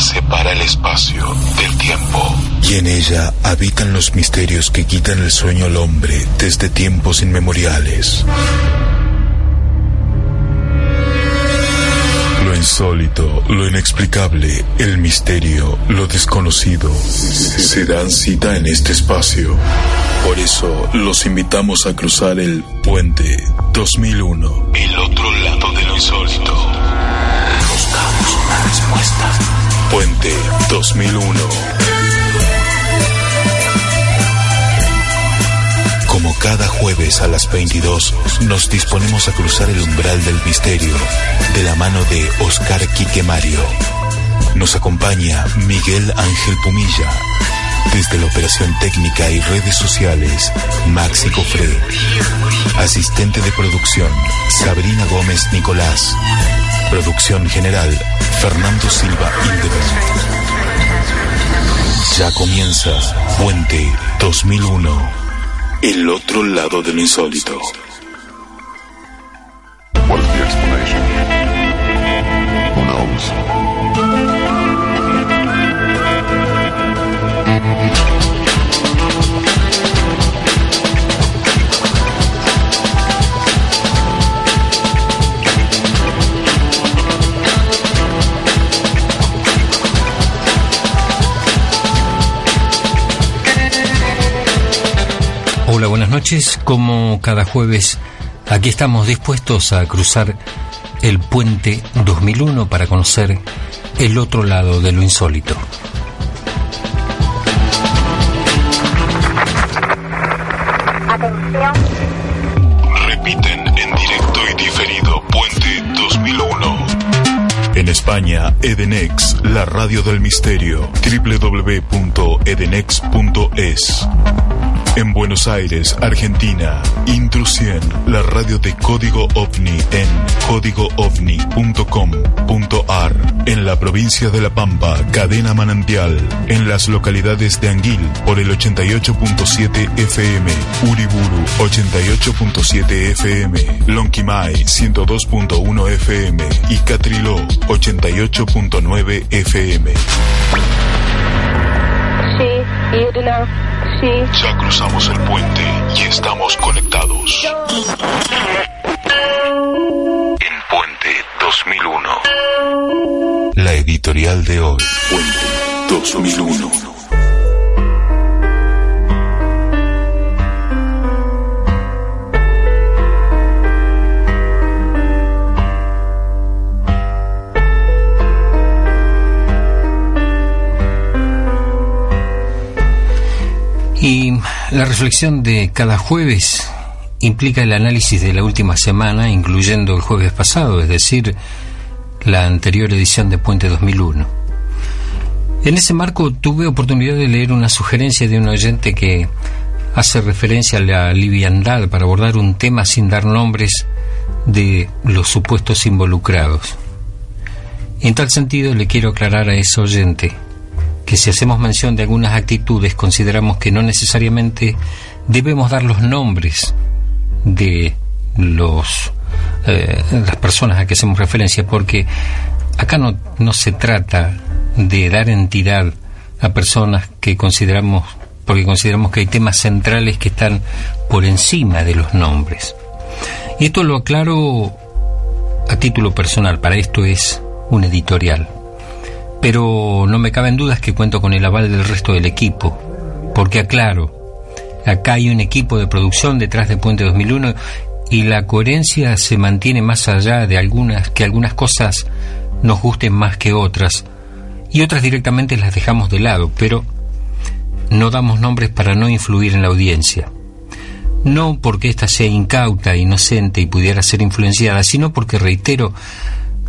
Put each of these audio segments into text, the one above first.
separa el espacio del tiempo. Y en ella habitan los misterios que quitan el sueño al hombre desde tiempos inmemoriales. Lo insólito, lo inexplicable, el misterio, lo desconocido, se dan cita en este espacio. Por eso los invitamos a cruzar el puente 2001. El otro lado de lo insólito. Buscamos una respuesta. Puente 2001. Como cada jueves a las 22, nos disponemos a cruzar el umbral del misterio de la mano de Oscar Quique Mario. Nos acompaña Miguel Ángel Pumilla. Desde la operación técnica y redes sociales, Maxi Cofré. Asistente de producción, Sabrina Gómez Nicolás. Producción general, Fernando Silva Indeben. Ya comienza Puente 2001. El otro lado de lo insólito. What is the explanation? Who? Noches. Como cada jueves, aquí estamos dispuestos a cruzar el puente 2001 para conocer el otro lado de lo insólito. Repiten en directo y diferido Puente 2001. En España, Edenex, la radio del misterio. www.edenex.es. En Buenos Aires, Argentina, Intrusión, la radio de Código OVNI en códigoovni.com.ar. En la provincia de La Pampa, Cadena Manantial. En las localidades de Anguil, por el 88.7 FM, Uriburu, 88.7 FM, Lonquimay, 102.1 FM y Catriló, 88.9 FM. Sí, sí. Ya cruzamos el puente y estamos conectados. En Puente 2001. La editorial de hoy. Puente 2001. Y la reflexión de cada jueves implica el análisis de la última semana, incluyendo el jueves pasado, es decir, la anterior edición de Puente 2001. En ese marco tuve oportunidad de leer una sugerencia de un oyente que hace referencia a la liviandad para abordar un tema sin dar nombres de los supuestos involucrados. En tal sentido le quiero aclarar a ese oyente que si hacemos mención de algunas actitudes consideramos que no necesariamente debemos dar los nombres de los eh, las personas a que hacemos referencia porque acá no, no se trata de dar entidad a personas que consideramos porque consideramos que hay temas centrales que están por encima de los nombres. Y esto lo aclaro a título personal para esto es un editorial pero no me caben dudas que cuento con el aval del resto del equipo, porque aclaro, acá hay un equipo de producción detrás de Puente 2001 y la coherencia se mantiene más allá de algunas que algunas cosas nos gusten más que otras y otras directamente las dejamos de lado, pero no damos nombres para no influir en la audiencia. No porque ésta sea incauta, inocente y pudiera ser influenciada, sino porque, reitero,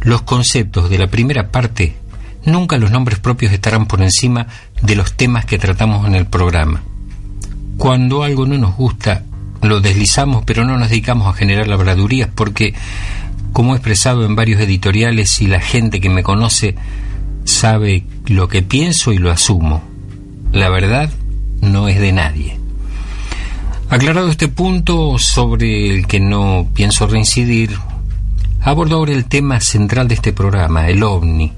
los conceptos de la primera parte nunca los nombres propios estarán por encima de los temas que tratamos en el programa. Cuando algo no nos gusta, lo deslizamos, pero no nos dedicamos a generar labradurías porque, como he expresado en varios editoriales y la gente que me conoce sabe lo que pienso y lo asumo, la verdad no es de nadie. Aclarado este punto sobre el que no pienso reincidir, abordo ahora el tema central de este programa, el ovni,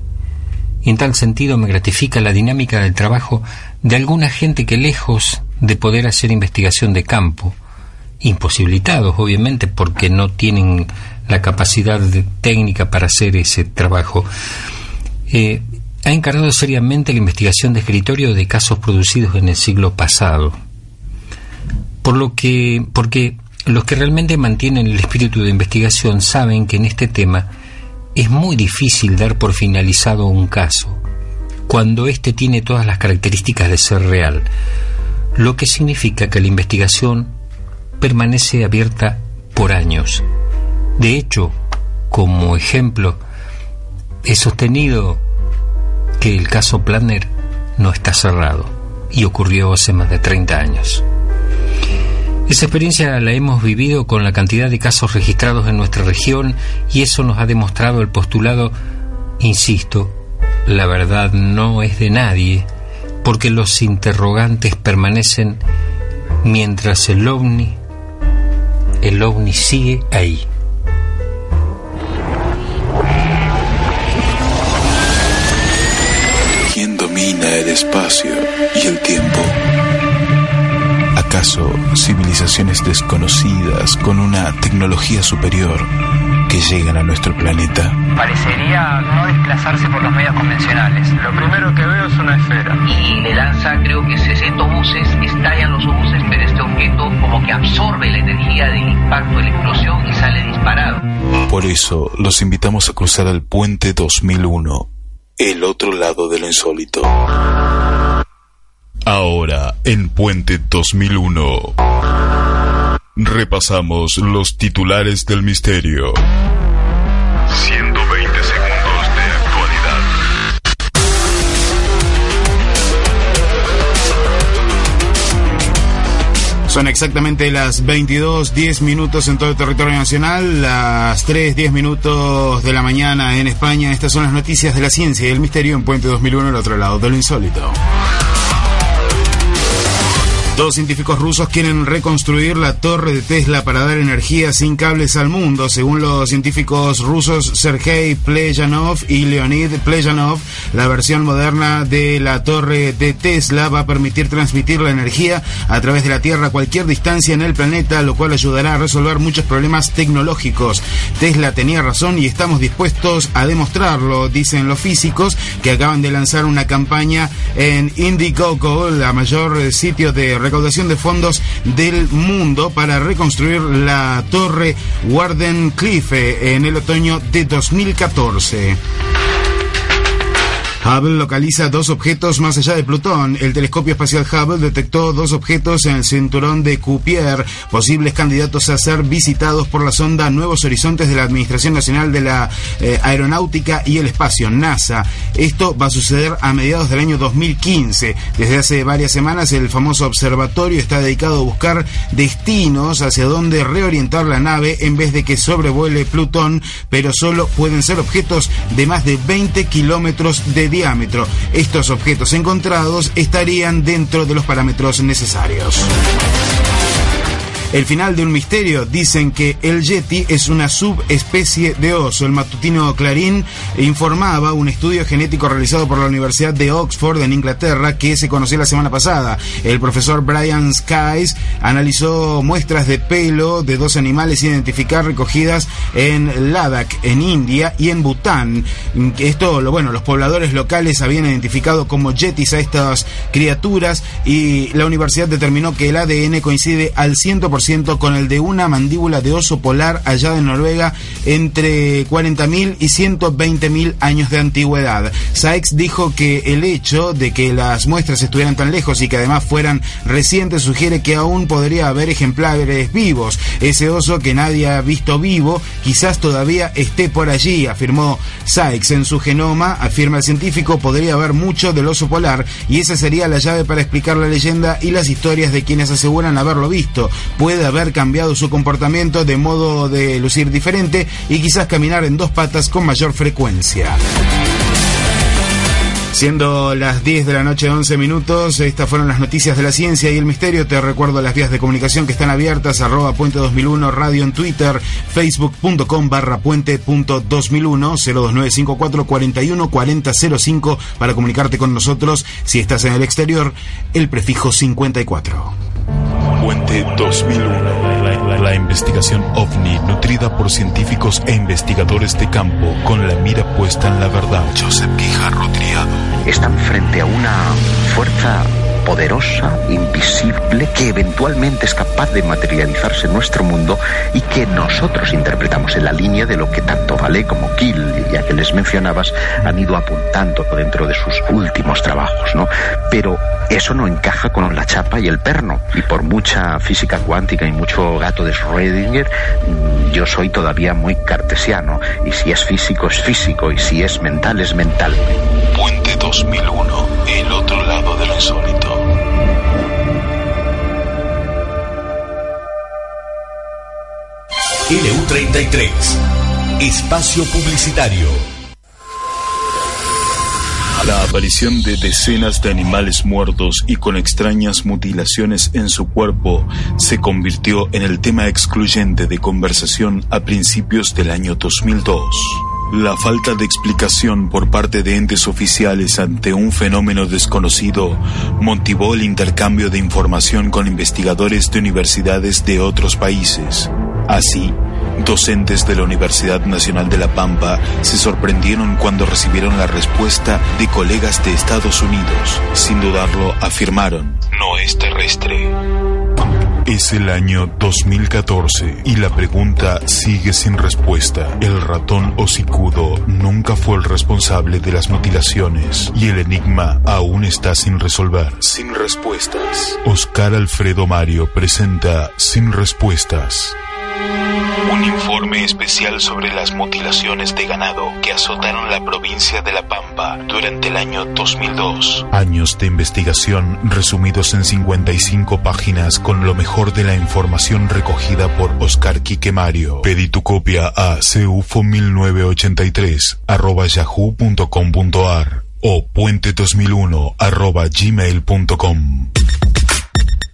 en tal sentido me gratifica la dinámica del trabajo de alguna gente que lejos de poder hacer investigación de campo, imposibilitados obviamente porque no tienen la capacidad técnica para hacer ese trabajo, eh, ha encargado seriamente la investigación de escritorio de casos producidos en el siglo pasado. Por lo que, porque los que realmente mantienen el espíritu de investigación saben que en este tema es muy difícil dar por finalizado un caso cuando éste tiene todas las características de ser real, lo que significa que la investigación permanece abierta por años. De hecho, como ejemplo, he sostenido que el caso Planner no está cerrado y ocurrió hace más de 30 años. Esa experiencia la hemos vivido con la cantidad de casos registrados en nuestra región y eso nos ha demostrado el postulado, insisto, la verdad no es de nadie, porque los interrogantes permanecen mientras el ovni, el ovni sigue ahí. ¿Quién domina el espacio y el tiempo? ¿Acaso civilizaciones desconocidas con una tecnología superior que llegan a nuestro planeta? Parecería no desplazarse por los medios convencionales. Lo primero que veo es una esfera. Y le lanza, creo que 60 obuses, estallan los obuses, pero este objeto como que absorbe la energía del impacto de la explosión y sale disparado. Por eso los invitamos a cruzar al puente 2001, el otro lado de lo insólito. Ahora, en Puente 2001, repasamos los titulares del misterio. 120 segundos de actualidad. Son exactamente las 22, 10 minutos en todo el territorio nacional, las 3, 10 minutos de la mañana en España. Estas son las noticias de la ciencia y el misterio en Puente 2001, el otro lado de lo insólito. Dos científicos rusos quieren reconstruir la torre de Tesla para dar energía sin cables al mundo. Según los científicos rusos Sergei Plejanov y Leonid Plejanov, la versión moderna de la torre de Tesla va a permitir transmitir la energía a través de la Tierra a cualquier distancia en el planeta, lo cual ayudará a resolver muchos problemas tecnológicos. Tesla tenía razón y estamos dispuestos a demostrarlo, dicen los físicos que acaban de lanzar una campaña en Indiegogo, la mayor sitio de recaudación de fondos del mundo para reconstruir la torre Wardenclyffe en el otoño de 2014. Hubble localiza dos objetos más allá de Plutón. El telescopio espacial Hubble detectó dos objetos en el cinturón de Cupier, posibles candidatos a ser visitados por la sonda Nuevos Horizontes de la Administración Nacional de la eh, Aeronáutica y el Espacio, NASA. Esto va a suceder a mediados del año 2015. Desde hace varias semanas el famoso observatorio está dedicado a buscar destinos hacia donde reorientar la nave en vez de que sobrevuele Plutón, pero solo pueden ser objetos de más de 20 kilómetros de diámetro. Estos objetos encontrados estarían dentro de los parámetros necesarios. El final de un misterio. Dicen que el yeti es una subespecie de oso. El matutino Clarín informaba un estudio genético realizado por la Universidad de Oxford en Inglaterra que se conoció la semana pasada. El profesor Brian Skies analizó muestras de pelo de dos animales identificadas recogidas en Ladakh, en India y en Bután. Esto, bueno, los pobladores locales habían identificado como yetis a estas criaturas y la universidad determinó que el ADN coincide al 100% con el de una mandíbula de oso polar allá de Noruega entre 40.000 y 120.000 años de antigüedad. Sykes dijo que el hecho de que las muestras estuvieran tan lejos y que además fueran recientes sugiere que aún podría haber ejemplares vivos. Ese oso que nadie ha visto vivo quizás todavía esté por allí, afirmó Sykes. En su genoma, afirma el científico, podría haber mucho del oso polar y esa sería la llave para explicar la leyenda y las historias de quienes aseguran haberlo visto puede haber cambiado su comportamiento de modo de lucir diferente y quizás caminar en dos patas con mayor frecuencia. Siendo las 10 de la noche 11 minutos, estas fueron las noticias de la ciencia y el misterio. Te recuerdo las vías de comunicación que están abiertas, arroba puente 2001, radio en Twitter, facebook.com barra puente.2001, 02954 41 4005 para comunicarte con nosotros. Si estás en el exterior, el prefijo 54. Puente 2001. La investigación ovni nutrida por científicos e investigadores de campo con la mira puesta en la verdad. Joseph Guijarro Triado están frente a una fuerza poderosa, invisible, que eventualmente es capaz de materializarse en nuestro mundo y que nosotros interpretamos en la línea de lo que tanto Vale como Kill, ya que les mencionabas, han ido apuntando dentro de sus últimos trabajos, ¿no? Pero eso no encaja con la chapa y el perno. Y por mucha física cuántica y mucho gato de Schrödinger, mm, yo soy todavía muy cartesiano. Y si es físico, es físico. Y si es mental, es mental. Puente 2001, el otro lado de lo insólito. LU33, espacio publicitario. La aparición de decenas de animales muertos y con extrañas mutilaciones en su cuerpo se convirtió en el tema excluyente de conversación a principios del año 2002. La falta de explicación por parte de entes oficiales ante un fenómeno desconocido motivó el intercambio de información con investigadores de universidades de otros países. Así, docentes de la Universidad Nacional de La Pampa se sorprendieron cuando recibieron la respuesta de colegas de Estados Unidos. Sin dudarlo, afirmaron, no es terrestre. Es el año 2014 y la pregunta sigue sin respuesta. El ratón hocicudo nunca fue el responsable de las mutilaciones y el enigma aún está sin resolver. Sin respuestas. Oscar Alfredo Mario presenta Sin respuestas. Un informe especial sobre las mutilaciones de ganado que azotaron la provincia de La Pampa durante el año 2002. Años de investigación resumidos en 55 páginas con lo mejor de la información recogida por Oscar Quique Mario. Pedí tu copia a ceufo1983 arroba yahoo.com.ar o puente2001 arroba gmail.com.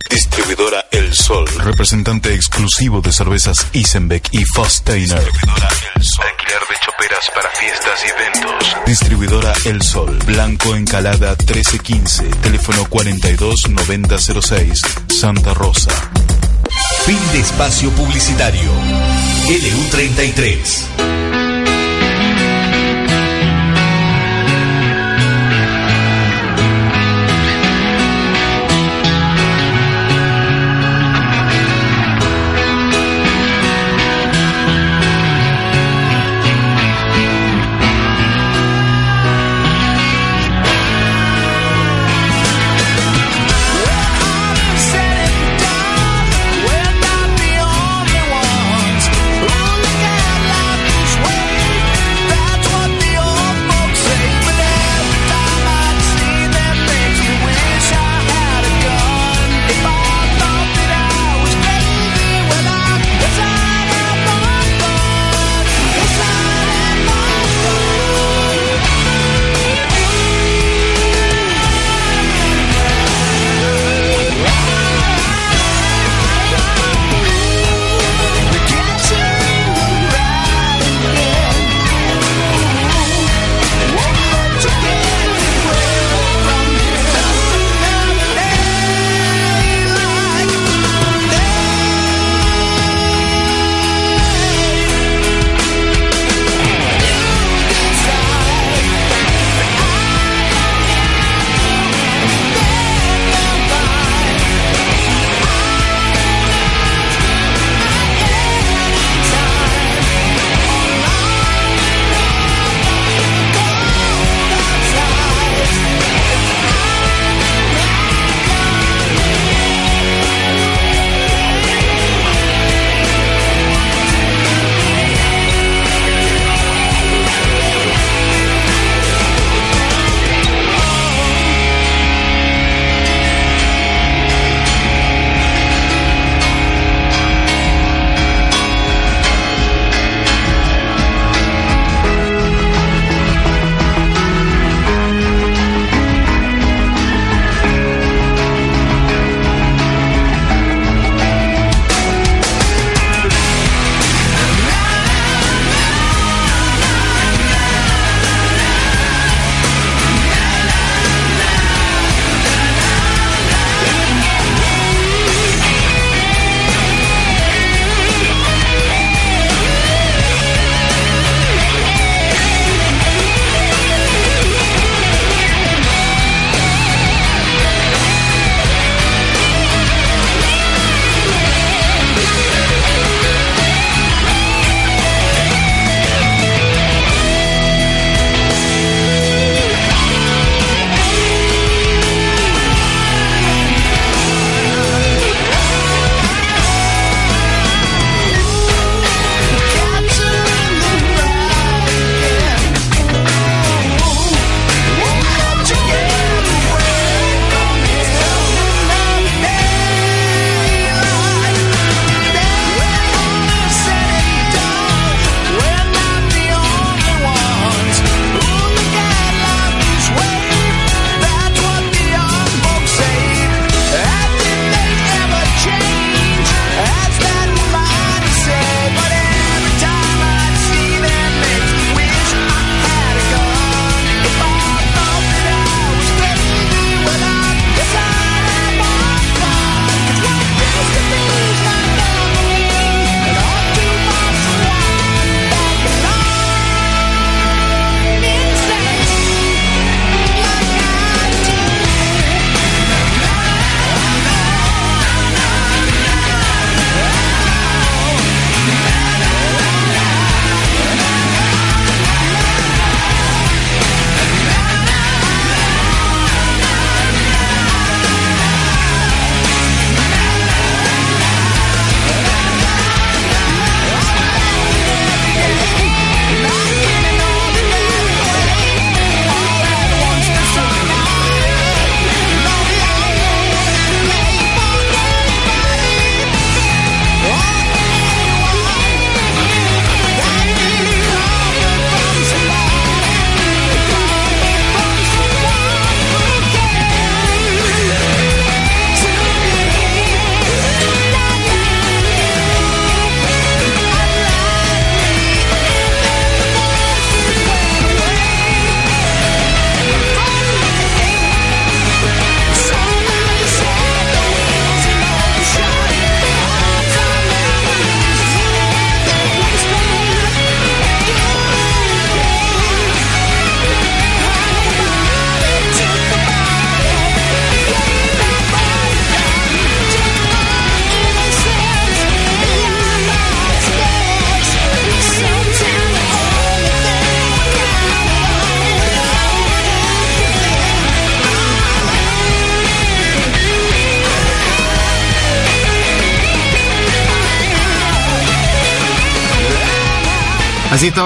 Distribuidora El Sol, representante exclusivo de cervezas Isenbeck y Fosteiner. Distribuidora El Sol. Alquiler de choperas para fiestas y eventos. Distribuidora El Sol, Blanco Encalada 1315, teléfono 429006, Santa Rosa. Fin de espacio publicitario. LU33.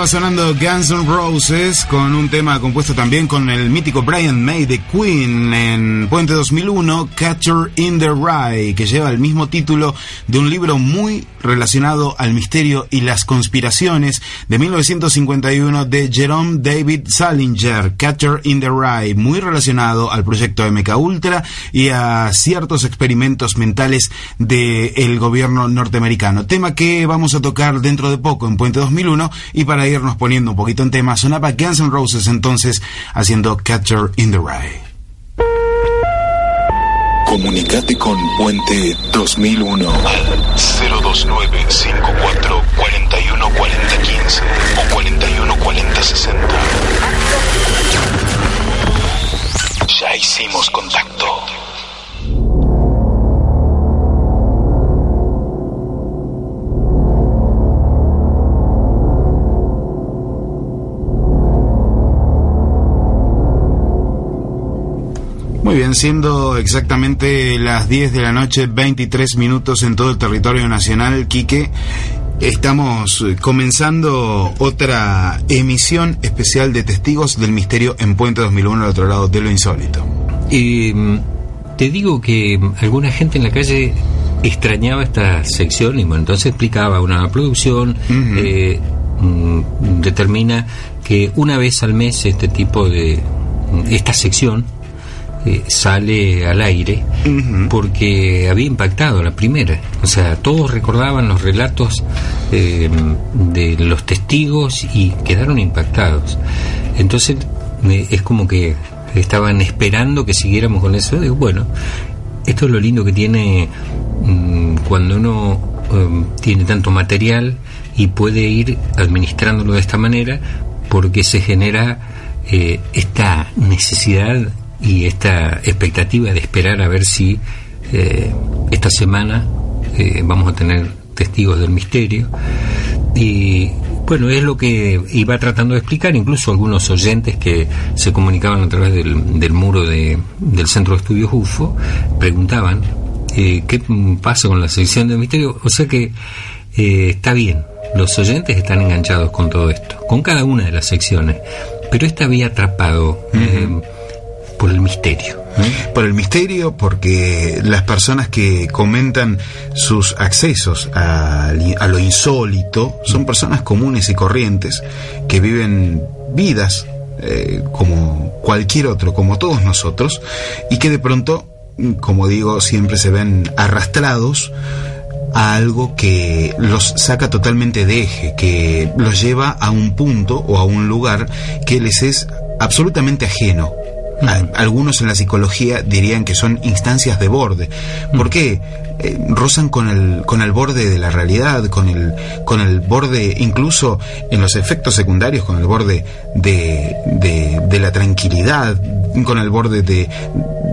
Estaba sonando Guns N' Roses con un tema compuesto también con el mítico Brian May de Queen en Puente 2001, Catcher in the Rye, que lleva el mismo título de un libro muy relacionado al misterio y las conspiraciones de 1951 de Jerome David Salinger, Catcher in the Rye, muy relacionado al proyecto MK Ultra y a ciertos experimentos mentales del gobierno norteamericano. Tema que vamos a tocar dentro de poco en Puente 2001 y para irnos poniendo un poquito en tema, sonaba Guns N' Roses entonces haciendo Catcher in the Rye. Comunicate con Puente 2001 al 029 54 41 40 15 o 41 40 60. Ya hicimos contacto. Muy bien, siendo exactamente las 10 de la noche, 23 minutos en todo el territorio nacional, Quique, estamos comenzando otra emisión especial de Testigos del Misterio en Puente 2001 al otro lado de lo insólito. Mm, te digo que alguna gente en la calle extrañaba esta sección y bueno, entonces explicaba una producción eh, mm, determina que una vez al mes este tipo de esta sección eh, sale al aire porque había impactado la primera. O sea, todos recordaban los relatos eh, de los testigos y quedaron impactados. Entonces eh, es como que estaban esperando que siguiéramos con eso. Digo, bueno, esto es lo lindo que tiene mm, cuando uno tiene tanto material y puede ir administrándolo de esta manera porque se genera esta necesidad y esta expectativa de esperar a ver si eh, esta semana eh, vamos a tener testigos del misterio y bueno, es lo que iba tratando de explicar, incluso algunos oyentes que se comunicaban a través del, del muro de, del Centro de Estudios UFO preguntaban eh, qué pasa con la sección del misterio. O sea que está bien, los oyentes están enganchados con todo esto, con cada una de las secciones, pero esta había atrapado por el misterio. Por el misterio, porque las personas que comentan sus accesos a, lo insólito son personas comunes y corrientes que viven vidas eh, como cualquier otro, como todos nosotros, y que de pronto, como digo, siempre se ven arrastrados a algo que los saca totalmente de eje, que los lleva a un punto o a un lugar que les es absolutamente ajeno algunos en la psicología dirían que son instancias de borde. ¿Por qué? Eh, rozan con el, con el borde de la realidad, con el, con el borde, incluso en los efectos secundarios, con el borde de, de, la tranquilidad, con el borde de,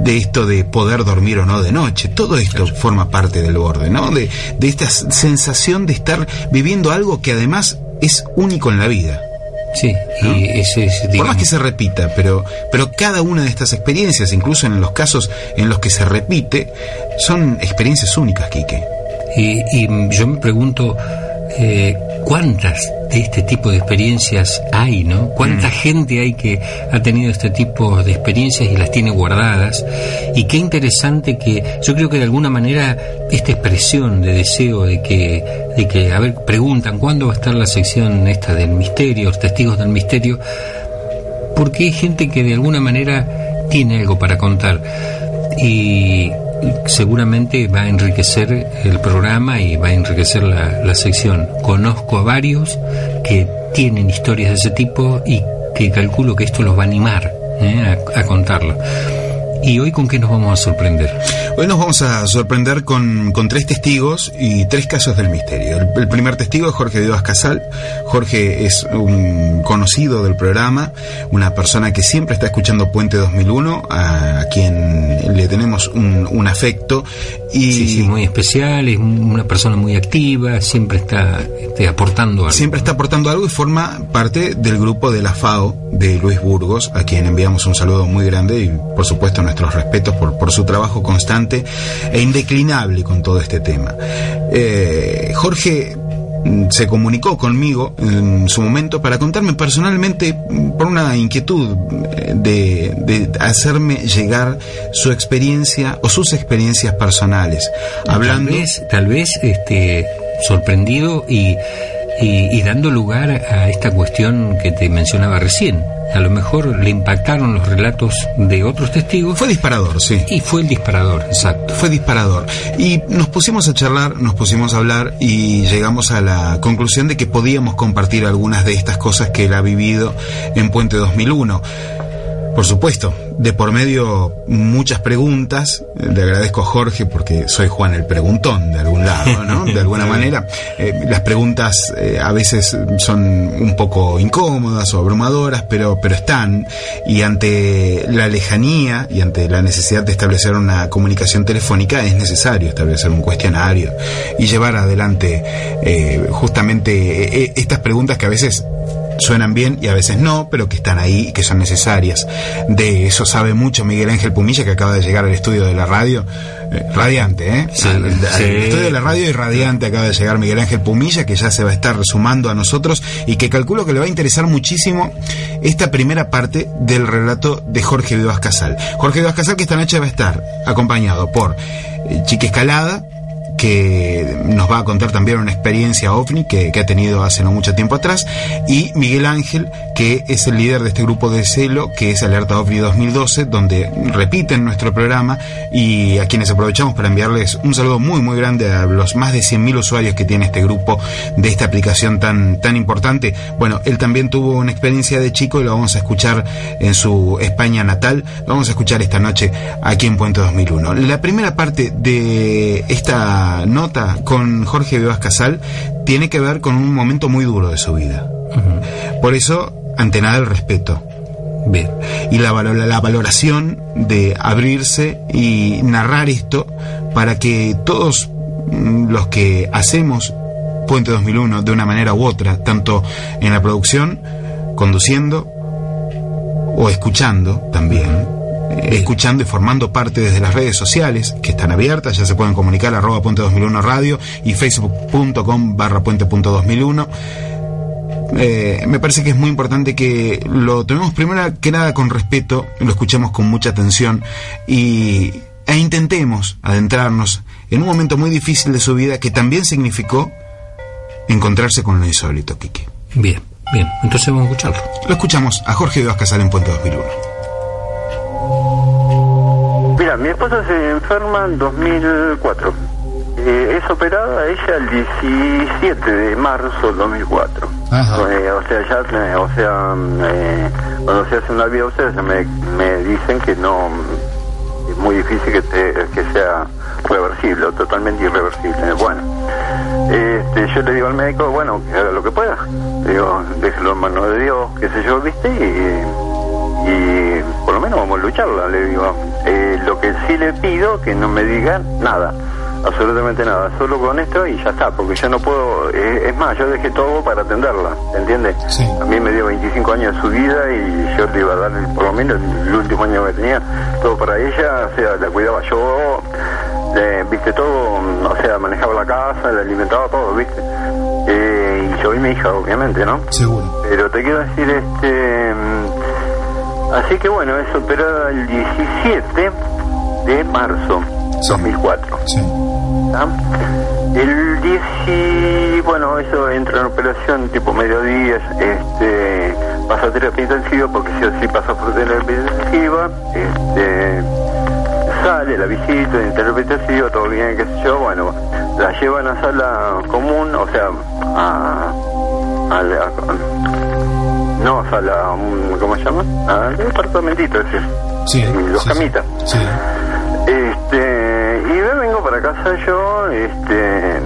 de esto de poder dormir o no de noche. Todo esto forma parte del borde, ¿no? De, de esta sensación de estar viviendo algo que además es único en la vida. Sí, y ese, Por más que se repita, pero, pero cada una de estas experiencias, incluso en los casos en los que se repite, son experiencias únicas, Quique. Y, y yo me pregunto, eh, ¿cuántas de este tipo de experiencias hay, no? ¿Cuánta mm. gente hay que ha tenido este tipo de experiencias y las tiene guardadas? Y qué interesante que yo creo que de alguna manera esta expresión de deseo de que, de que, a ver, preguntan cuándo va a estar la sección esta del misterio, los testigos del misterio, porque hay gente que de alguna manera tiene algo para contar. Y seguramente va a enriquecer el programa y va a enriquecer la, sección. Conozco a varios que tienen historias de ese tipo y que calculo que esto los va a animar ¿eh? a, a contarlo. ¿Y hoy con qué nos vamos a sorprender? Hoy nos vamos a sorprender con, tres testigos y tres casos del misterio. El, primer testigo es Jorge Díaz Casal. Jorge es un conocido del programa, una persona que siempre está escuchando Puente 2001, a, quien le tenemos un, afecto. Y sí, muy especial, es una persona muy activa, siempre está este, aportando algo. Siempre está aportando algo y forma parte del grupo de la FAO de Luis Burgos, a quien enviamos un saludo muy grande y por supuesto nuestros respetos por, por su trabajo constante e indeclinable con todo este tema. Eh, Jorge mm, se comunicó conmigo en su momento para contarme personalmente, mm, por una inquietud eh, de, de hacerme llegar su experiencia o sus experiencias personales. Hablando. Tal vez, tal vez este, sorprendido y, y, y dando lugar a esta cuestión que te mencionaba recién. A lo mejor le impactaron los relatos de otros testigos. Fue disparador, sí. Y fue el disparador, exacto. Fue disparador. Y nos pusimos a charlar, nos pusimos a hablar y llegamos a la conclusión de que podíamos compartir algunas de estas cosas que él ha vivido en Puente 2001. Por supuesto, de por medio muchas preguntas. Le agradezco a Jorge porque soy Juan el preguntón de algún lado, ¿no? De alguna manera. Eh, las preguntas eh, a veces son un poco incómodas o abrumadoras, pero, pero están. Y ante la lejanía y ante la necesidad de establecer una comunicación telefónica es necesario establecer un cuestionario y llevar adelante eh, justamente eh, estas preguntas que a veces suenan bien y a veces no, pero que están ahí y que son necesarias. De eso sabe mucho Miguel Ángel Pumilla, que acaba de llegar al estudio de la radio. Eh, radiante, ¿eh? Sí, al, al sí. estudio de la radio y radiante acaba de llegar Miguel Ángel Pumilla, que ya se va a estar sumando a nosotros y que calculo que le va a interesar muchísimo esta primera parte del relato de Jorge Vivas Casal. Jorge Vivas Casal que esta noche va a estar acompañado por eh, Chique Escalada, que nos va a contar también una experiencia ovni que, ha tenido hace no mucho tiempo atrás, y Miguel Ángel, que es el líder de este grupo de celo, que es Alerta OVNI 2012, donde repiten nuestro programa y a quienes aprovechamos para enviarles un saludo muy muy grande a los más de 100.000 usuarios que tiene este grupo de esta aplicación tan, tan importante. Bueno, él también tuvo una experiencia de chico y lo vamos a escuchar en su España natal, lo vamos a escuchar esta noche aquí en Puente 2001. La primera parte de esta nota con Jorge Vivas Casal tiene que ver con un momento muy duro de su vida. Uh -huh. Por eso, ante nada, el respeto. Bien. Y la, la, valoración de abrirse y narrar esto para que todos los que hacemos Puente 2001 de una manera u otra, tanto en la producción, conduciendo o escuchando también, escuchando y formando parte desde las redes sociales que están abiertas, ya se pueden comunicar arroba puente 2001 radio y facebook.com barra puente.2001. Eh, me parece que es muy importante que lo tomemos primero que nada con respeto, lo escuchemos con mucha atención y, e intentemos adentrarnos en un momento muy difícil de su vida que también significó encontrarse con lo insólito, Kike. Bien, bien, entonces vamos a escucharlo. Lo escuchamos a Jorge Casal en Puente 2001. Mira, mi esposa se enferma en 2004. Eh, es operada ella el 17 de marzo del 2004. Eh, o sea, ya, o sea, eh, cuando se hace una biopsia ya me, me dicen que no, es muy difícil que, te, que sea reversible o totalmente irreversible. Bueno, este, yo le digo al médico, bueno, que haga lo que pueda. Le digo, déjelo en manos de Dios, qué sé yo, viste, y, y por lo menos vamos a lucharla, le digo. Eh, lo que sí le pido, que no me digan nada, absolutamente nada, solo con esto y ya está, porque yo no puedo, eh, es más, yo dejé todo para atenderla, ¿entiendes? Sí. A mí me dio 25 años de su vida y yo le iba a dar por lo menos el último año que tenía, todo para ella, o sea, la cuidaba yo, eh, viste todo, o sea, manejaba la casa, la alimentaba todo, viste. Eh, y yo y mi hija, obviamente, ¿no? Seguro. Pero te quiero decir, este... Así que bueno, es operada el 17 de marzo Sí. 2004. Sí. ¿Ah? El 10, bueno, eso entra en operación tipo mediodía, este, pasa a terapia intensiva, porque si así pasa por terapia intensiva, este, sale la visita terapia intensiva, todo bien, qué sé yo, bueno, la llevan a sala común, o sea, a, a, a- no a sala, um, ¿cómo se llama? Al departamentito ese, Sí. los sí, camitas. Sí. Este, y me vengo para casa yo, este,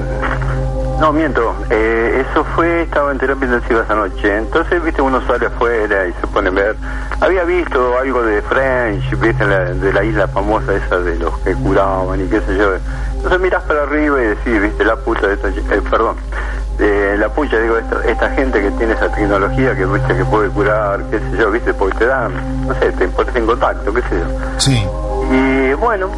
no miento, eh, eso fue, estaba en terapia intensiva esa noche, entonces, viste, uno sale afuera y se pone a ver, había visto algo de French, viste, la- de la isla famosa esa de los que curaban y qué sé yo, entonces mirás para arriba y decís, viste, la puta de esta, eh, perdón, de la pucha, digo, esta, esta gente que tiene esa tecnología que, viste, que puede curar, qué sé yo, viste, porque te dan, no sé, te pones en contacto, qué sé yo. Sí. Y bueno,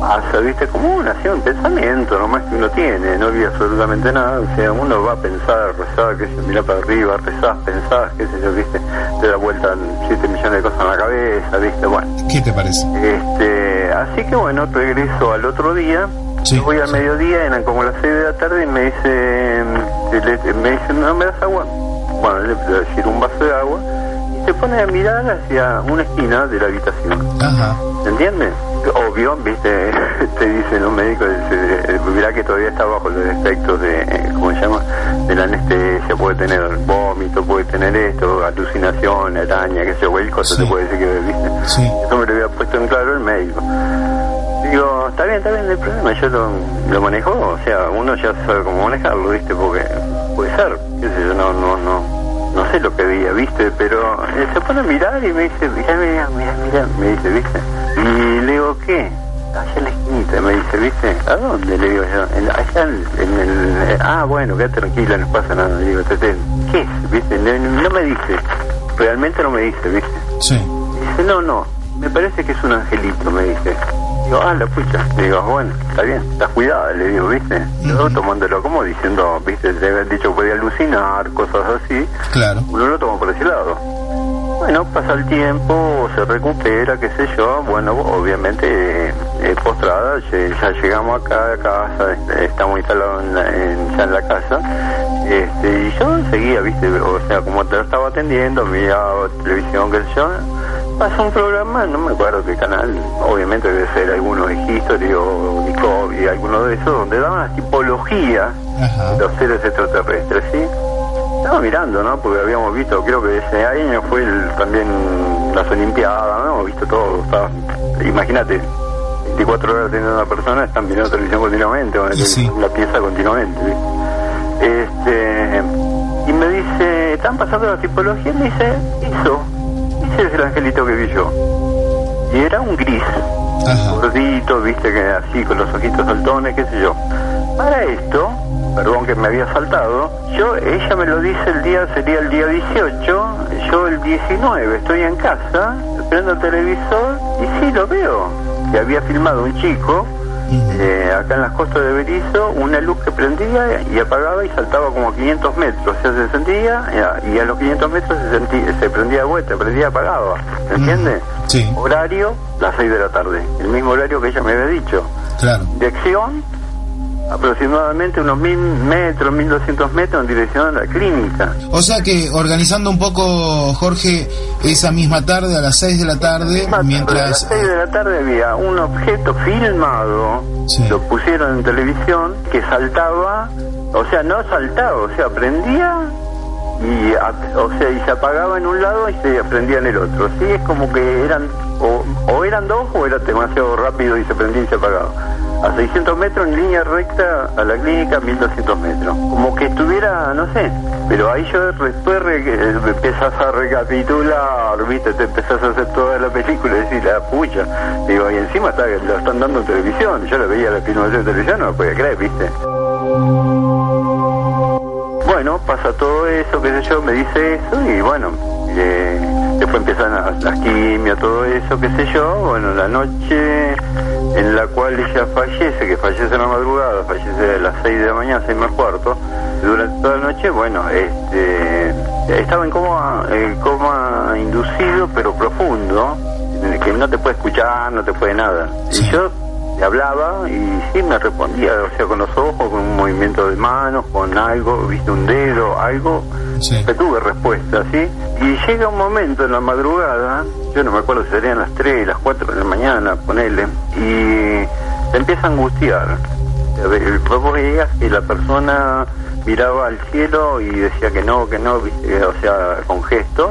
pasa, viste, como una un pensamiento nomás que uno tiene, no había absolutamente nada, o sea, uno va a pensar, rezar, que se mira para arriba, rezás, pensás, qué sé yo, viste, te da vuelta 7 millones de cosas en la cabeza, viste, bueno. ¿Qué te parece? Este, así que bueno, regreso al otro día, voy al mediodía, eran como las 6 de la tarde y me dice, me dice, no me das agua, bueno, le a decir un vaso de agua, y se pone a mirar hacia una esquina de la habitación. Ajá. ¿Entiendes? Obvio, viste, te dicen los médicos, mirá que todavía está bajo los efectos de, ¿cómo se llama? De la anestesia, puede tener vómito, puede tener esto, alucinación, araña, qué sé yo, el cosa te puede decir que, viste. Sí. Eso me lo había puesto en claro el médico. Digo, está bien, está bien, no hay problema, yo lo, lo manejo, o sea, uno ya sabe cómo manejarlo, viste, porque puede ser, qué sé yo, no, no, no no sé lo que veía, ¿viste? Pero eh, se pone a mirar y me dice, mira, mira, mira, mira, me dice, ¿viste? Y le digo, ¿qué? Allá en la esquinita, me dice, ¿viste? ¿A dónde? Le digo yo, en, allá en, el... Ah, bueno, quédate tranquila, no pasa nada. Le digo, ¿qué es? ¿Viste? No, me dice, realmente no me dice, ¿viste? Sí. Dice, no, no, me parece que es un angelito, me dice. Digo, ah, la pucha. Le digo, bueno, está bien, estás cuidada, le digo, ¿viste? Yo tomándolo como diciendo, ¿viste? Le habían dicho que podía alucinar, cosas así. Claro. Uno lo toma por ese lado. Bueno, pasa el tiempo, se recupera, qué sé yo. Bueno, obviamente, eh, postrada, ya llegamos acá a casa, este, estamos instalados en ya en la casa. Este, y yo seguía, ¿viste? O sea, como te lo estaba atendiendo, miraba televisión, qué sé yo pasa un programa, no me acuerdo qué canal, obviamente debe ser alguno de History o Discovery, alguno de esos, donde daban la tipología de los seres extraterrestres, ¿sí? Estaba mirando, ¿no? Porque habíamos visto, creo que ese año fue el, también las Olimpiadas, ¿no? Hemos visto todo, estaba, imagínate, 24 horas teniendo una persona, están mirando televisión continuamente, la pieza continuamente, Este, y me dice, ¿están pasando la tipología? Y me dice, eso ese es el angelito que vi yo. Y era un gris, gordito, viste, que así con los ojitos saltones, qué sé yo. Para esto, perdón que me había saltado, yo, ella me lo dice el día, sería el día 18, yo el 19 estoy en casa, prendo el televisor y sí lo veo. Que había filmado un chico eh, acá en las costas de Berizo, una luz que prendía y apagaba y saltaba como a 500 metros. O sea, se sentía y a los 500 metros se, sentía, se prendía de vuelta, prendía y apagaba. ¿Se entiende? Sí. Horario, las 6 de la tarde. El mismo horario que ella me había dicho. Claro. Dirección, aproximadamente unos mil metros, mil doscientos metros en dirección a la clínica. O sea que organizando un poco, Jorge, esa misma tarde, a las seis de la tarde, mientras... a las seis de la tarde había un objeto filmado, lo pusieron en televisión, que saltaba, o sea, no saltaba, o sea, prendía y, o sea, y se apagaba en un lado y se prendía en el otro. Sí, es como que eran, o, o eran dos o era demasiado rápido y se prendía y se apagaba a 600 metros en línea recta a la clínica 1200 metros. Como que estuviera, no sé, pero ahí yo después re, empezás a recapitular, viste, te empezás a hacer toda la película y decís, la pucha. Digo, y encima está, lo están dando en televisión, yo lo veía la filmación de televisión, no lo podía creer, viste. Bueno, pasa todo eso, qué sé yo, me dice eso y bueno, eh, después empiezan las, las quimios, todo eso, qué sé yo, bueno, la noche en la cual ella fallece, que fallece en la madrugada, fallece a las 6 de la mañana, 6 más cuarto, durante toda la noche, bueno, este, estaba en coma, en coma inducido, pero profundo, en el que no te puede escuchar, no te puede nada. Y yo le hablaba y sí me respondía, o sea, con los ojos, con un movimiento de manos, con algo, viste un dedo, algo, que tuve respuesta, ¿sí? Y llega un momento en la madrugada, yo no me acuerdo si serían las 3, las 4 de la mañana, ponele, y se empieza a angustiar. Vos veías que la persona miraba al cielo y decía que no, que no, o sea, con gestos,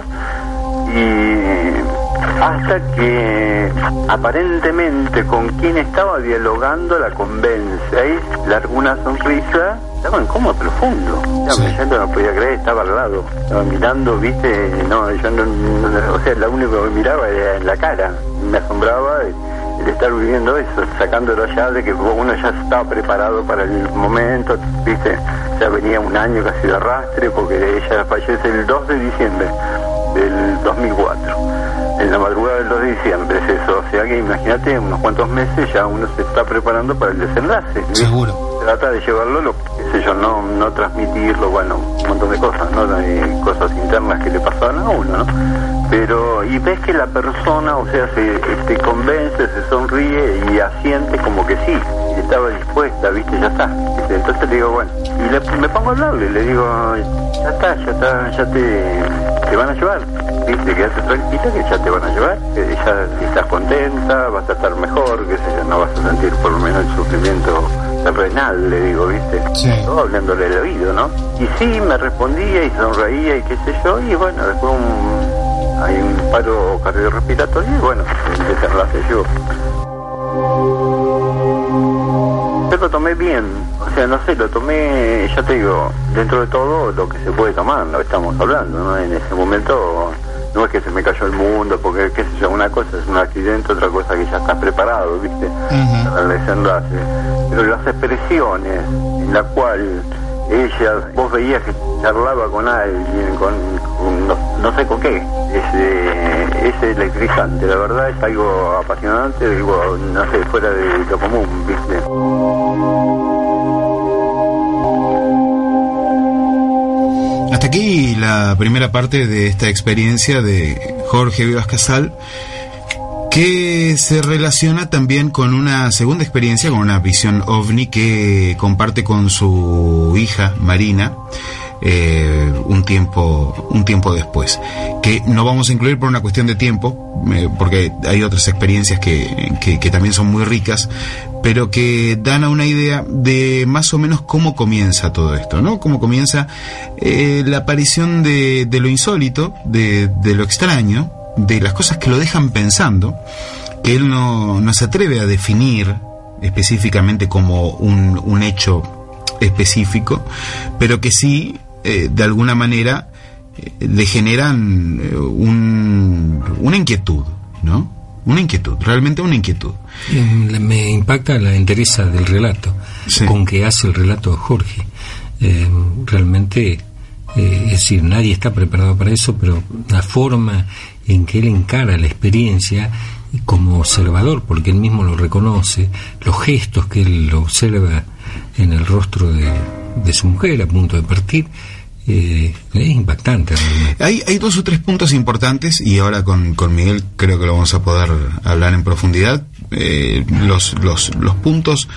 y hasta que aparentemente con quien estaba dialogando la convence. Ahí largó una sonrisa, estaba en coma profundo. Ya, no podía creer, estaba al lado. Estaba mirando, viste, no, yo no, o sea, lo único que miraba era en la cara. Me asombraba el, estar viviendo eso, sacándolo ya de que uno ya estaba preparado para el momento, viste, ya venía un año casi de arrastre porque ella fallece el 2 de diciembre del 2004. En la madrugada del 2 de diciembre es eso. O sea que imagínate, unos cuantos meses ya uno se está preparando para el desenlace. Seguro. Trata de llevarlo, lo, qué sé yo, no, no transmitirlo, bueno, un montón de cosas, ¿no? Hay cosas internas que le pasaban a uno, ¿no? Pero, y ves que la persona, o sea, se, se convence, se sonríe y asiente como que sí, estaba dispuesta, ¿viste? Ya está. Entonces le digo, bueno, y le, me pongo a hablarle, le digo, ya está, ya está, ya te, te van a llevar, ¿viste? Quédate tranquila que ya te van a llevar, que ya estás contenta, vas a estar mejor, que sé no vas a sentir por lo menos el sufrimiento terrenal, le digo, ¿viste? Sí. Todo hablándole del oído, ¿no? Y sí, me respondía y sonreía y qué sé yo, y bueno, después un, hay un paro cardiorrespiratorio y bueno, desenlace llegó. Yo lo tomé bien, o sea, no sé, lo tomé, ya te digo, dentro de todo lo que se puede tomar, lo que estamos hablando, ¿no? En ese momento no es que se me cayó el mundo, porque qué sé yo, una cosa es un accidente, otra cosa que ya estás preparado, ¿viste? Para el desenlace. Pero las expresiones en la cual ella, vos veías que charlaba con alguien, con, con no, no sé con qué, es, eh, es electrizante, la verdad es algo apasionante, digo, no sé, fuera de lo común, ¿viste? Aquí la primera parte de esta experiencia de Jorge Vivas Casal, que se relaciona también con una segunda experiencia, con una visión ovni que comparte con su hija Marina. Eh, un tiempo un tiempo después que no vamos a incluir por una cuestión de tiempo porque hay otras experiencias que, que, que también son muy ricas pero que dan a una idea de más o menos cómo comienza todo esto, ¿no? Cómo comienza eh, la aparición de, de lo insólito, de, de lo extraño, de las cosas que lo dejan pensando, que él no, no se atreve a definir específicamente como un, un hecho específico, pero que sí, eh, de alguna manera, eh, le generan eh, un, una inquietud, ¿no? Una inquietud, realmente una inquietud. Me impacta la entereza del relato, con que hace el relato Jorge. Eh, realmente, es decir, nadie está preparado para eso, pero la forma en que él encara la experiencia como observador, porque él mismo lo reconoce, los gestos que él observa en el rostro de, de su mujer a punto de partir, eh, es impactante realmente. Hay, hay dos o tres puntos importantes y ahora con, con Miguel creo que lo vamos a poder hablar en profundidad. Eh, los, los, los puntos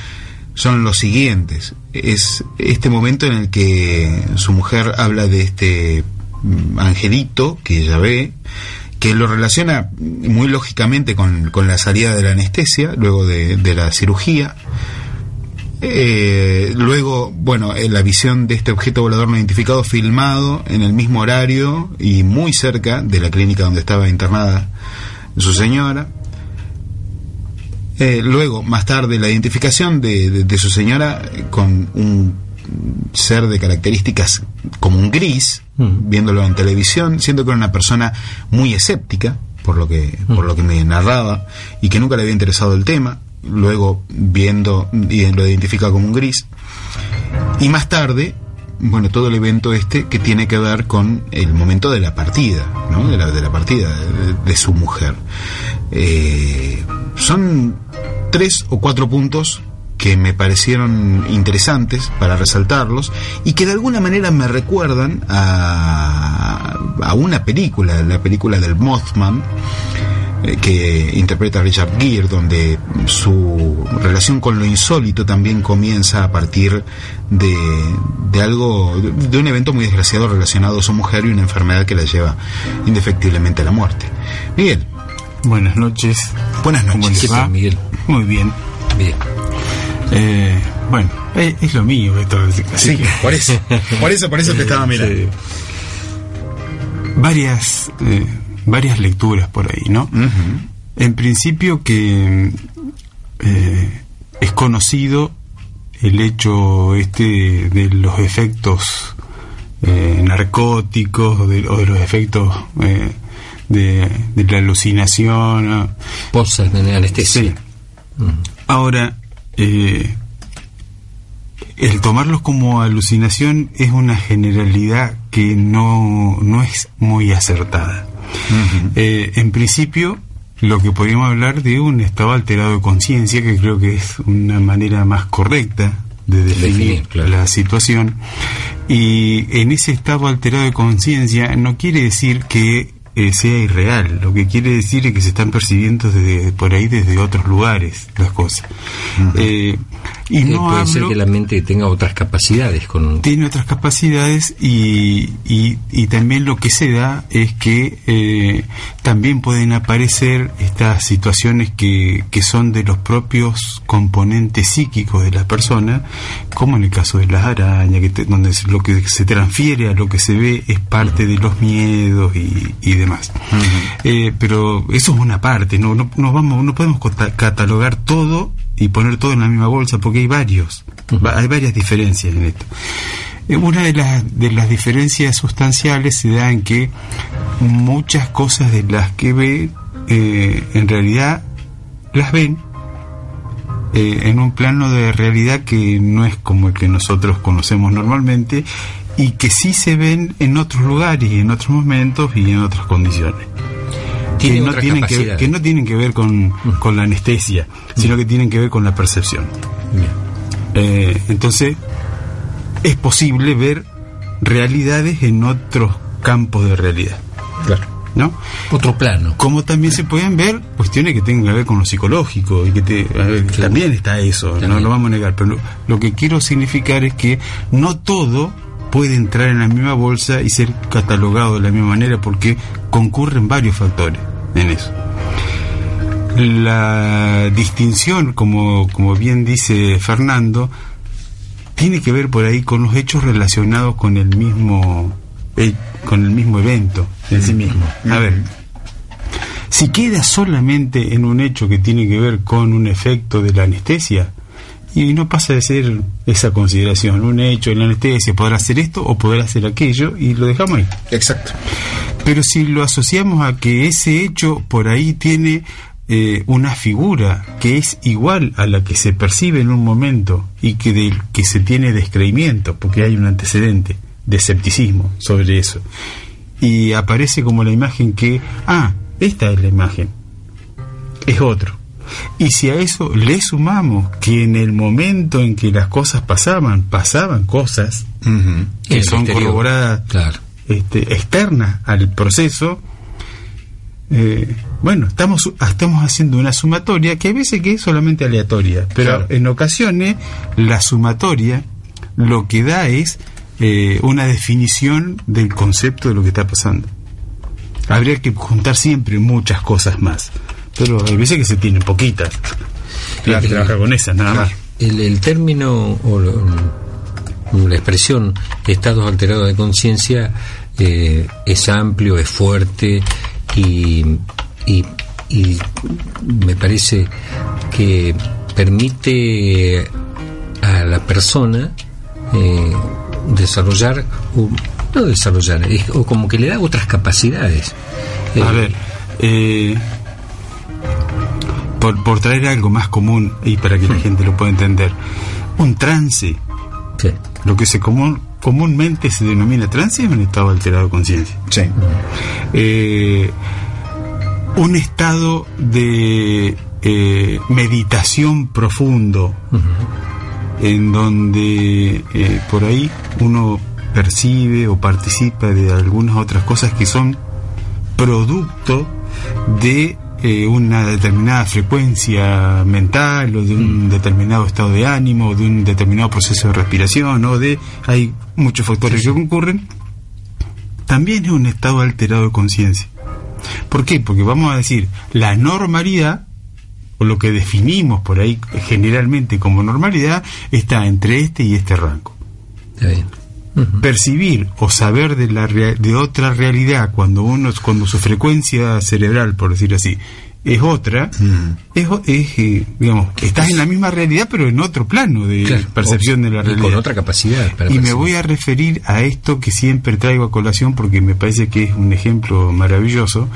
son los siguientes. Es este momento en el que su mujer habla de este mm, angelito que ella ve, que lo relaciona muy lógicamente con, con la salida de la anestesia, luego de, de la cirugía. Eh, luego, bueno, eh, la visión de este objeto volador no identificado filmado en el mismo horario y muy cerca de la clínica donde estaba internada su señora. Eh, luego, más tarde, la identificación de, de- de su señora con un ser de características como un gris, viéndolo en televisión, siendo que era una persona muy escéptica, por lo que, por lo que me narraba, y que nunca le había interesado el tema. Luego, viendo y lo identifica como un gris. Y más tarde, bueno, todo el evento este que tiene que ver con el momento de la partida, ¿no? De la, de la partida de, su mujer. Eh, son tres o cuatro puntos que me parecieron interesantes para resaltarlos y que de alguna manera me recuerdan a, a una película, la película del Mothman, que interpreta Richard Gere, donde su relación con lo insólito también comienza a partir de, de algo, de, de un evento muy desgraciado relacionado a su mujer y una enfermedad que la lleva indefectiblemente a la muerte. Miguel. Buenas noches. Buenas noches. ¿Cómo les Miguel? Muy bien. Bien. Eh, bueno, eh, es lo mío esto. así Sí, que- por eso. Por eso, por eso te estaba mirando. Sí. Varias, eh, varias lecturas por ahí, ¿no? En principio que eh, es conocido el hecho este de los efectos eh, narcóticos o de, o de los efectos eh, de, de la alucinación. ¿no? Posas de anestesia. Sí. Ahora, eh, el tomarlos como alucinación es una generalidad que no, no es muy acertada. Eh, en principio, lo que podríamos hablar de un estado alterado de conciencia, que creo que es una manera más correcta de definir, la situación. Y en ese estado alterado de conciencia no quiere decir que eh, sea irreal. Lo que quiere decir es que se están percibiendo desde, por ahí desde otros lugares las cosas. Eh, y no puede ser que la mente tenga otras capacidades. Con... Tiene otras capacidades y, y, también lo que se da es que eh, también pueden aparecer estas situaciones que, que son de los propios componentes psíquicos de la persona, como en el caso de las arañas, que donde lo que se transfiere a lo que se ve es parte de los miedos y, y demás. Eh, pero eso es una parte, no, no, no, vamos, no podemos catalogar todo y poner todo en la misma bolsa porque hay varios, hay varias diferencias en esto. Eh, una de las, de las diferencias sustanciales se da en que muchas cosas de las que ve, eh, en realidad las ven en un plano de realidad que no es como el que nosotros conocemos normalmente y que sí se ven en otros lugares y en otros momentos y en otras condiciones. Que no, tienen que, que no, tienen que, ver con, con la anestesia, sino que tienen que ver con la percepción. Eh, entonces, es posible ver realidades en otros campos de realidad. Claro. ¿no? Otro plano. Como también se pueden ver cuestiones que tengan que ver con lo psicológico y que te, también está eso, no lo vamos a negar, pero lo, que quiero significar es que no todo puede entrar en la misma bolsa y ser catalogado de la misma manera porque concurren varios factores en eso. La distinción, como, como bien dice Fernando, tiene que ver por ahí con los hechos relacionados con el mismo eh, con el mismo evento en sí mismo. A ver, si queda solamente en un hecho que tiene que ver con un efecto de la anestesia, y no pasa de ser esa consideración, un hecho en la anestesia, podrá hacer esto o podrá hacer aquello y lo dejamos ahí. Exacto. Pero si lo asociamos a que ese hecho por ahí tiene eh, una figura que es igual a la que se percibe en un momento y que del que se tiene descreimiento, porque hay un antecedente de escepticismo sobre eso, y aparece como la imagen que, ah, esta es la imagen, es otro y si a eso le sumamos que en el momento en que las cosas pasaban, pasaban cosas que son corroboradas este, externas al proceso, eh, bueno, estamos, estamos haciendo una sumatoria que a veces que es solamente aleatoria, pero en ocasiones la sumatoria lo que da es eh, una definición del concepto de lo que está pasando. Habría que juntar siempre muchas cosas más pero hay veces que se tienen poquitas. Hay que trabajar con esas, nada más. El, término o la expresión estados alterados de conciencia eh, es amplio, es fuerte y, y, me parece que permite a la persona eh, desarrollar, no desarrollar, o como que le da otras capacidades. a ver, eh, por, traer algo más común y para que la gente lo pueda entender, un trance, lo que se común, comúnmente se denomina trance es un estado alterado de conciencia. Eh, un estado de eh, meditación profundo, en donde eh, por ahí uno percibe o participa de algunas otras cosas que son producto de eh, una determinada frecuencia mental o de un mm. determinado estado de ánimo o de un determinado proceso de respiración o de hay muchos factores que concurren. También es un estado alterado de conciencia. ¿por qué? porque vamos a decir la normalidad o lo que definimos por ahí generalmente como normalidad está entre este y este rango percibir o saber de la de otra realidad cuando uno cuando su frecuencia cerebral por decir así es otra, es, eh, digamos, estás en la misma realidad, pero en otro plano de percepción de la realidad. con otra capacidad. y me voy a referir a esto que siempre traigo a colación porque me parece que es un ejemplo maravilloso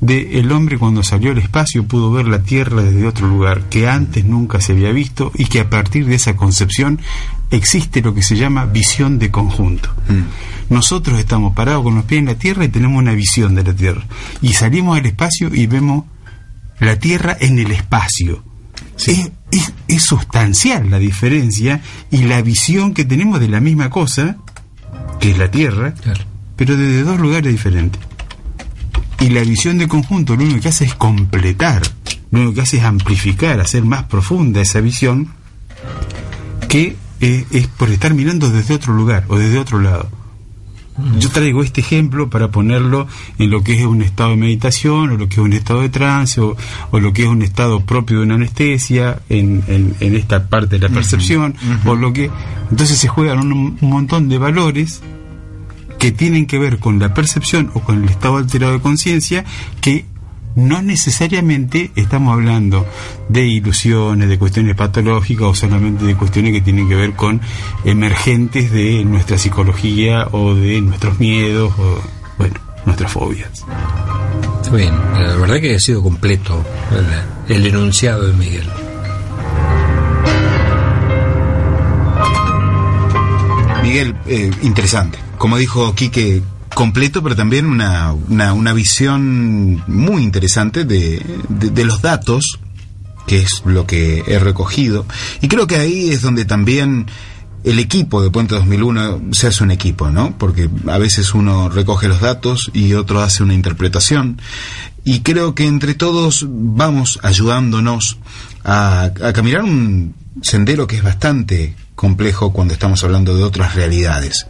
de el hombre cuando salió al espacio pudo ver la Tierra desde otro lugar que antes nunca se había visto y que a partir de esa concepción existe lo que se llama visión de conjunto. Mm. Nosotros estamos parados con los pies en la Tierra y tenemos una visión de la Tierra. Y salimos al espacio y vemos la Tierra en el espacio. Es, es, sustancial la diferencia y la visión que tenemos de la misma cosa, que es la Tierra, pero desde dos lugares diferentes. Y la visión de conjunto lo único que hace es completar, lo único que hace es amplificar, hacer más profunda esa visión, que eh, es por estar mirando desde otro lugar o desde otro lado. Yo traigo este ejemplo para ponerlo en lo que es un estado de meditación, o lo que es un estado de trance, o, lo que es un estado propio de una anestesia, en, en, esta parte de la percepción, o lo que. Entonces se juegan un, un montón de valores que tienen que ver con la percepción o con el estado alterado de conciencia que no necesariamente estamos hablando de ilusiones, de cuestiones patológicas o solamente de cuestiones que tienen que ver con emergentes de nuestra psicología o de nuestros miedos o, bueno, nuestras fobias. Está bien, la verdad que ha sido completo el, enunciado de Miguel. Miguel, eh, interesante. Como dijo Quique, completo, pero también una, una, visión muy interesante de, de, los datos, que es lo que he recogido. Y creo que ahí es donde también el equipo de Puente 2001 se hace un equipo, ¿no? Porque a veces uno recoge los datos y otro hace una interpretación. Y creo que entre todos vamos ayudándonos a, a caminar un sendero que es bastante complejo cuando estamos hablando de otras realidades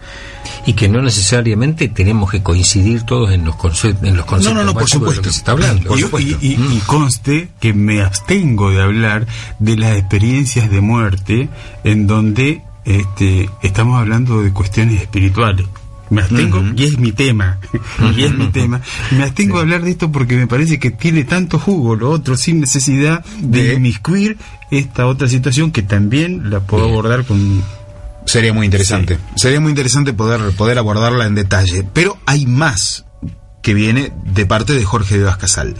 y que no necesariamente tenemos que coincidir todos en los, conceptos en los conceptos no, no, por supuesto. que se está hablando. Y, mm. conste que me abstengo de hablar de las experiencias de muerte en donde este, estamos hablando de cuestiones espirituales. Me abstengo, y es mi tema, y es mi tema. Me abstengo de hablar de esto porque me parece que tiene tanto jugo lo otro sin necesidad de inmiscuir esta otra situación que también la puedo abordar con Sería muy interesante. Sería muy interesante poder, poder abordarla en detalle. Pero hay más que viene de parte de Jorge de Casal.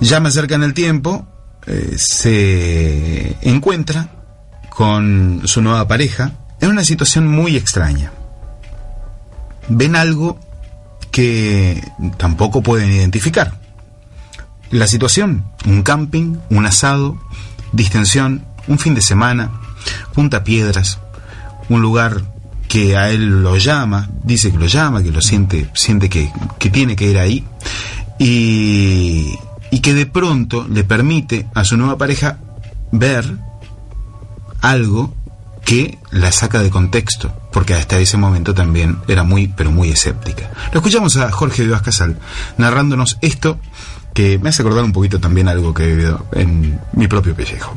Ya más cerca en el tiempo, eh, se encuentra con su nueva pareja en una situación muy extraña. Ven algo que tampoco pueden identificar. La situación, un camping, un asado, distensión, un fin de semana, punta piedras, un lugar que a él lo llama, dice que lo llama, que lo siente, siente que, tiene que ir ahí, y, y que de pronto le permite a su nueva pareja ver algo que la saca de contexto, porque hasta ese momento también era muy, pero muy escéptica. Lo escuchamos a Jorge Vivas Casal narrándonos esto que me hace acordar un poquito también algo que he vivido en mi propio pellejo.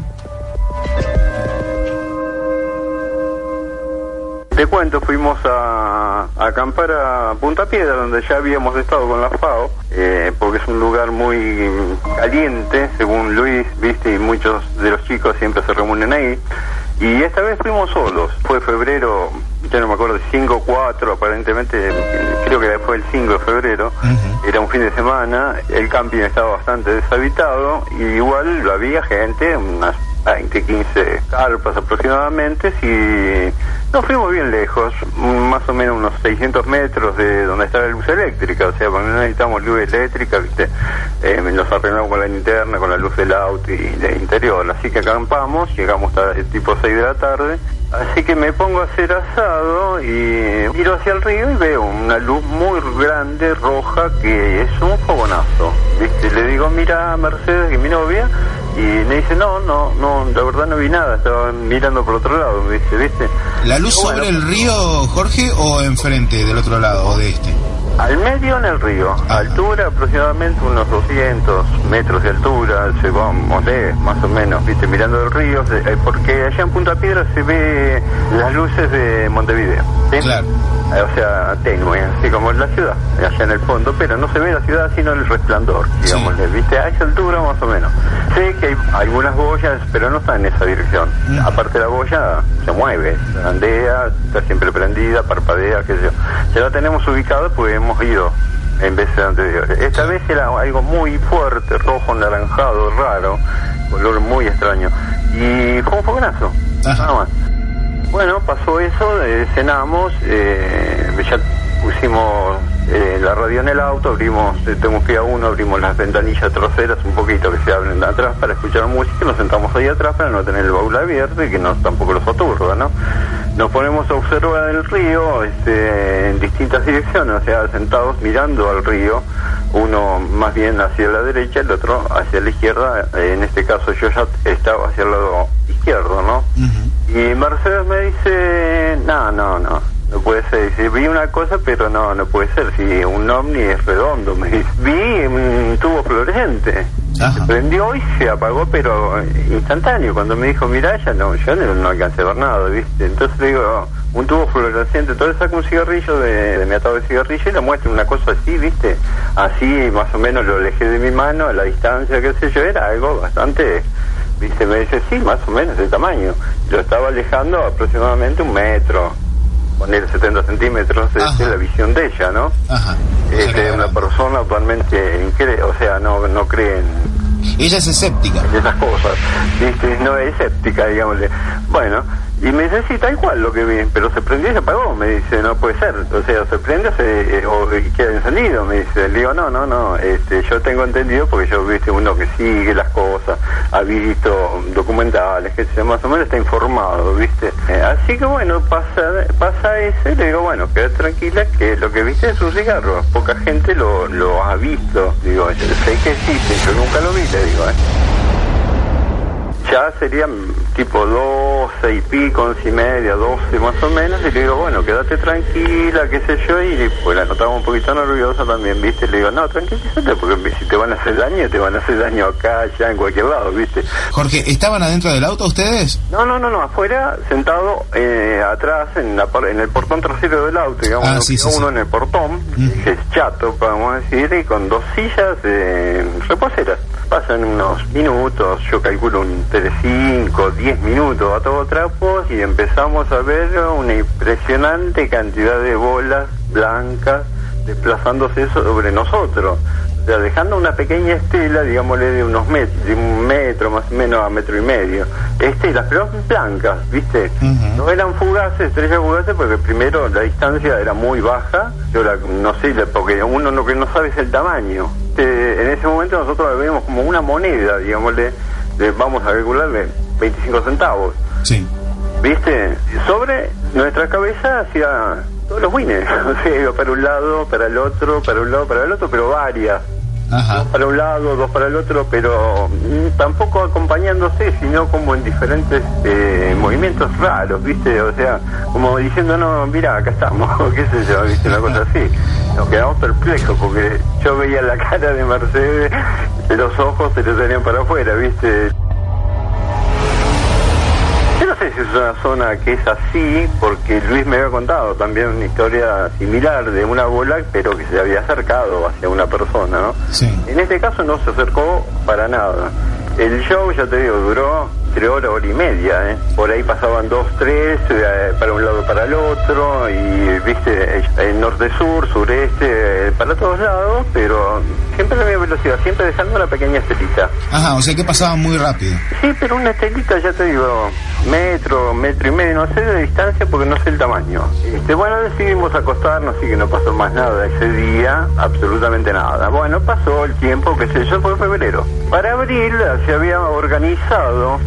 Te cuento, fuimos a, acampar a Punta Piedra, donde ya habíamos estado con la FAO, eh, porque es un lugar muy caliente, según Luis, viste, y muchos de los chicos siempre se reúnen ahí. Y esta vez fuimos solos, fue febrero, ya no me acuerdo, 5 o 4, aparentemente, creo que fue el 5 de febrero, era un fin de semana, el camping estaba bastante deshabitado, y igual había gente, unas 20, 15 carpas aproximadamente, si nos fuimos bien lejos, más o menos unos 600 metros de donde está la luz eléctrica, o sea, cuando necesitamos luz eléctrica, ¿viste? Eh, nos arreglamos con la linterna, con la luz del auto y de interior, así que acampamos, llegamos el tipo 6 de la tarde, así que me pongo a hacer asado y miro hacia el río y veo una luz muy grande, roja, que es un fogonazo. Le digo, mira Mercedes, que mi novia, y me dice, no, no, no, la verdad no vi nada, estaba mirando por otro lado, me dice, ¿viste? ¿La luz sobre el río, Jorge, o enfrente, del otro lado, o de este? Al medio en el río, altura aproximadamente unos 200 metros de altura, se vamos, más o menos, viste, mirando el río, eh, porque allá en Punta Piedra se ve las luces de Montevideo. ¿sí? Claro. o sea, tenue, así como en la ciudad, allá en el fondo, pero no se ve la ciudad sino el resplandor, digamos, ¿viste? A esa altura más o menos. Sé que hay algunas boyas, pero no están en esa dirección. Mm. Aparte la boya se mueve, andea, está siempre prendida, parpadea, qué sé yo. Ya la tenemos ubicada pues hemos ido en veces anteriores. Esta vez era algo muy fuerte, rojo, naranjado, raro, color muy extraño. Y fue un fogonazo, nada más. Bueno, pasó eso, eh, cenamos, eh, ya pusimos eh, la radio en el auto, abrimos, tenemos que a uno, abrimos las ventanillas traseras un poquito que se abren de atrás para escuchar música, nos sentamos ahí atrás para no tener el baúl abierto y que no tampoco los aturda, ¿no? Nos ponemos a observar el río este, en distintas direcciones, o sea, sentados mirando al río, uno más bien hacia la derecha, el otro hacia la izquierda, en este caso yo ya estaba hacia el lado izquierdo, ¿no? Y Mercedes me dice, no, no, no, no puede ser. Dice, vi una cosa, pero no, no puede ser. Si un ovni es redondo, me dice. Vi un tubo fluorescente. Se prendió y se apagó, pero instantáneo. Cuando me dijo, mira, ya no, yo no, alcancé a ver nada, ¿viste? Entonces le digo, un tubo fluorescente. Entonces saco un cigarrillo de, mi atado de cigarrillo y le muestro una cosa así, ¿viste? Así, más o menos lo alejé de mi mano, a la distancia, qué sé yo, era algo bastante ¿viste? Me dice, sí, más o menos de tamaño. Lo estaba alejando aproximadamente un metro, poner 70 centímetros, de la visión de ella, ¿no? Ajá. Este, una persona actualmente, o sea, no, no cree en... Ella es escéptica. Esas cosas, ¿viste? No es escéptica, digámosle. Bueno, y me dice, sí, tal cual lo que vi, pero se prendió y se apagó. Me dice, no puede ser. O sea, se prende se, eh, o queda encendido. Me dice, le digo, no, no, no. Este, yo tengo entendido porque yo, viste, uno que sigue las cosas, ha visto documentales, que más o menos está informado, viste. Eh, así que bueno, pasa pasa eso y le digo, bueno, queda tranquila que lo que viste es un cigarro. Poca gente lo, lo ha visto. Digo, sé que existe, yo nunca lo vi, le digo. Eh ya serían tipo 12 y pico, 11 y media, 12 más o menos, y le digo, bueno, quédate tranquila, qué sé yo, y pues la notaba un poquito nerviosa también, ¿viste? Le digo, no, tranquilízate, porque si te van a hacer daño, te van a hacer daño acá, allá, en cualquier lado, ¿viste? Jorge, ¿estaban adentro del auto ustedes? No, no, no, no, afuera, sentado eh, atrás, en, la, en el portón trasero del auto, digamos, ah, uno en el portón, que es chato, podemos decir, y con dos sillas eh, reposeras. Pasan unos minutos, yo calculo un de 5, 10 minutos a todo trapo y empezamos a ver una impresionante cantidad de bolas blancas desplazándose sobre nosotros. O sea, dejando una pequeña estela, digámosle, de unos metros, de un metro más o menos a metro y medio. Estelas, pero blancas, ¿viste? No eran fugaces, estrellas fugaces, porque primero la distancia era muy baja. Yo la, no sé, porque uno lo que no sabe es el tamaño. en ese momento nosotros la vemos como una moneda, digámosle, vamos a calcularle 25 centavos. Sí. ¿Viste? Sobre nuestra cabeza hacia todos los wines. O sea, para un lado, para el otro, para un lado, para el otro, pero varias. Dos para un lado, dos para el otro, pero mm, tampoco acompañándose, sino como en diferentes eh, movimientos raros, ¿viste? O sea, como diciendo, no, mira, acá estamos, qué sé yo, ¿viste? Una cosa así. Nos quedamos perplejos porque yo veía la cara de Mercedes, los ojos se le salían para afuera, ¿viste? Es una zona que es así, porque Luis me había contado también una historia similar de una bola, pero que se había acercado hacia una persona, ¿no? En este caso no se acercó para nada. El show, ya te digo, duró entre hora, hora y media, ¿eh? Por ahí pasaban dos, tres, eh, para un lado, para el otro, y viste, el norte-sur, sureste, para todos lados, pero siempre la misma velocidad, siempre dejando una pequeña estelita. Ajá, o sea que pasaba muy rápido. Sí, pero una estelita, ya te digo, metro, metro y medio, no sé de distancia porque no sé el tamaño. Este, bueno, decidimos acostarnos, así que no pasó más nada ese día, absolutamente nada. Bueno, pasó el tiempo, qué sé yo, fue febrero. Para abril se había organizado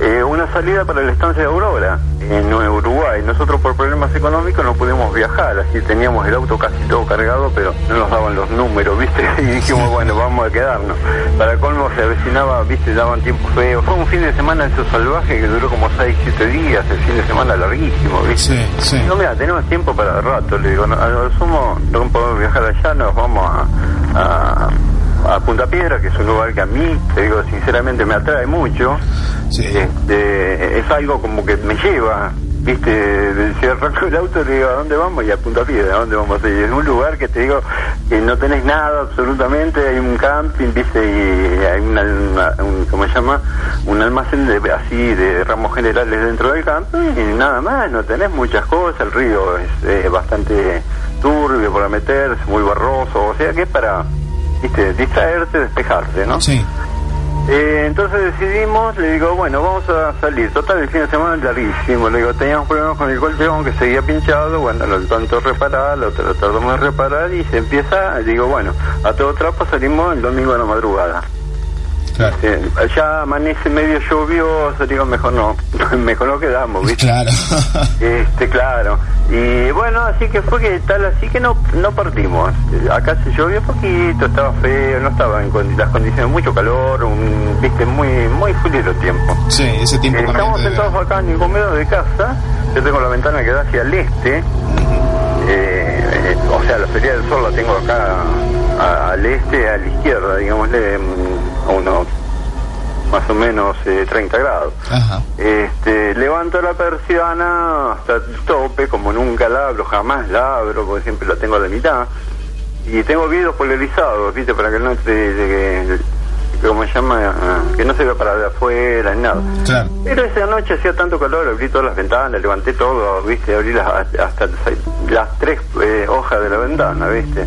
eh, una salida para la estancia de Aurora en Uruguay. Nosotros por problemas económicos no pudimos viajar, así teníamos el auto casi todo cargado, pero no nos daban los números, ¿viste? Y dijimos, bueno, vamos a quedarnos. Para colmo se avecinaba, ¿viste? Daban tiempo feo. Fue un fin de semana en su salvaje que duró como 6, 7 días, el fin de semana larguísimo, ¿viste? Sí, sí. No, mira, tenemos tiempo para el rato, le digo, no, a lo sumo no podemos viajar allá, nos vamos a a Punta Piedra, que es un lugar que a mí, te digo sinceramente, me atrae mucho. Este, es algo como que me lleva viste, si arranco el auto le digo, ¿a dónde vamos? Y a punta piedra, ¿a dónde vamos a ir? Es un lugar que te digo que no tenés nada absolutamente, hay un camping, viste, y hay una, un, ¿cómo se llama? Un almacén de, así de ramos generales dentro del camping y nada más, no tenés muchas cosas, el río es bastante turbio para meterse, muy barroso, o sea que es para, viste, distraerte, despejarte, ¿no? Sí. Eh, entonces decidimos, le digo, bueno, vamos a salir. Total, el fin de semana es larguísimo. Le digo, teníamos problemas con el colchón que seguía pinchado. Bueno, lo tanto reparar, lo, lo tardamos en reparar y se empieza. Digo, bueno, a todo trapo salimos el domingo a la madrugada. Claro. Eh, ya amanece medio lluvioso, digo, mejor no, mejor no quedamos, ¿viste? Claro. este, claro. Y bueno, así que fue que tal, así que no no partimos. Acá se llovió poquito, estaba feo, no estaba en las condiciones, mucho calor, un, viste, muy muy fulero el tiempo. Sí, ese tiempo eh, Estamos sentados acá en el comedor de casa, yo tengo la ventana que da hacia el este, eh, eh, o sea, la feria del sol la tengo acá al este, a la izquierda, digámosle, a unos más o menos 30 eh, grados. Este, levanto la persiana hasta el tope, como nunca la abro, jamás la abro, porque siempre la tengo a la mitad. Y tengo vidrios polarizados, ¿viste? Para que no te, como se llama, que no se vea para de afuera ni nada. Pero esa noche hacía tanto calor, abrí todas las ventanas, levanté todo, viste, abrí las, hasta las tres eh, hojas de la ventana, viste.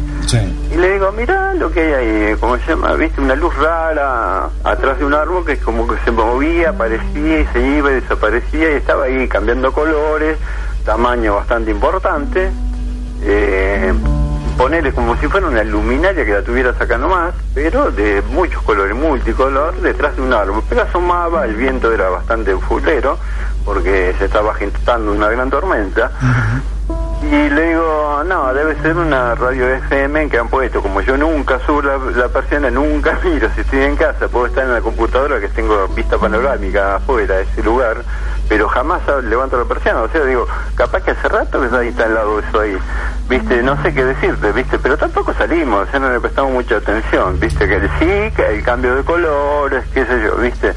Y le digo, mira lo que hay ahí, como se llama, viste, una luz rara atrás de un árbol que como que se movía, aparecía y se iba y desaparecía y estaba ahí cambiando colores, tamaño bastante importante. Eh, ponerle como si fuera una luminaria que la tuviera sacando más, pero de muchos colores, multicolor, detrás de un árbol. Pero asomaba, el viento era bastante fulero, porque se estaba agitando una gran tormenta. Y le digo, no, debe ser una radio FM que han puesto. Como yo nunca subo la, la persiana, nunca miro. Si estoy en casa, puedo estar en la computadora que tengo vista panorámica afuera de ese lugar pero jamás levanto la persiana. O sea, digo, capaz que hace rato que está instalado eso ahí. Viste, no sé qué decirte, viste, pero tampoco salimos, o no le prestamos mucha atención. Viste, que el sí, que el cambio de colores, qué sé yo, viste.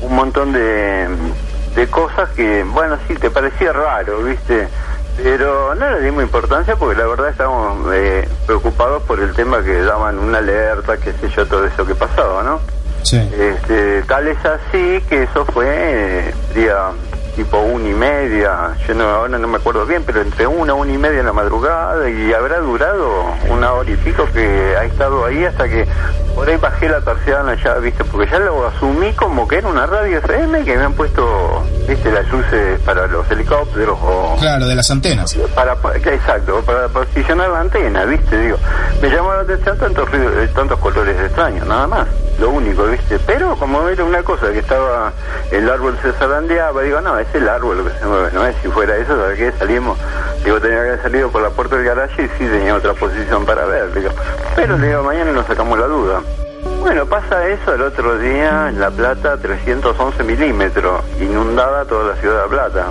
Un montón de, de cosas que, bueno, sí, te parecía raro, viste. Pero no le dimos importancia porque la verdad estábamos eh, preocupados por el tema que daban una alerta, qué sé yo, todo eso que pasaba, ¿no? Este, tal es así que eso fue eh, día tipo una y media, yo no, ahora no me acuerdo bien, pero entre una, una y media en la madrugada y habrá durado una hora y pico que ha estado ahí hasta que por ahí bajé la persiana ya, viste, porque ya lo asumí como que era una radio FM que me han puesto, viste, las luces para los helicópteros o... Claro, de las antenas. Para, exacto, para posicionar la antena, viste, digo, me llamó la atención tantos, eh, tantos colores extraños, nada más, lo único, viste, pero como era una cosa que estaba, el árbol se zarandeaba, digo, no, el árbol lo que se mueve, no es si fuera eso, ¿sabes qué? Salimos, digo, tenía que haber salido por la puerta del garaje y sí tenía otra posición para ver, digo, pero le digo, mañana nos sacamos la duda. Bueno, pasa eso el otro día en La Plata, 311 milímetros, inundada toda la ciudad de La Plata.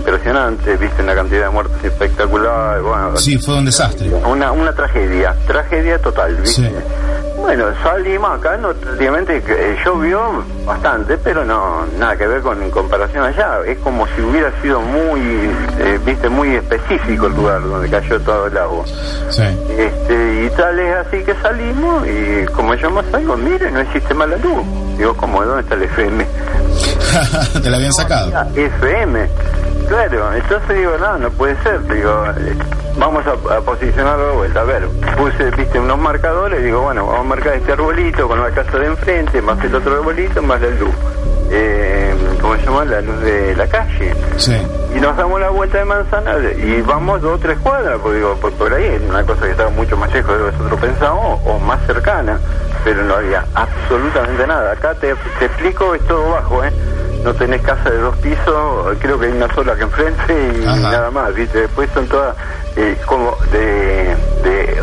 Impresionante, viste una cantidad de muertos espectacular. Bueno, sí, fue un desastre. Una, una tragedia, tragedia total, ¿viste? Bueno, salimos acá, no, prácticamente eh, llovió bastante, pero no nada que ver con en comparación allá. Es como si hubiera sido muy, eh, viste, muy específico el lugar donde cayó todo el agua. Sí. Este, y tal es así que salimos y como yo me salgo, mire, no existe mala luz. Digo, ¿cómo? ¿Dónde está el FM? Te la habían sacado. FM. Claro, entonces digo, no, no puede ser. Digo, eh, vamos a, posicionarlo de vuelta. A ver, puse, viste, unos marcadores. Digo, bueno, vamos a marcar este arbolito con la casa de enfrente, más el otro arbolito, más la luz. Eh, ¿Cómo se llama? La luz de la calle. Sí. Y nos damos la vuelta de manzana y vamos dos o tres cuadras, porque digo, por, ahí es una cosa que estaba mucho más lejos de lo que nosotros pensamos o más cercana, pero no había absolutamente nada. Acá te, te explico, es todo bajo, ¿eh? No tenés casa de dos pisos, creo que hay una sola que enfrente y nada más, ¿viste? Después son todas eh, como de, de,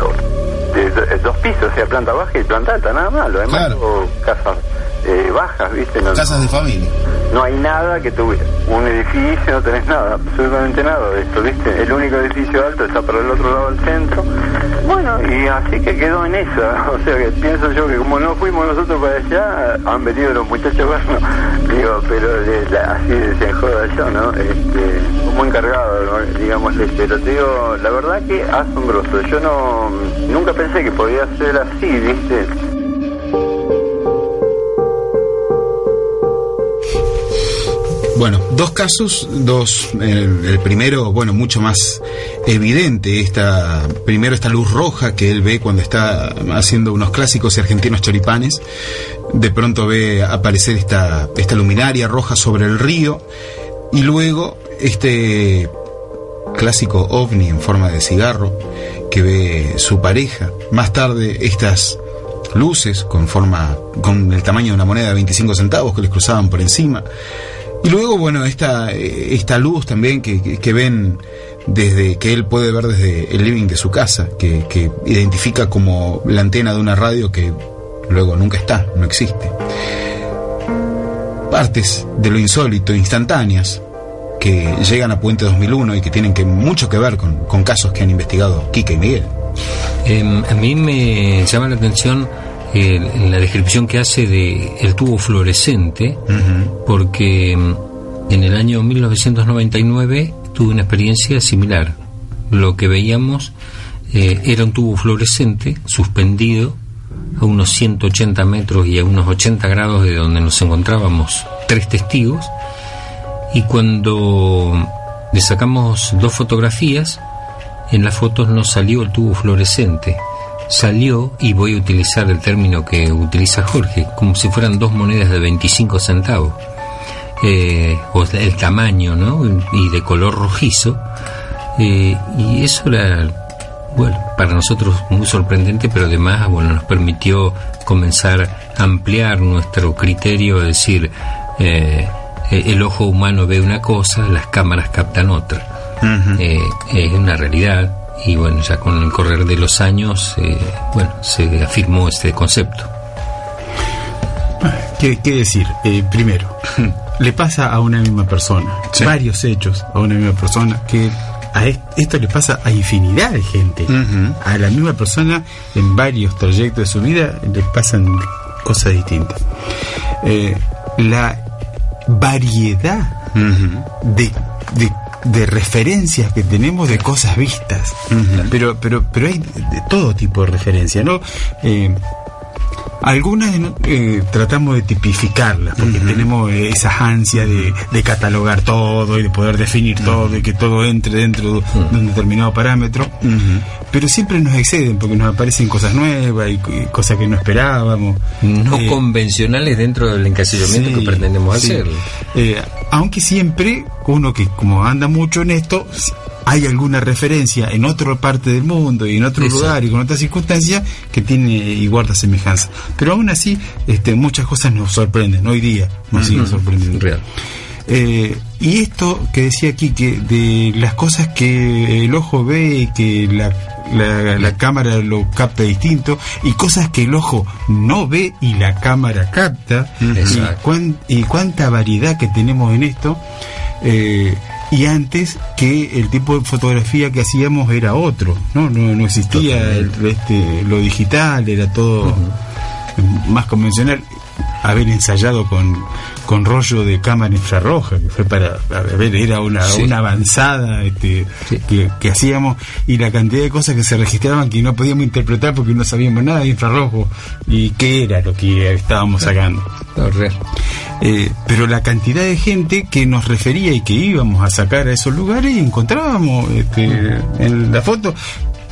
dos pisos, o sea, planta baja y planta alta, nada más, lo demás casas eh, bajas, ¿viste? No, Casas de familia. No hay nada que tuviera. Un edificio, no tenés nada, absolutamente nada de esto, ¿viste? El único edificio alto está por el otro lado del centro. Bueno, y así que quedó en esa. O sea que pienso yo que como no fuimos nosotros para allá, han venido los muchachos a vernos. Digo, pero así se joda yo, ¿no? Este, como encargado, digámosle. Pero te digo, la verdad que asombroso. Yo no nunca pensé que podía ser así, ¿viste? Bueno, dos casos, dos, el, primero, bueno, mucho más evidente, esta, primero esta luz roja que él ve cuando está haciendo unos clásicos argentinos choripanes, de pronto ve aparecer esta, esta luminaria roja sobre el río, y luego este clásico ovni en forma de cigarro que ve su pareja, más tarde estas luces con forma, con el tamaño de una moneda de 25 centavos que les cruzaban por encima, y luego, bueno, esta, esta luz también que, que, ven desde que él puede ver desde el living de su casa, que, que, identifica como la antena de una radio que luego nunca está, no existe. Partes de lo insólito, instantáneas, que llegan a Puente 2001 y que tienen que, mucho que ver con, con casos que han investigado Quique y Miguel. Em, a mí me llama la atención en la descripción que hace de el tubo fluorescente, porque mm, en el año 1999 tuve una experiencia similar. Lo que veíamos eh, era un tubo fluorescente suspendido a unos 180 metros y a unos 80 grados de donde nos encontrábamos tres testigos. Y cuando le sacamos dos fotografías, en las fotos no salió el tubo fluorescente, salió, y voy a utilizar el término que utiliza Jorge, como si fueran dos monedas de 25 centavos, eh, o el tamaño, ¿no? Y de color rojizo. Eh, y eso era, bueno, para nosotros muy sorprendente, pero además, bueno, nos permitió comenzar a ampliar nuestro criterio, es decir, eh, el ojo humano ve una cosa, las cámaras captan otra. es una realidad y bueno, ya con el correr de los años, eh, bueno, se afirmó este concepto. ¿Qué, decir? Eh, primero, le pasa a una misma persona, varios hechos a una misma persona, que a esto le pasa a infinidad de gente. A la misma persona en varios trayectos de su vida le pasan cosas distintas. Eh, la variedad de, de de referencias que tenemos de cosas vistas. Pero, pero, pero hay de todo tipo de referencias, ¿no? Eh, algunas eh, tratamos de tipificarlas porque tenemos esa ansia de, catalogar todo y de poder definir todo y que todo entre dentro de un determinado parámetro, pero siempre nos exceden porque nos aparecen cosas nuevas y, cosas que no esperábamos. No eh, convencionales dentro del encasillamiento que pretendemos hacer. Eh, aunque siempre uno que como anda mucho en esto hay alguna referencia en otra parte del mundo y en otro lugar y con otras circunstancias que tiene y guarda semejanza. Pero aún así, este, muchas cosas nos sorprenden, hoy día nos siguen sorprendiendo. Real. Eh, y esto que decía aquí, que de las cosas que el ojo ve y que la, la, cámara lo capta distinto, y cosas que el ojo no ve y la cámara capta, y, y, cuánta variedad que tenemos en esto. Eh, y antes que el tipo de fotografía que hacíamos era otro, no, no, no existía este, lo digital, era todo más convencional. Haber ensayado con, con rollo de cámara infrarroja, que fue para, ver, era una, una avanzada este, que, hacíamos, y la cantidad de cosas que se registraban que no podíamos interpretar porque no sabíamos nada de infrarrojo y qué era lo que estábamos sacando. Eh, pero la cantidad de gente que nos refería y que íbamos a sacar a esos lugares y encontrábamos este, en la foto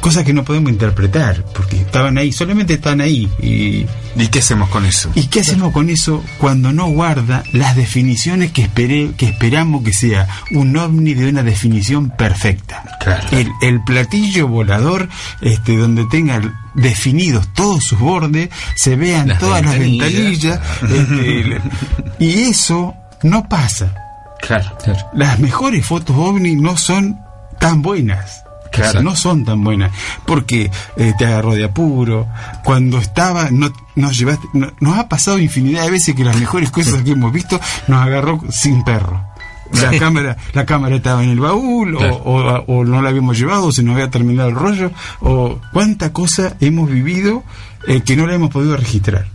cosas que no podemos interpretar, porque estaban ahí, solamente están ahí. Y, ¿Y qué hacemos con eso? ¿Y qué hacemos con eso cuando no guarda las definiciones que, esperé, que esperamos que sea un ovni de una definición perfecta? El, el, platillo volador, este, donde tenga definidos todos sus bordes, se vean todas las ventanillas, este, y eso no pasa. Claro, Las mejores fotos ovni no son tan buenas. Claro, no son tan buenas, porque eh, te agarró de apuro, cuando estaba, no, nos llevaste, nos ha pasado infinidad de veces que las mejores cosas que hemos visto nos agarró sin perro. La cámara, la cámara estaba en el baúl, o, no la habíamos llevado, o se nos había terminado el rollo, o cuánta cosa hemos vivido eh, que no la hemos podido registrar.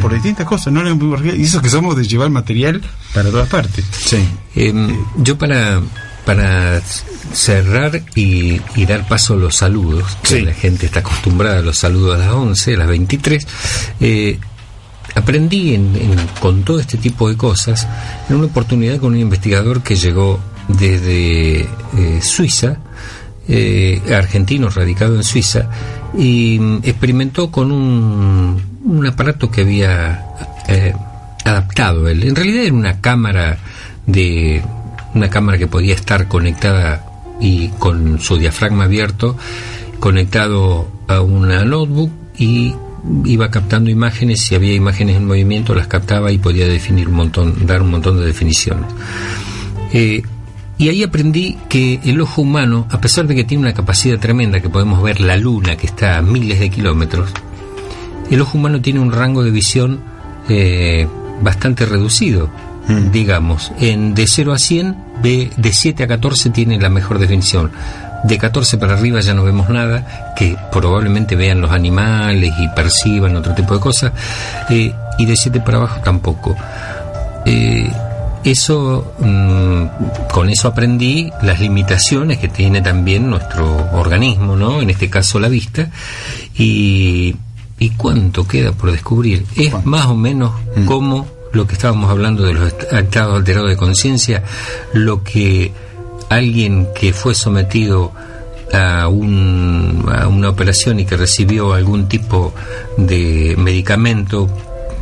Por distintas cosas, no hemos podido registrar. Y eso que somos de llevar material para todas partes. Sí. Em, yo para para cerrar y, dar paso a los saludos, que la gente está acostumbrada a los saludos a las 11, a las 23, eh, aprendí con todo este tipo de cosas en una oportunidad con un investigador que llegó desde eh, Suiza, eh, argentino radicado en Suiza, y mm, experimentó con un, un aparato que había adaptado él. En realidad era una cámara de una cámara que podía estar conectada y con su diafragma abierto, conectado a una notebook y iba captando imágenes, si había imágenes en movimiento las captaba y podía definir un montón, dar un montón de definiciones. Eh, y ahí aprendí que el ojo humano, a pesar de que tiene una capacidad tremenda, que podemos ver la luna que está a miles de kilómetros, el ojo humano tiene un rango de visión eh, bastante reducido. Mm. digamos, en de 0 a 100, ve, de 7 a 14 tiene la mejor definición. De 14 para arriba ya no vemos nada, que probablemente vean los animales y perciban otro tipo de cosas, eh, y de 7 para abajo tampoco. Eh, eso, mm, con eso aprendí las limitaciones que tiene también nuestro organismo, ¿no? En este caso la vista, y, y cuánto queda por descubrir. Es más o menos mm. como lo que estábamos hablando de los estados alterados de conciencia, lo que alguien que fue sometido a, un, a una operación y que recibió algún tipo de medicamento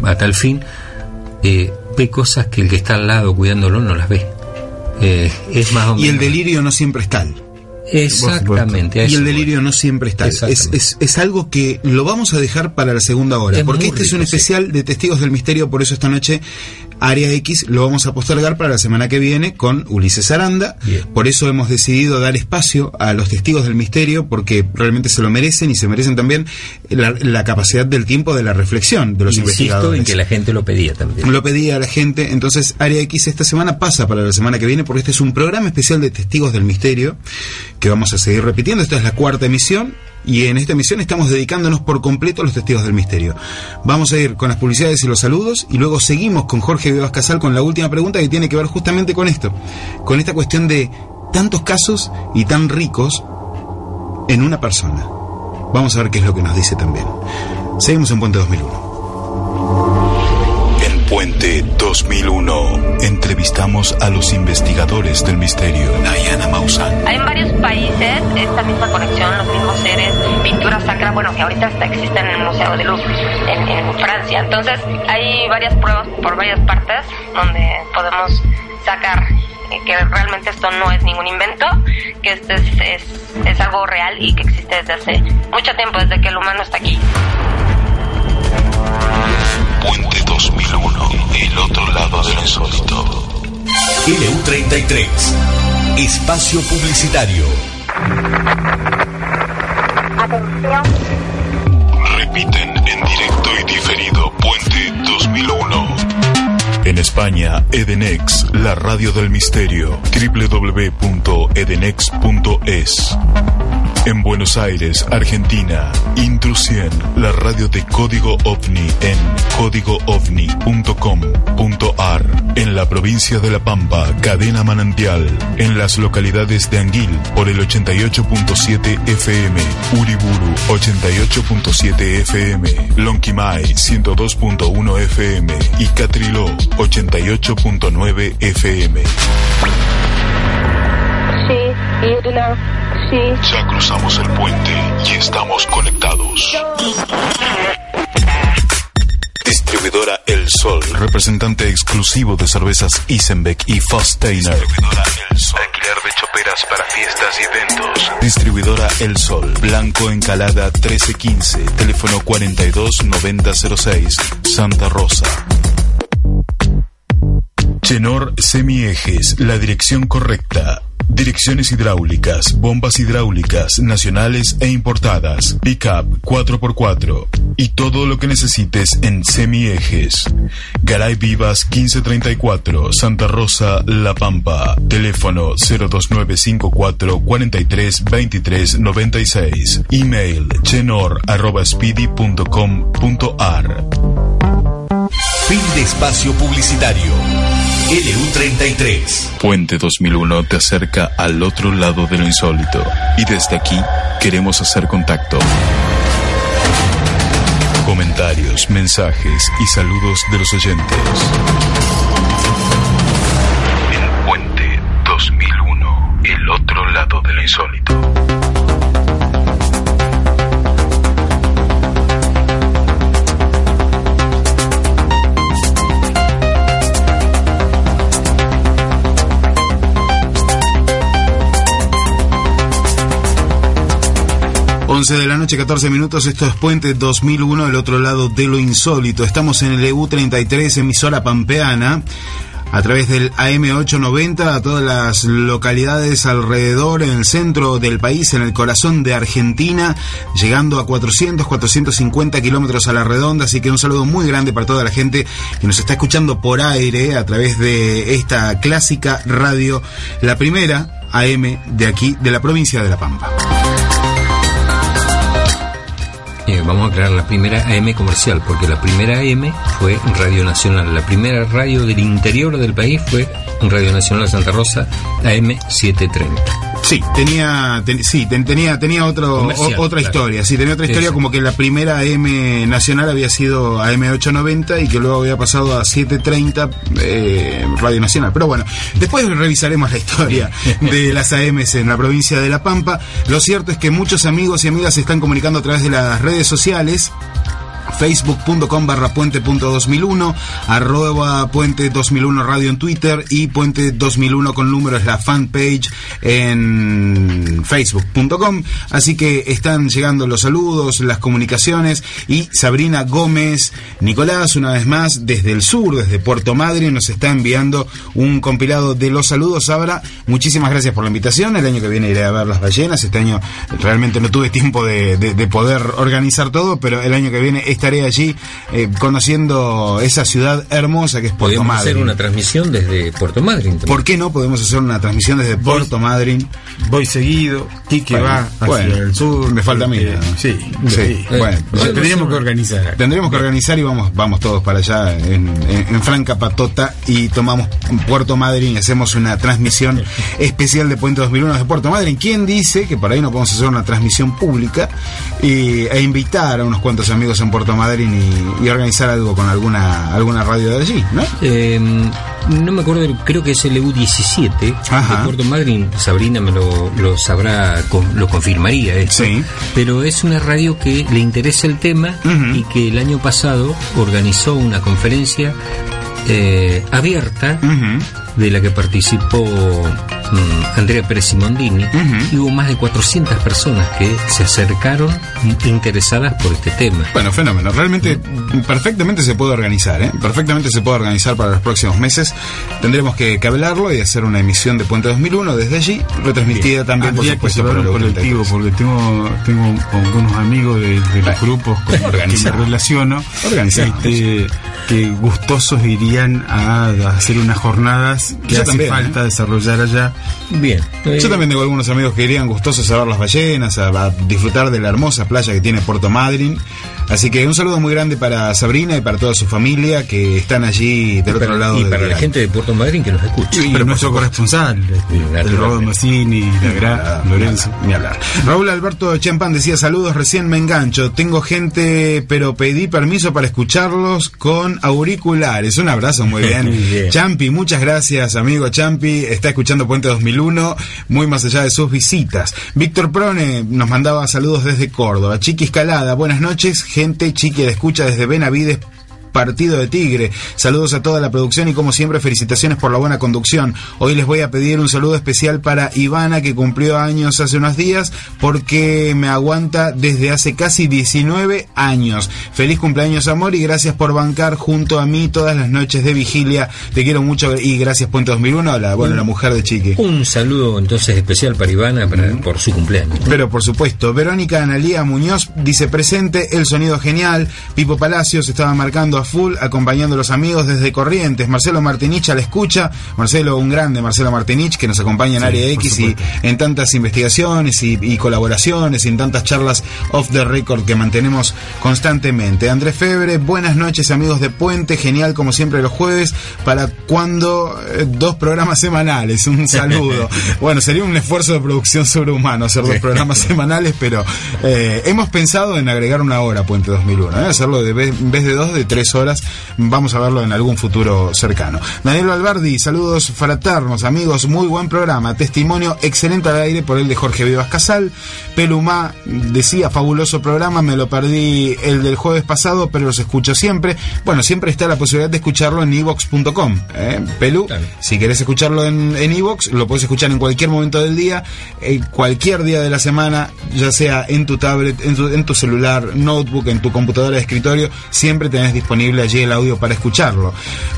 a tal fin, eh, ve cosas que el que está al lado cuidándolo no las ve. Eh, es más o menos... Y el delirio no siempre es tal. Exactamente. Y el delirio no siempre está. Es, es, es, algo que lo vamos a dejar para la segunda hora, porque este es un especial de Testigos del Misterio, por eso esta noche Área X lo vamos a postergar para la semana que viene con Ulises Aranda. Por eso hemos decidido dar espacio a los testigos del misterio, porque realmente se lo merecen y se merecen también la, capacidad del tiempo de la reflexión de los Insisto investigadores. en que la gente lo pedía también. Lo pedía la gente. Entonces, Área X esta semana pasa para la semana que viene, porque este es un programa especial de testigos del misterio que vamos a seguir repitiendo. Esta es la cuarta emisión y en esta emisión estamos dedicándonos por completo a los testigos del misterio. Vamos a ir con las publicidades y los saludos y luego seguimos con Jorge Vivas Casal con la última pregunta que tiene que ver justamente con esto, con esta cuestión de tantos casos y tan ricos en una persona. Vamos a ver qué es lo que nos dice también. Seguimos en Puente 2001. Puente 2001. Entrevistamos a los investigadores del misterio. Diana Maussan. Hay en varios países esta misma conexión, los mismos seres, pintura sacra, bueno, que ahorita hasta existen en el Museo de Louvre, en, Francia. Entonces, hay varias pruebas por varias partes donde podemos sacar que realmente esto no es ningún invento, que esto es, es, es algo real y que existe desde hace mucho tiempo, desde que el humano está aquí. Puente 2001, el otro lado del insólito. LU33, espacio publicitario. Atención. Repiten en directo y diferido Puente 2001. En España, Edenex, la radio del misterio, www.edenex.es. En Buenos Aires, Argentina, Intrusión, la radio de Código OVNI en códigoovni.com.ar. En la provincia de La Pampa, Cadena Manantial. En las localidades de Anguil, por el 88.7 FM, Uriburu, 88.7 FM, Lonquimay, 102.1 FM y Catriló, 88.9 FM. Sí, Irna. Ya cruzamos el puente y estamos conectados. Distribuidora El Sol, representante exclusivo de cervezas Isenbeck y Fosteiner. Distribuidora El Sol, alquiler de choperas para fiestas y eventos. Distribuidora El Sol, Blanco Encalada 1315, teléfono 429006, Santa Rosa. Chenor Semiejes, la dirección correcta Direcciones hidráulicas, bombas hidráulicas, nacionales e importadas, pickup 4x4 y todo lo que necesites en semiejes. Garay Vivas 1534, Santa Rosa, La Pampa. Teléfono 02954 43 23 96. Email chenor@speedy.com.ar. Fin de espacio publicitario. LU33. Puente 2001 te acerca al otro lado de lo insólito. Y desde aquí queremos hacer contacto. Comentarios, mensajes y saludos de los oyentes. El Puente 2001. El otro lado de lo insólito. 11 de la noche, 14 minutos. Esto es Puente 2001, el otro lado de lo insólito. Estamos en el EU33, emisora pampeana a través del AM890 a todas las localidades alrededor, en el centro del país, en el corazón de Argentina, llegando a 400, 450 kilómetros a la redonda. Así que un saludo muy grande para toda la gente que nos está escuchando por aire a través de esta clásica radio, la primera AM de aquí, de la provincia de La Pampa. Eh, vamos a crear la primera AM comercial, porque la primera AM fue Radio Nacional. La primera radio del interior del país fue Radio Nacional Santa Rosa, AM 730. Sí, tenía, sí, tenía, tenía otro, otra historia. Sí, tenía otra historia como que la primera AM nacional había sido AM890 y que luego había pasado a 730 eh, Radio Nacional. Pero bueno, después revisaremos la historia de las AMs en la provincia de La Pampa. Lo cierto es que muchos amigos y amigas se están comunicando a través de las redes sociales facebook.com barra puente.2001, arroba puente 2001 radio en Twitter y puente 2001 con número es la fanpage en facebook.com. Así que están llegando los saludos, las comunicaciones y Sabrina Gómez Nicolás, una vez más, desde el sur, desde Puerto Madre, nos está enviando un compilado de los saludos. Sabra, muchísimas gracias por la invitación. El año que viene iré a ver las ballenas. Este año realmente no tuve tiempo de poder organizar todo, pero el año que viene estaré allí eh, conociendo esa ciudad hermosa que es Puerto Podemos hacer una transmisión desde Puerto Madryn. ¿Por qué no podemos hacer una transmisión desde Puerto Madryn? Voy seguido, Quique va hacia el sur. Me falta a mí. Eh, sí, sí. Bueno, tendríamos que organizar. Tendríamos que organizar y vamos, vamos todos para allá en, Franca Patota y tomamos Puerto Madryn y hacemos una transmisión especial de Puente 2001 de Puerto Madryn. ¿Quién dice que por ahí no podemos hacer una transmisión pública y, e invitar a unos cuantos amigos en Puerto Madryn y, organizar algo con alguna alguna radio de allí, ¿no? Em, no me acuerdo, creo que es el EU17 de Puerto Madryn. Sabrina me lo, sabrá, lo confirmaría esto. Pero es una radio que le interesa el tema y que el año pasado organizó una conferencia eh, abierta de la que participó mm, Andrea Pérez Simondini y hubo más de 400 personas que se acercaron interesadas por este tema. Bueno, fenómeno. Realmente perfectamente se puede organizar, ¿eh? Perfectamente se puede organizar para los próximos meses. Tendremos que, hablarlo y hacer una emisión de Puente 2001 desde allí, retransmitida también, por supuesto, por el colectivo, porque tengo, tengo algunos amigos de, los grupos con que me relaciono. Este, que gustosos irían a hacer unas jornadas que hace falta ¿eh? desarrollar allá. Bien. Yo también tengo algunos amigos que irían gustosos a ver las ballenas, a, disfrutar de la hermosa playa que tiene Puerto Madryn. Así que un saludo muy grande para Sabrina y para toda su familia que están allí del otro lado. Y para la gente de Puerto Madryn que nos escucha. Y, nuestro corresponsal, el Robo Massini, la Lorenzo. Ni hablar. Raúl Alberto Champán decía saludos, recién me engancho. Tengo gente, pero pedí permiso para escucharlos con auriculares. Un abrazo, muy bien. Champi, muchas gracias, amigo Champi. Está escuchando Puente 2001, muy más allá de sus visitas. Víctor Prone nos mandaba saludos desde Córdoba. Chiqui Escalada, buenas noches. Gente, Chiqui de escucha desde Benavides partido de Tigre. Saludos a toda la producción y como siempre felicitaciones por la buena conducción. Hoy les voy a pedir un saludo especial para Ivana que cumplió años hace unos días porque me aguanta desde hace casi 19 años. Feliz cumpleaños amor y gracias por bancar junto a mí todas las noches de vigilia. Te quiero mucho y gracias Puente 2001, la, bueno, la mujer de Chiqui. Un saludo entonces especial para Ivana por su cumpleaños. Pero por supuesto, Verónica Analía Muñoz dice presente, el sonido genial. Pipo Palacios estaba marcando a full, acompañando a los amigos desde Corrientes. Marcelo Martinich a la escucha. Marcelo, un grande Marcelo Martinich que nos acompaña en Área X y en tantas investigaciones y, colaboraciones y en tantas charlas off the record que mantenemos constantemente. Andrés Febre, buenas noches amigos de Puente, genial como siempre los jueves. ¿Para cuando eh, dos programas semanales? Un saludo. bueno, sería un esfuerzo de producción sobrehumano hacer dos programas semanales, pero eh, hemos pensado en agregar una hora Puente 2001, ¿eh? hacerlo de vez, en vez de dos, de tres horas. Vamos a verlo en algún futuro cercano. Daniel Albardi, saludos fraternos, amigos, muy buen programa. Testimonio excelente al aire por el de Jorge Vivas Casal. Pelumá decía, fabuloso programa, me lo perdí el del jueves pasado, pero los escucho siempre. Bueno, siempre está la posibilidad de escucharlo en evox.com. ¿eh? Pelu, si querés escucharlo en evox, lo puedes escuchar en cualquier momento del día, en cualquier día de la semana, ya sea en tu tablet, en tu, en tu celular, notebook, en tu computadora de escritorio, siempre tenés disponible allí el audio para escucharlo.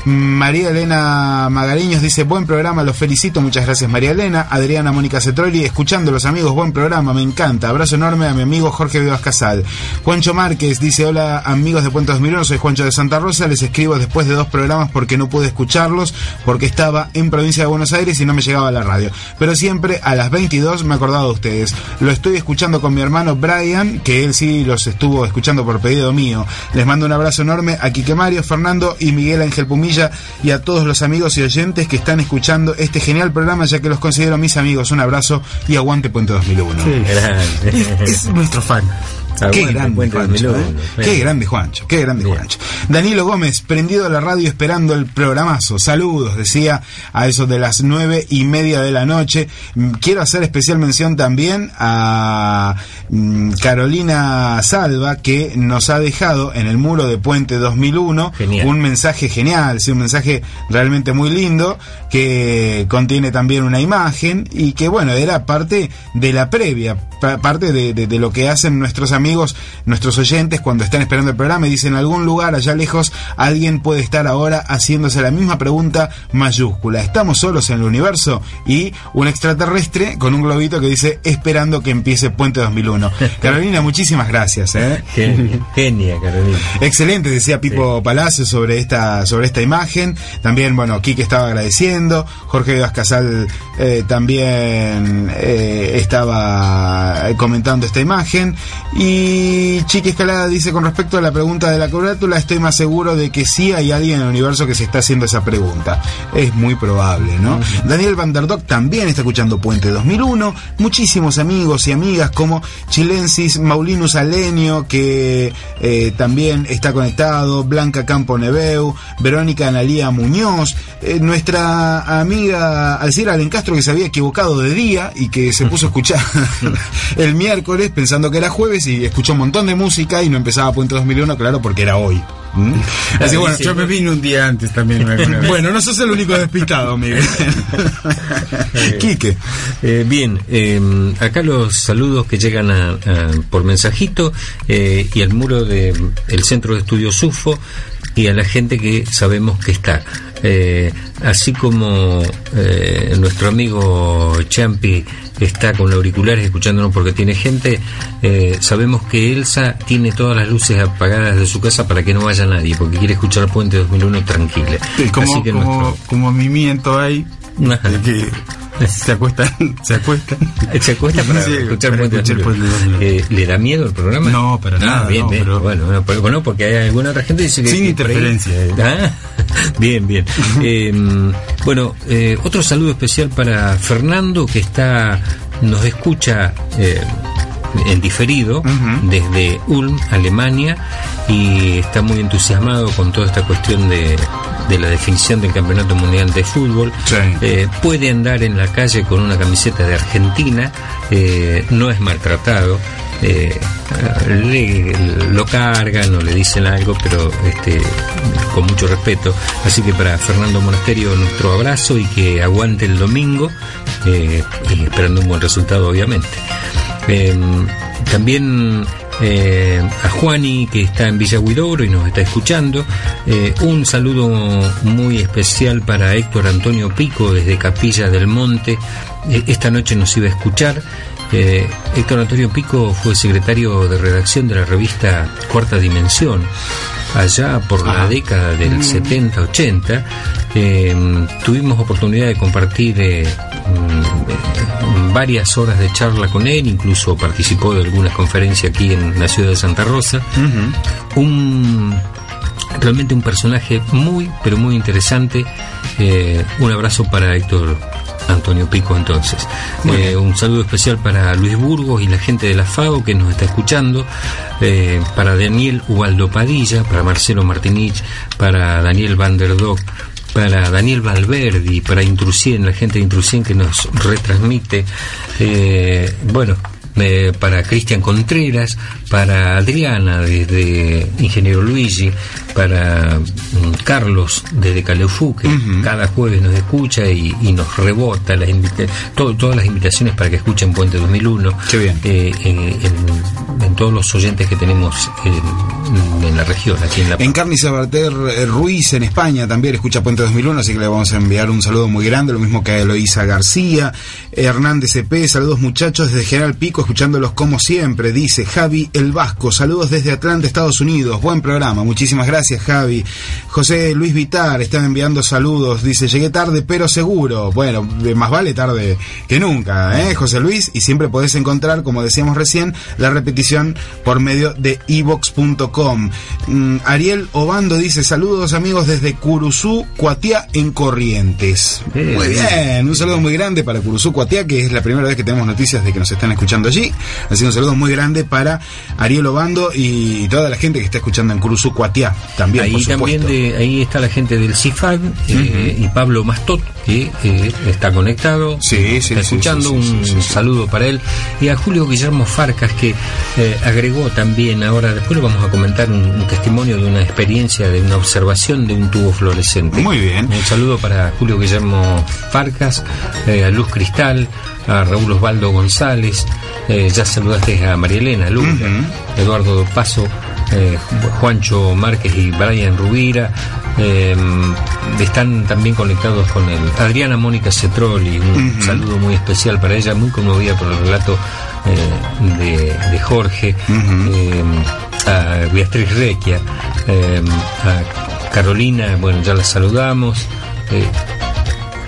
María Elena Magariños dice, buen programa, los felicito, muchas gracias María Elena. Adriana Mónica Cetroli, escuchando los amigos, buen programa, me encanta. Abrazo enorme a mi amigo Jorge Vivas Casal. Juancho Márquez dice, hola amigos de Puente 2001, soy Juancho de Santa Rosa, les escribo después de dos programas porque no pude escucharlos, porque estaba en provincia de Buenos Aires y no me llegaba a la radio. Pero siempre a las 22 me he acordado de ustedes. Lo estoy escuchando con mi hermano Brian, que él sí los estuvo escuchando por pedido mío. Les mando un abrazo enorme a Quique Mario, Fernando y Miguel Ángel Pumilla y a todos los amigos y oyentes que están escuchando este genial programa, ya que los considero mis amigos. Un abrazo y aguante Puente 2001. es nuestro fan. Qué grande, Juancho, ¿eh? qué grande Juancho, qué grande Juancho. Danilo Gómez, prendido a la radio esperando el programazo. Saludos, decía a eso de las nueve y media de la noche. Mm, quiero hacer especial mención también a mm, Carolina Salva, que nos ha dejado en el muro de Puente 2001 un mensaje genial, sí, un mensaje realmente muy lindo, que contiene también una imagen y que, bueno, era parte de la previa, parte de, de lo que hacen nuestros amigos amigos, nuestros oyentes, cuando están esperando el programa y dicen en algún lugar allá lejos, alguien puede estar ahora haciéndose la misma pregunta mayúscula. ¿Estamos solos en el universo? Y un extraterrestre con un globito que dice esperando que empiece Puente 2001. Carolina, muchísimas gracias. ¿eh? Genia, Carolina. Excelente, decía Pipo Palacio sobre esta, sobre esta imagen. También, bueno, Quique estaba agradeciendo. Jorge Vivas Casal eh, también eh, estaba comentando esta imagen. Y y Chiqui Escalada dice con respecto a la pregunta de la carátula, estoy más seguro de que sí hay alguien en el universo que se está haciendo esa pregunta. Es muy probable, ¿no? Daniel Van der también está escuchando Puente 2001. Muchísimos amigos y amigas como Chilensis, Maulinus Alenio, que eh, también está conectado, Blanca Campo Neveu, Verónica Analía Muñoz, eh, nuestra amiga Alcira Alencastro que se había equivocado de día y que se puso a escuchar el miércoles pensando que era jueves y escuchó un montón de música y no empezaba Puente 2001, claro, porque era hoy. ¿Mm? Así bueno, yo me vine un día antes también. bueno, no sos el único despistado, Miguel. Quique. Eh, bien, eh, acá los saludos que llegan a, por mensajito eh, y al muro del el Centro de Estudios SUFO y a la gente que sabemos que está. así como nuestro amigo Champi está con auriculares escuchándonos porque tiene gente, eh, sabemos que Elsa tiene todas las luces apagadas de su casa para que no vaya nadie, porque quiere escuchar Puente 2001 tranquila. como, Así que como, como mimiento hay, que se acuestan, se acuestan. Se acuesta para escuchar Puente eh, ¿Le da miedo el programa? No, para nada. Bien, bien. Bueno, bueno, porque hay alguna otra gente que dice que. Sin interferencia. Eh. Ah, bien, bien. Em, bueno, eh, otro saludo especial para Fernando que está, nos escucha en diferido desde Ulm, Alemania, y está muy entusiasmado con toda esta cuestión de, de la definición del Campeonato Mundial de Fútbol. Eh, puede andar en la calle con una camiseta de Argentina, eh, no es maltratado. Eh, lo cargan o le dicen algo, pero este, con mucho respeto. Así que para Fernando Monasterio nuestro abrazo y que aguante el domingo, esperando un buen resultado obviamente. también eh, a Juani que está en Villa Huidobro y nos está escuchando. Eh, un saludo muy especial para Héctor Antonio Pico desde Capilla del Monte. Eh, esta noche nos iba a escuchar. Héctor Antonio Pico fue secretario de redacción de la revista Cuarta Dimensión allá por la década del 70-80. Mm. tuvimos oportunidad de compartir Mm, varias horas de charla con él, incluso participó de algunas conferencias aquí en la ciudad de Santa Rosa. Un realmente un personaje muy, pero muy interesante. Eh, un abrazo para Héctor Antonio Pico entonces. Eh, un saludo especial para Luis Burgos y la gente de la FAO que nos está escuchando, eh, para Daniel Ubaldo Padilla, para Marcelo Martinich, para Daniel Van der Dock, para Daniel Valverdi, para Intrusien, la gente de Intrusien que nos retransmite. Eh, bueno, eh, para Cristian Contreras, para Adriana desde Ingeniero Luigi, para mm, Carlos desde Calefú, que cada jueves nos escucha y, nos rebota las todas las invitaciones para que escuchen Puente 2001. Eh, en, todos los oyentes que tenemos en, la región, aquí en la En Sabater eh, Ruiz, en España, también escucha Puente 2001, así que le vamos a enviar un saludo muy grande, lo mismo que a Eloísa García, Hernández EP, saludos muchachos desde General Pico, escuchándolos como siempre, dice Javi El Vasco, saludos desde Atlanta, Estados Unidos, buen programa, muchísimas gracias Javi. José Luis Vitar está enviando saludos. Dice, llegué tarde, pero seguro. Bueno, más vale tarde que nunca, ¿eh, José Luis? Y siempre podés encontrar, como decíamos recién, la repetición por medio de evox.com. Mm, Ariel Obando dice, saludos amigos desde Curuzú, Cuatiá, en Corrientes. muy bien. Un saludo muy grande para Curuzú, Cuatiá, que es la primera vez que tenemos noticias de que nos están escuchando allí. Así que un saludo muy grande para Ariel Obando y toda la gente que está escuchando en Curuzú, Cuatiá también, ahí también de, ahí está la gente del CIFAG eh, y Pablo Mastot que eh, está conectado. Sí, está escuchando un saludo para él. Y a Julio Guillermo Farcas que eh, agregó también ahora después vamos a comentar un, testimonio de una experiencia de una observación de un tubo fluorescente. Muy bien. Un saludo para Julio Guillermo Farcas a Luz Cristal a Raúl Osvaldo González ya saludaste a María Elena Luz Eduardo Paso eh, Juancho Márquez y Brian Rubira. Em, están también conectados con el Adriana Mónica Cetroli, un saludo muy especial para ella, muy conmovida por el relato eh, de, Jorge, em, a Beatriz Requia, em, a Carolina, bueno, ya la saludamos, eh,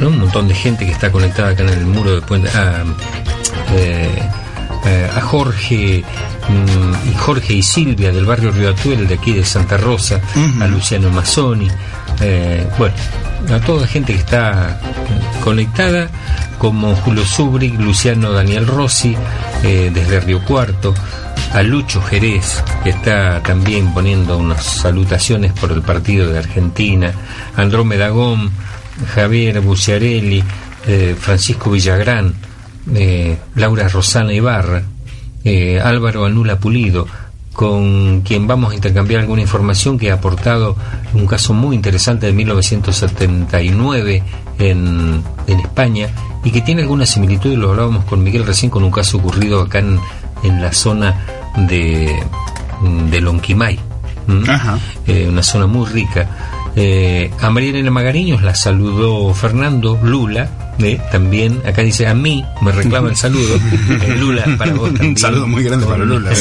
un montón de gente que está conectada acá en el muro de Puente. A Jorge Mm, y Jorge y Silvia del barrio Río Atuel de aquí de Santa Rosa, a Luciano Mazzoni, eh, bueno, a toda la gente que está conectada, como Julio Zubrick, Luciano Daniel Rossi, eh, desde Río Cuarto, a Lucho Jerez, que está también poniendo unas salutaciones por el partido de Argentina, Andrómeda Gom, Javier Buciarelli, eh, Francisco Villagrán, Laura Rosana Ibarra, eh, Álvaro Anula Pulido, con quien vamos a intercambiar alguna información que ha aportado un caso muy interesante de 1979 en, en España y que tiene alguna similitud, lo hablábamos con Miguel recién, con un caso ocurrido acá en, en la zona de, de Lonquimay, eh, una zona muy rica. Eh, a María Elena Magariños la saludó Fernando Lula, también, acá dice a mí, me reclama el saludo. Eh, Lula, para vos también. Un saludo muy grande para Lula.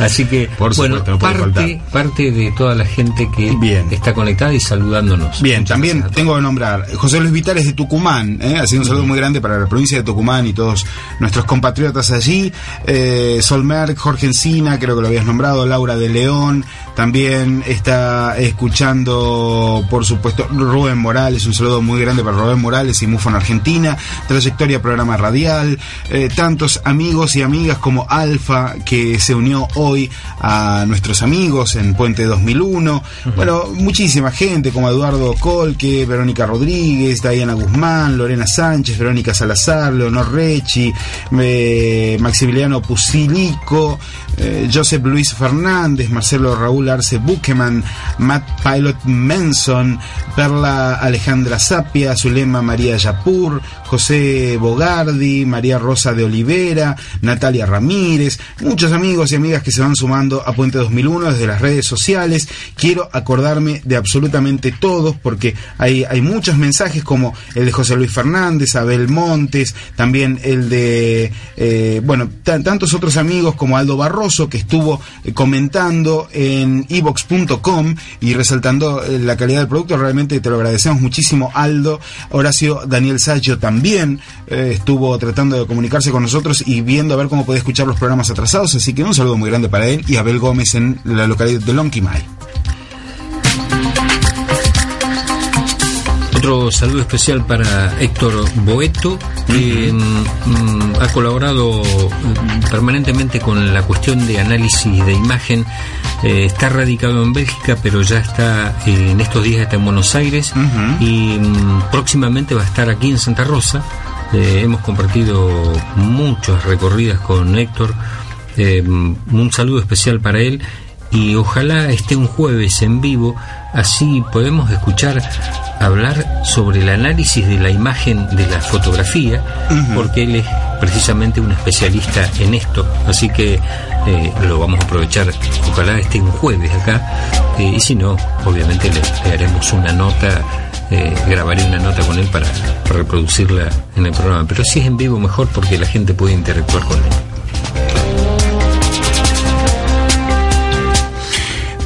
Así que, bueno, parte, parte de toda la gente que está conectada y saludándonos. Bien, también tengo que nombrar José Luis Vitales de Tucumán, ¿eh? así un saludo muy grande para la provincia de Tucumán y todos nuestros compatriotas allí. Eh, Solmer, Jorge Encina, creo que lo habías nombrado, Laura de León, también está escuchando, por supuesto, Rubén Morales, un saludo muy grande para Rubén Morales y MUFON Argentina, trayectoria programa radial, eh, tantos amigos y amigas como Alfa, que se unió hoy a nuestros amigos en Puente 2001. Bueno, muchísima gente como Eduardo Colque, Verónica Rodríguez, Diana Guzmán, Lorena Sánchez, Verónica Salazar, Leonor Rechi, eh, Maximiliano Pusilico, eh, Joseph Luis Fernández, Marcelo Raúl Arce Bucheman, Matt Pilot Menson, Perla Alejandra Sapia, Zulema María Yapur, José Bogardi, María Rosa de Olivera, Natalia Ramírez, muchos amigos y amigas que se van sumando a Puente 2001 desde las redes sociales. Quiero acordarme de absolutamente todos porque hay, hay muchos mensajes como el de José Luis Fernández, Abel Montes, también el de, eh, bueno, tantos otros amigos como Aldo Barroso que estuvo eh, comentando en evox.com y resaltando eh, la calidad del producto. Realmente te lo agradecemos muchísimo, Aldo. Horacio Daniel Saggio también estuvo tratando de comunicarse con nosotros y viendo a ver cómo puede escuchar los programas atrasados. Así que un saludo muy grande para él y Abel Gómez en la localidad de Lonquimay. Otro saludo especial para Héctor Boeto, que mm, ha colaborado mm, permanentemente con la cuestión de análisis de imagen. Eh, está radicado en Bélgica, pero ya está eh, en estos días está en Buenos Aires y mm, próximamente va a estar aquí en Santa Rosa. Eh, hemos compartido muchas recorridas con Héctor. un saludo especial para él y ojalá esté un jueves en vivo, así podemos escuchar hablar sobre el análisis de la imagen de la fotografía, porque él es precisamente un especialista en esto, así que eh, lo vamos a aprovechar, ojalá esté un jueves acá, eh, y si no, obviamente le, haremos una nota. Eh, grabaré una nota con él para, para reproducirla en el programa, pero si es en vivo mejor porque la gente puede interactuar con él.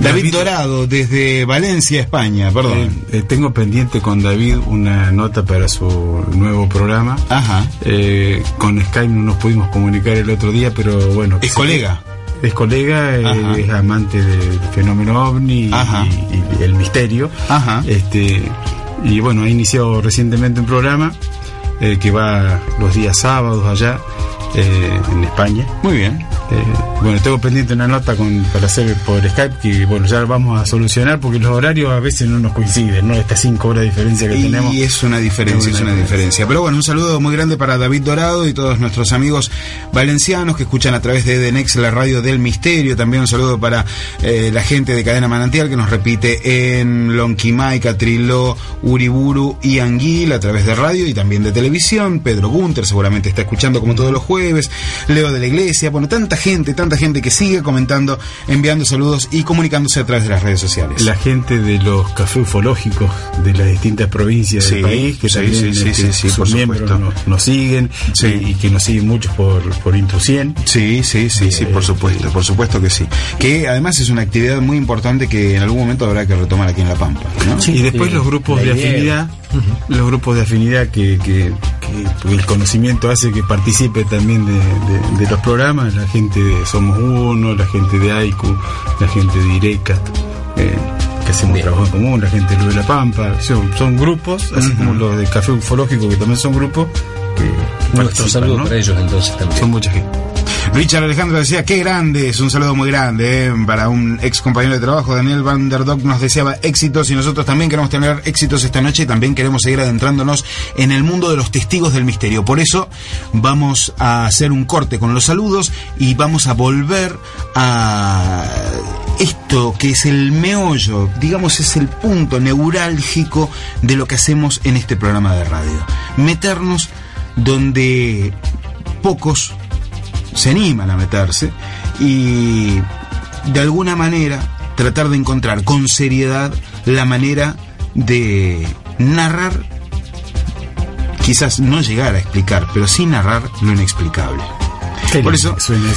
David, Dorado, desde Valencia, España, perdón. Eh, tengo pendiente con David una nota para su nuevo programa. Ajá. Eh, con Skype no nos pudimos comunicar el otro día, pero bueno. ¿Es colega? es colega, eh, es amante del fenómeno ovni y, el misterio. Ajá. Este, y bueno, ha iniciado recientemente un programa que va los días sábados allá en España. Muy bien. Eh, bueno, tengo pendiente una nota con, para hacer por Skype que bueno, ya vamos a solucionar porque los horarios a veces no nos coinciden, ¿no? Estas cinco horas de diferencia que tenemos. Y es una diferencia, es una, diferencia. Pero bueno, un saludo muy grande para David Dorado y todos nuestros amigos valencianos que escuchan a través de Edenex, la radio del misterio. También un saludo para eh, la gente de Cadena Manantial que nos repite en Lonquimay, Catriló, Uriburu y Anguil a través de radio y también de televisión. Pedro Gunter seguramente está escuchando como todos los jueves. Leo de la Iglesia, bueno, tanta gente, tanta gente que sigue comentando, enviando saludos y comunicándose a través de las redes sociales. La gente de los cafés ufológicos de las distintas provincias del país, que también este, por miembros nos, siguen y, que nos siguen muchos por, por Intucien. Sí, sí, sí, sí, por supuesto, por supuesto que sí. Que además es una actividad muy importante que en algún momento habrá que retomar aquí en La Pampa. y después los grupos de afinidad, los grupos de afinidad que, que, el conocimiento hace que participe también de los programas, la gente de Somos Uno, la gente de AICU, la gente de IRECA, eh, que hacemos trabajo en común, la gente de la Pampa, son, grupos, así como los de Café Ufológico, que también son grupos. Que Nuestro saludo para ellos entonces también. Son mucha gente. Richard Alejandro decía, qué grande, es un saludo muy grande eh, para un ex compañero de trabajo. Daniel Van der Dog nos deseaba éxitos y nosotros también queremos tener éxitos esta noche y también queremos seguir adentrándonos en el mundo de los testigos del misterio. Por eso vamos a hacer un corte con los saludos y vamos a volver a esto que es el meollo, digamos es el punto neurálgico de lo que hacemos en este programa de radio. Meternos donde pocos se animan a meterse y de alguna manera tratar de encontrar con seriedad la manera de narrar, quizás no llegar a explicar, pero sí narrar lo inexplicable. Por eso suena,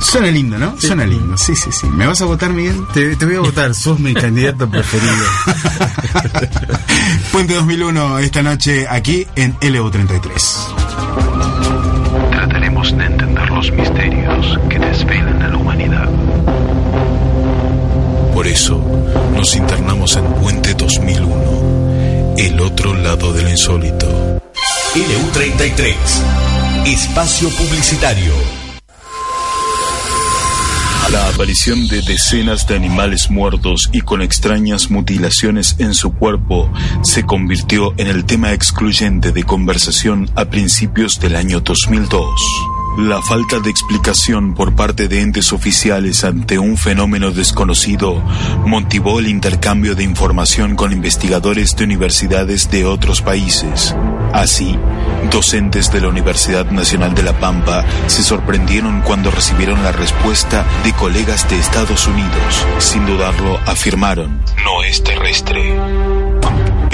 suena lindo, ¿no? Suena lindo, sí, sí, sí. ¿Me vas a votar, Miguel? Te, te voy a votar, sos mi candidato preferido. Puente 2001 esta noche aquí en LU33 de entender los misterios que desvelan a la humanidad. Por eso nos internamos en Puente 2001, el otro lado del insólito. LU33. Espacio Publicitario. La aparición de decenas de animales muertos y con extrañas mutilaciones en su cuerpo se convirtió en el tema excluyente de conversación a principios del año 2002. La falta de explicación por parte de entes oficiales ante un fenómeno desconocido motivó el intercambio de información con investigadores de universidades de otros países. Así, docentes de la Universidad Nacional de La Pampa se sorprendieron cuando recibieron la respuesta de colegas de Estados Unidos. Sin dudarlo, afirmaron, no es terrestre.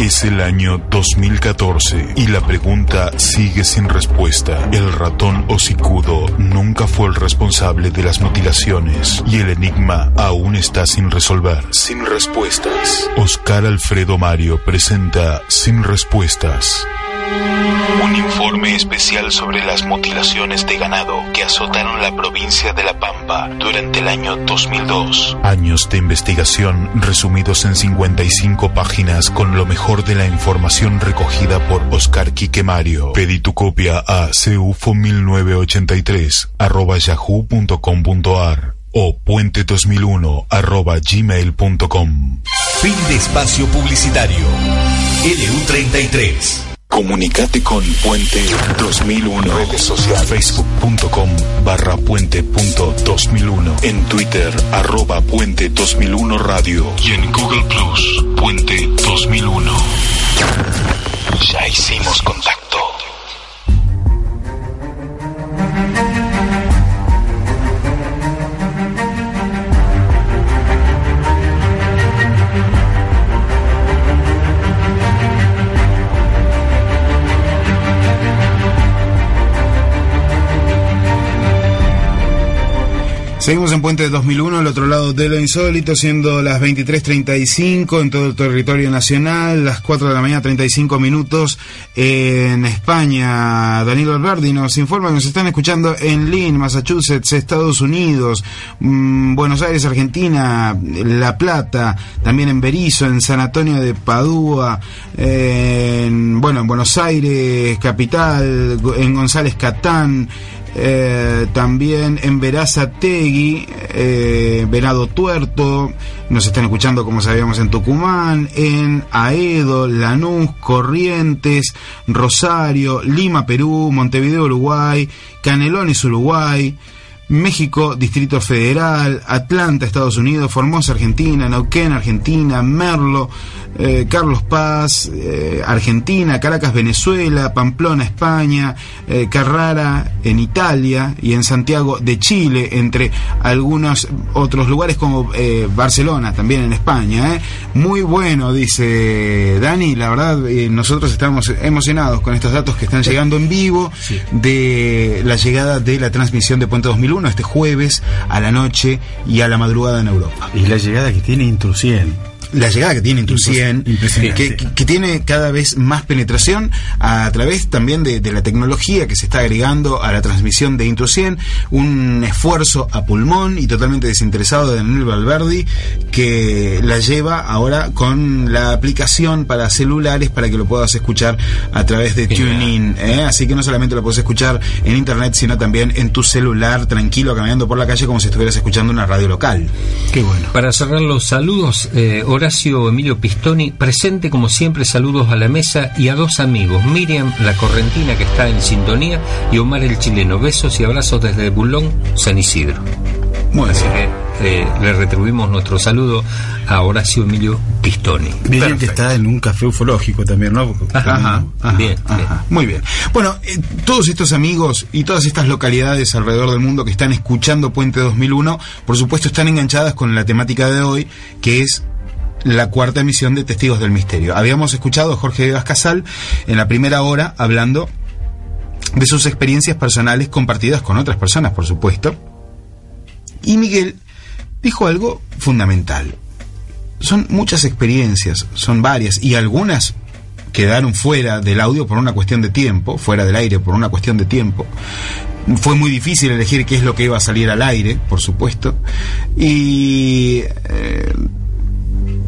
Es el año 2014 y la pregunta sigue sin respuesta. El ratón hocicudo nunca fue el responsable de las mutilaciones y el enigma aún está sin resolver. Sin respuestas. Oscar Alfredo Mario presenta Sin respuestas. Un informe especial sobre las mutilaciones de ganado que azotaron la provincia de La Pampa durante el año 2002. Años de investigación resumidos en 55 páginas con lo mejor de la información recogida por Oscar Quique Mario. Pedí tu copia a ceufo1983 arroba yahoo.com.ar o puente2001 arroba gmail.com. Fin de espacio publicitario. LU33. Comunicate con Puente 2001. Redes sociales. Facebook.com barra puente.2001. En Twitter, arroba Puente 2001 Radio. Y en Google Plus, Puente 2001. Ya hicimos contacto. Seguimos en Puente 2001, al otro lado de lo insólito, siendo las 23.35 en todo el territorio nacional, las 4 de la mañana 35 minutos en España. Danilo Alberdi nos informa que nos están escuchando en Lynn, Massachusetts, Estados Unidos, mm, Buenos Aires, Argentina, La Plata, también en Berizo, en San Antonio de Padua, en, bueno, en Buenos Aires, capital, en González Catán, eh, también en Verazategui, eh, Venado Tuerto, nos están escuchando como sabíamos en Tucumán, en Aedo, Lanús, Corrientes, Rosario, Lima, Perú, Montevideo, Uruguay, Canelones, Uruguay, México, Distrito Federal, Atlanta, Estados Unidos, Formosa, Argentina, Neuquén, Argentina, Merlo, eh, Carlos Paz, eh, Argentina, Caracas, Venezuela, Pamplona, España, eh, Carrara en Italia y en Santiago de Chile, entre algunos otros lugares como Barcelona, también en España. Muy bueno, dice Dani, la verdad nosotros estamos emocionados con estos datos que están llegando en vivo de la llegada de la transmisión de Puente 2001 este jueves a la noche y a la madrugada en Europa. Y la llegada que tiene Intrusien la llegada que tiene Intrusien, que, que, tiene cada vez más penetración a través también de, la tecnología que se está agregando a la transmisión de Intrusien, un esfuerzo a pulmón y totalmente desinteresado de Daniel Valverdi que la lleva ahora con la aplicación para celulares para que lo puedas escuchar a través de TuneIn. ¿eh? Así que no solamente lo puedes escuchar en internet, sino también en tu celular, tranquilo, caminando por la calle como si estuvieras escuchando una radio local. Qué bueno. Para cerrar los saludos, eh, Horacio Emilio Pistoni, presente como siempre, saludos a la mesa y a dos amigos, Miriam la correntina que está en sintonía y Omar el chileno. Besos y abrazos desde Bulón, San Isidro. Bueno, así que eh, le retribuimos nuestro saludo a Horacio Emilio Pistoni. Bien que está en un café ufológico también, ¿no? Ajá, bien, Muy bien. Bueno, eh, todos estos amigos y todas estas localidades alrededor del mundo que están escuchando Puente 2001, por supuesto están enganchadas con la temática de hoy, que es la cuarta emisión de Testigos del Misterio. Habíamos escuchado a Jorge Vivas Casal en la primera hora hablando de sus experiencias personales compartidas con otras personas, por supuesto. Y Miguel dijo algo fundamental. Son muchas experiencias, son varias, y algunas quedaron fuera del audio por una cuestión de tiempo, fuera del aire por una cuestión de tiempo. Fue muy difícil elegir qué es lo que iba a salir al aire, por supuesto. Y eh,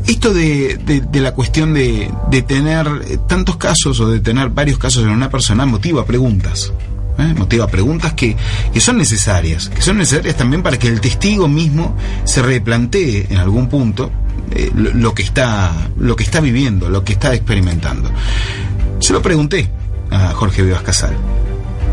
esto de, de, la cuestión de, de, tener tantos casos o de tener varios casos en una persona motiva preguntas. ¿eh? Motiva preguntas que, que, son necesarias, que son necesarias también para que el testigo mismo se replantee en algún punto eh, lo, que está, lo que está viviendo, lo que está experimentando. Se lo pregunté a Jorge Vivas Casal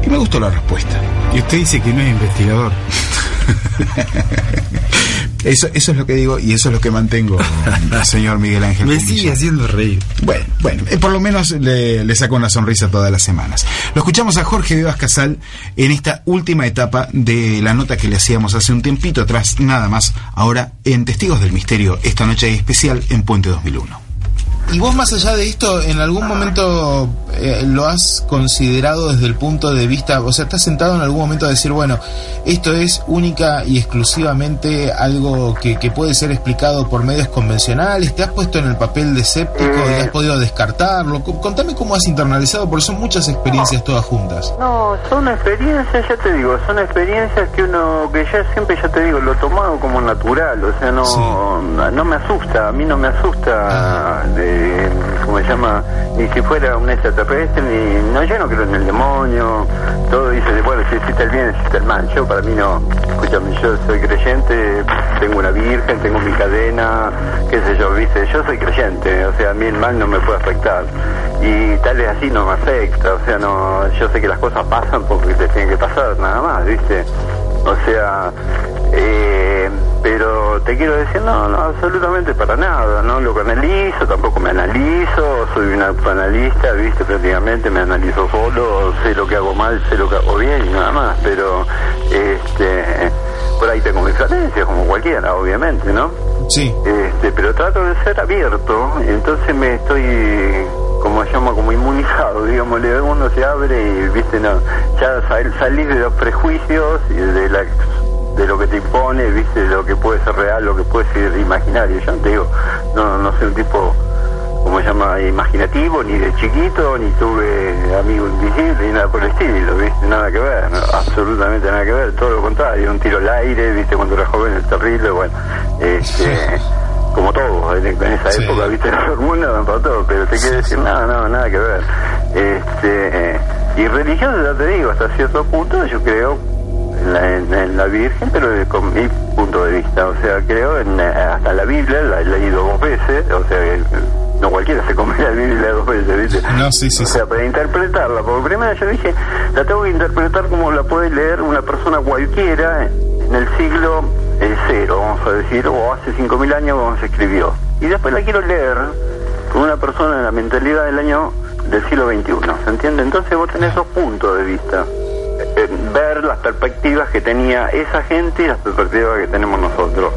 y me gustó la respuesta. Y usted dice que no es investigador. Eso, eso es lo que digo y eso es lo que mantengo, señor Miguel Ángel. Me sigue haciendo reír. Bueno, bueno, eh, por lo menos le, le, saco una sonrisa todas las semanas. Lo escuchamos a Jorge Vivas Casal en esta última etapa de la nota que le hacíamos hace un tiempito atrás, nada más, ahora en Testigos del Misterio, esta noche especial en Puente 2001. Y vos más allá de esto, ¿en algún momento eh, lo has considerado desde el punto de vista, o sea, estás sentado en algún momento a decir, bueno, esto es única y exclusivamente algo que, puede ser explicado por medios convencionales? ¿Te has puesto en el papel de escéptico y has eh. podido descartarlo? Contame cómo has internalizado, porque son muchas experiencias todas juntas. No, son experiencias, ya te digo, son experiencias que uno, que ya siempre, ya te digo, lo he tomado como natural, o sea, no, no me asusta, a mí no me asusta. De, como se llama, ni si fuera un extraterrestre, ni, no, yo no creo en el demonio, todo dice, bueno, si existe el bien, existe el mal, yo para mí no, escúchame, yo soy creyente, tengo una virgen, tengo mi cadena, qué sé yo, viste, yo soy creyente, o sea, a mí el mal no me puede afectar, y tal vez así no me afecta, o sea, no, yo sé que las cosas pasan porque te tienen que pasar, nada más, viste, o sea, eh, pero te quiero decir, no, no, absolutamente para nada, no lo analizo, tampoco me analizo, soy un analista, viste, prácticamente me analizo solo, sé lo que hago mal, sé lo que hago bien y nada más, pero este por ahí tengo mis falencias, como cualquiera, obviamente, ¿no? Sí. Este, pero trato de ser abierto, entonces me estoy como se llama, como inmunizado, digamos, uno se abre y, viste, no, ya salís de los prejuicios y de la de lo que te impone, viste, de lo que puede ser real, lo que puede ser imaginario. Yo no te digo, no, no soy un tipo, como se llama, imaginativo, ni de chiquito, ni tuve amigo invisible, ni nada por el estilo, viste, nada que ver, absolutamente nada que ver, todo lo contrario, un tiro al aire, viste, cuando era joven es terrible, bueno, este como todo, en, esa época, viste, las hormonas para todo, pero te quiero decir, nada, nada, nada que ver. Este, y religioso, ya te digo, hasta cierto punto, yo creo en la, Virgen, pero con mi punto de vista. O sea, creo en hasta la Biblia, la he leído dos veces, o sea, no cualquiera se come la Biblia dos veces, ¿viste? No, sí, sí. O sea, para interpretarla, porque primero yo dije, la tengo que interpretar como la puede leer una persona cualquiera en el siglo eh, cero, vamos a decir, o hace 5.000 años cuando se escribió. Y después la quiero leer con una persona en la mentalidad del año del siglo XXI, ¿se entiende? Entonces vos tenés dos puntos de vista. Eh, ver las perspectivas que tenía esa gente y las perspectivas que tenemos nosotros.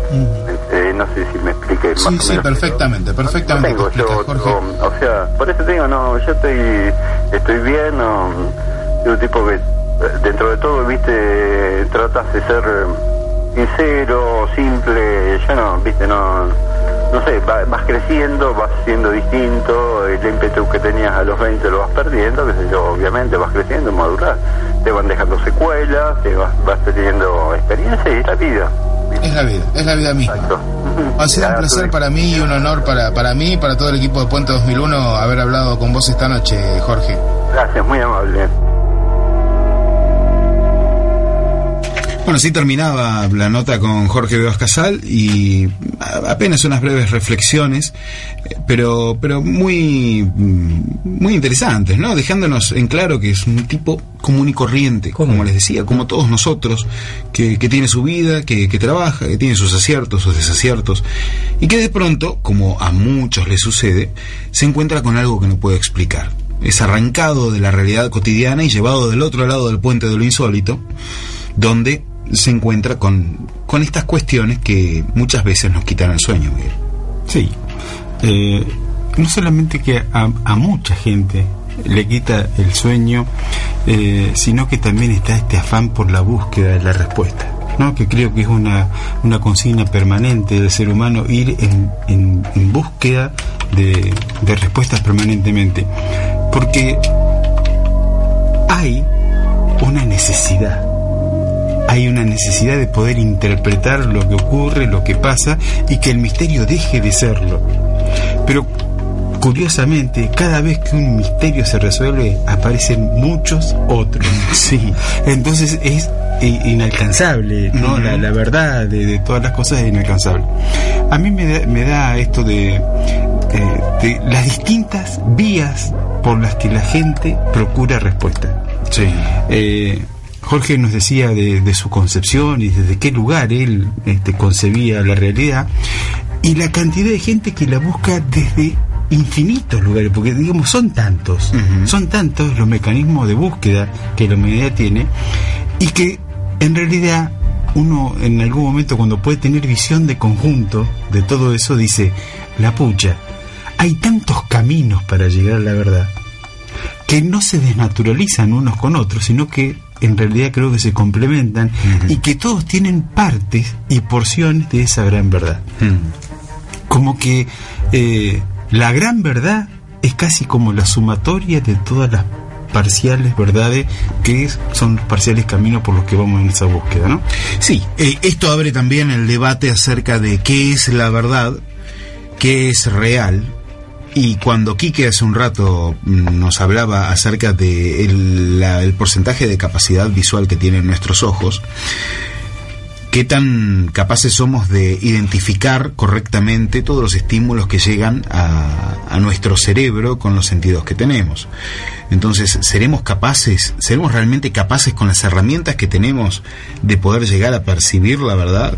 Eh, no sé si me expliqué sí, sí, perfectamente, perfectamente. o sea, por eso te digo, no, yo estoy, estoy bien, no, un tipo que dentro de todo, viste, tratas de ser sincero, simple, yo no, viste, no no sé, vas creciendo, vas siendo distinto, el ímpetu que tenías a los 20 lo vas perdiendo, que sé yo, obviamente vas creciendo, maduras, te van dejando secuelas, te vas, vas teniendo experiencia y es la vida. Es la vida, es la vida misma. Ha sido un placer para mí y un honor para, para mí y para todo el equipo de Puente 2001 haber hablado con vos esta noche, Jorge. Gracias, muy amable. Bueno, sí terminaba la nota con Jorge Beos Casal y apenas unas breves reflexiones, pero, pero muy, muy interesantes, ¿no? Dejándonos en claro que es un tipo común y corriente, como les decía, como todos nosotros, que, que tiene su vida, que, que trabaja, que tiene sus aciertos, sus desaciertos, y que de pronto, como a muchos les sucede, se encuentra con algo que no puede explicar. Es arrancado de la realidad cotidiana y llevado del otro lado del puente de lo insólito, donde se encuentra con, con estas cuestiones que muchas veces nos quitan el sueño, Miguel. Sí. Eh, no solamente que a, mucha gente le quita el sueño, eh, sino que también está este afán por la búsqueda de la respuesta. ¿no? que creo que es una, una consigna permanente del ser humano ir en, en, búsqueda de, de respuestas permanentemente. Porque hay una necesidad hay una necesidad de poder interpretar lo que ocurre, lo que pasa y que el misterio deje de serlo. pero curiosamente, cada vez que un misterio se resuelve, aparecen muchos otros. Sí. Entonces es inalcanzable, ¿no? la, verdad de, todas las cosas es inalcanzable. A mí me da, me da esto de, de, las distintas vías por las que la gente procura respuesta. Sí. Eh, Jorge nos decía de, su concepción y desde qué lugar él este, concebía la realidad y la cantidad de gente que la busca desde infinitos lugares, porque digamos son tantos, son tantos los mecanismos de búsqueda que la humanidad tiene y que en realidad uno en algún momento cuando puede tener visión de conjunto de todo eso dice, la pucha, hay tantos caminos para llegar a la verdad que no se desnaturalizan unos con otros, sino que en realidad creo que se complementan y que todos tienen partes y porciones de esa gran verdad. Como que eh, la gran verdad es casi como la sumatoria de todas las parciales verdades que son parciales caminos por los que vamos en esa búsqueda, ¿no? Sí, eh, esto abre también el debate acerca de qué es la verdad, qué es real, y cuando Quique hace un rato mm, nos hablaba acerca de el, porcentaje de capacidad visual que tienen nuestros ojos, qué tan capaces somos de identificar correctamente todos los estímulos que llegan a, a, nuestro cerebro con los sentidos que tenemos. Entonces, ¿seremos capaces, seremos realmente capaces con las herramientas que tenemos de poder llegar a percibir la verdad?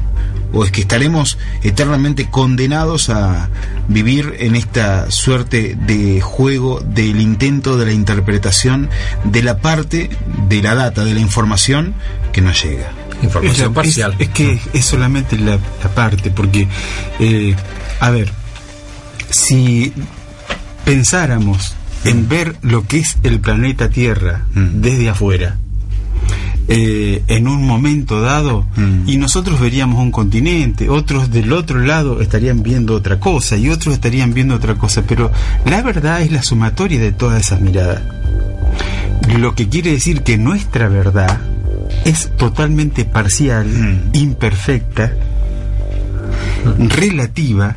¿O es que estaremos eternamente condenados a vivir en esta suerte de juego del intento de la interpretación de la parte de la data, de la información que nos llega? Información parcial. Es, que es solamente la, parte, porque, eh, a ver, si pensáramos en ver lo que es el planeta Tierra mm. desde afuera. Eh, en un momento dado mm. y nosotros veríamos un continente, otros del otro lado estarían viendo otra cosa y otros estarían viendo otra cosa, pero la verdad es la sumatoria de todas esas miradas. Lo que quiere decir que nuestra verdad es totalmente parcial, mm. imperfecta, relativa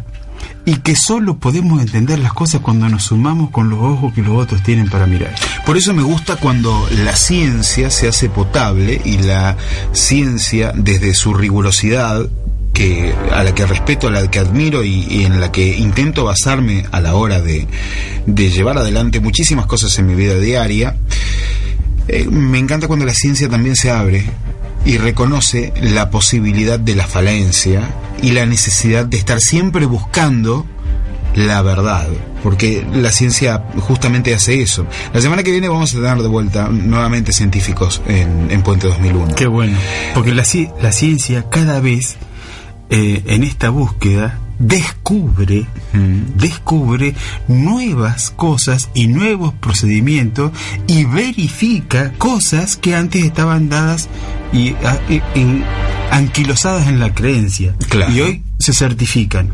y que solo podemos entender las cosas cuando nos sumamos con los ojos que los otros tienen para mirar. Por eso me gusta cuando la ciencia se hace potable y la ciencia desde su rigurosidad que a la que respeto, a la que admiro y, en la que intento basarme a la hora de, llevar adelante muchísimas cosas en mi vida diaria. Eh, me encanta cuando la ciencia también se abre y reconoce la posibilidad de la falencia y la necesidad de estar siempre buscando la verdad, porque la ciencia justamente hace eso. La semana que viene vamos a tener de vuelta nuevamente científicos en, Puente 2001. Qué bueno, porque la, la ciencia cada vez eh, en esta búsqueda descubre, descubre nuevas cosas y nuevos procedimientos y verifica cosas que antes estaban dadas y, anquilosadas en la creencia. Y hoy se certifican.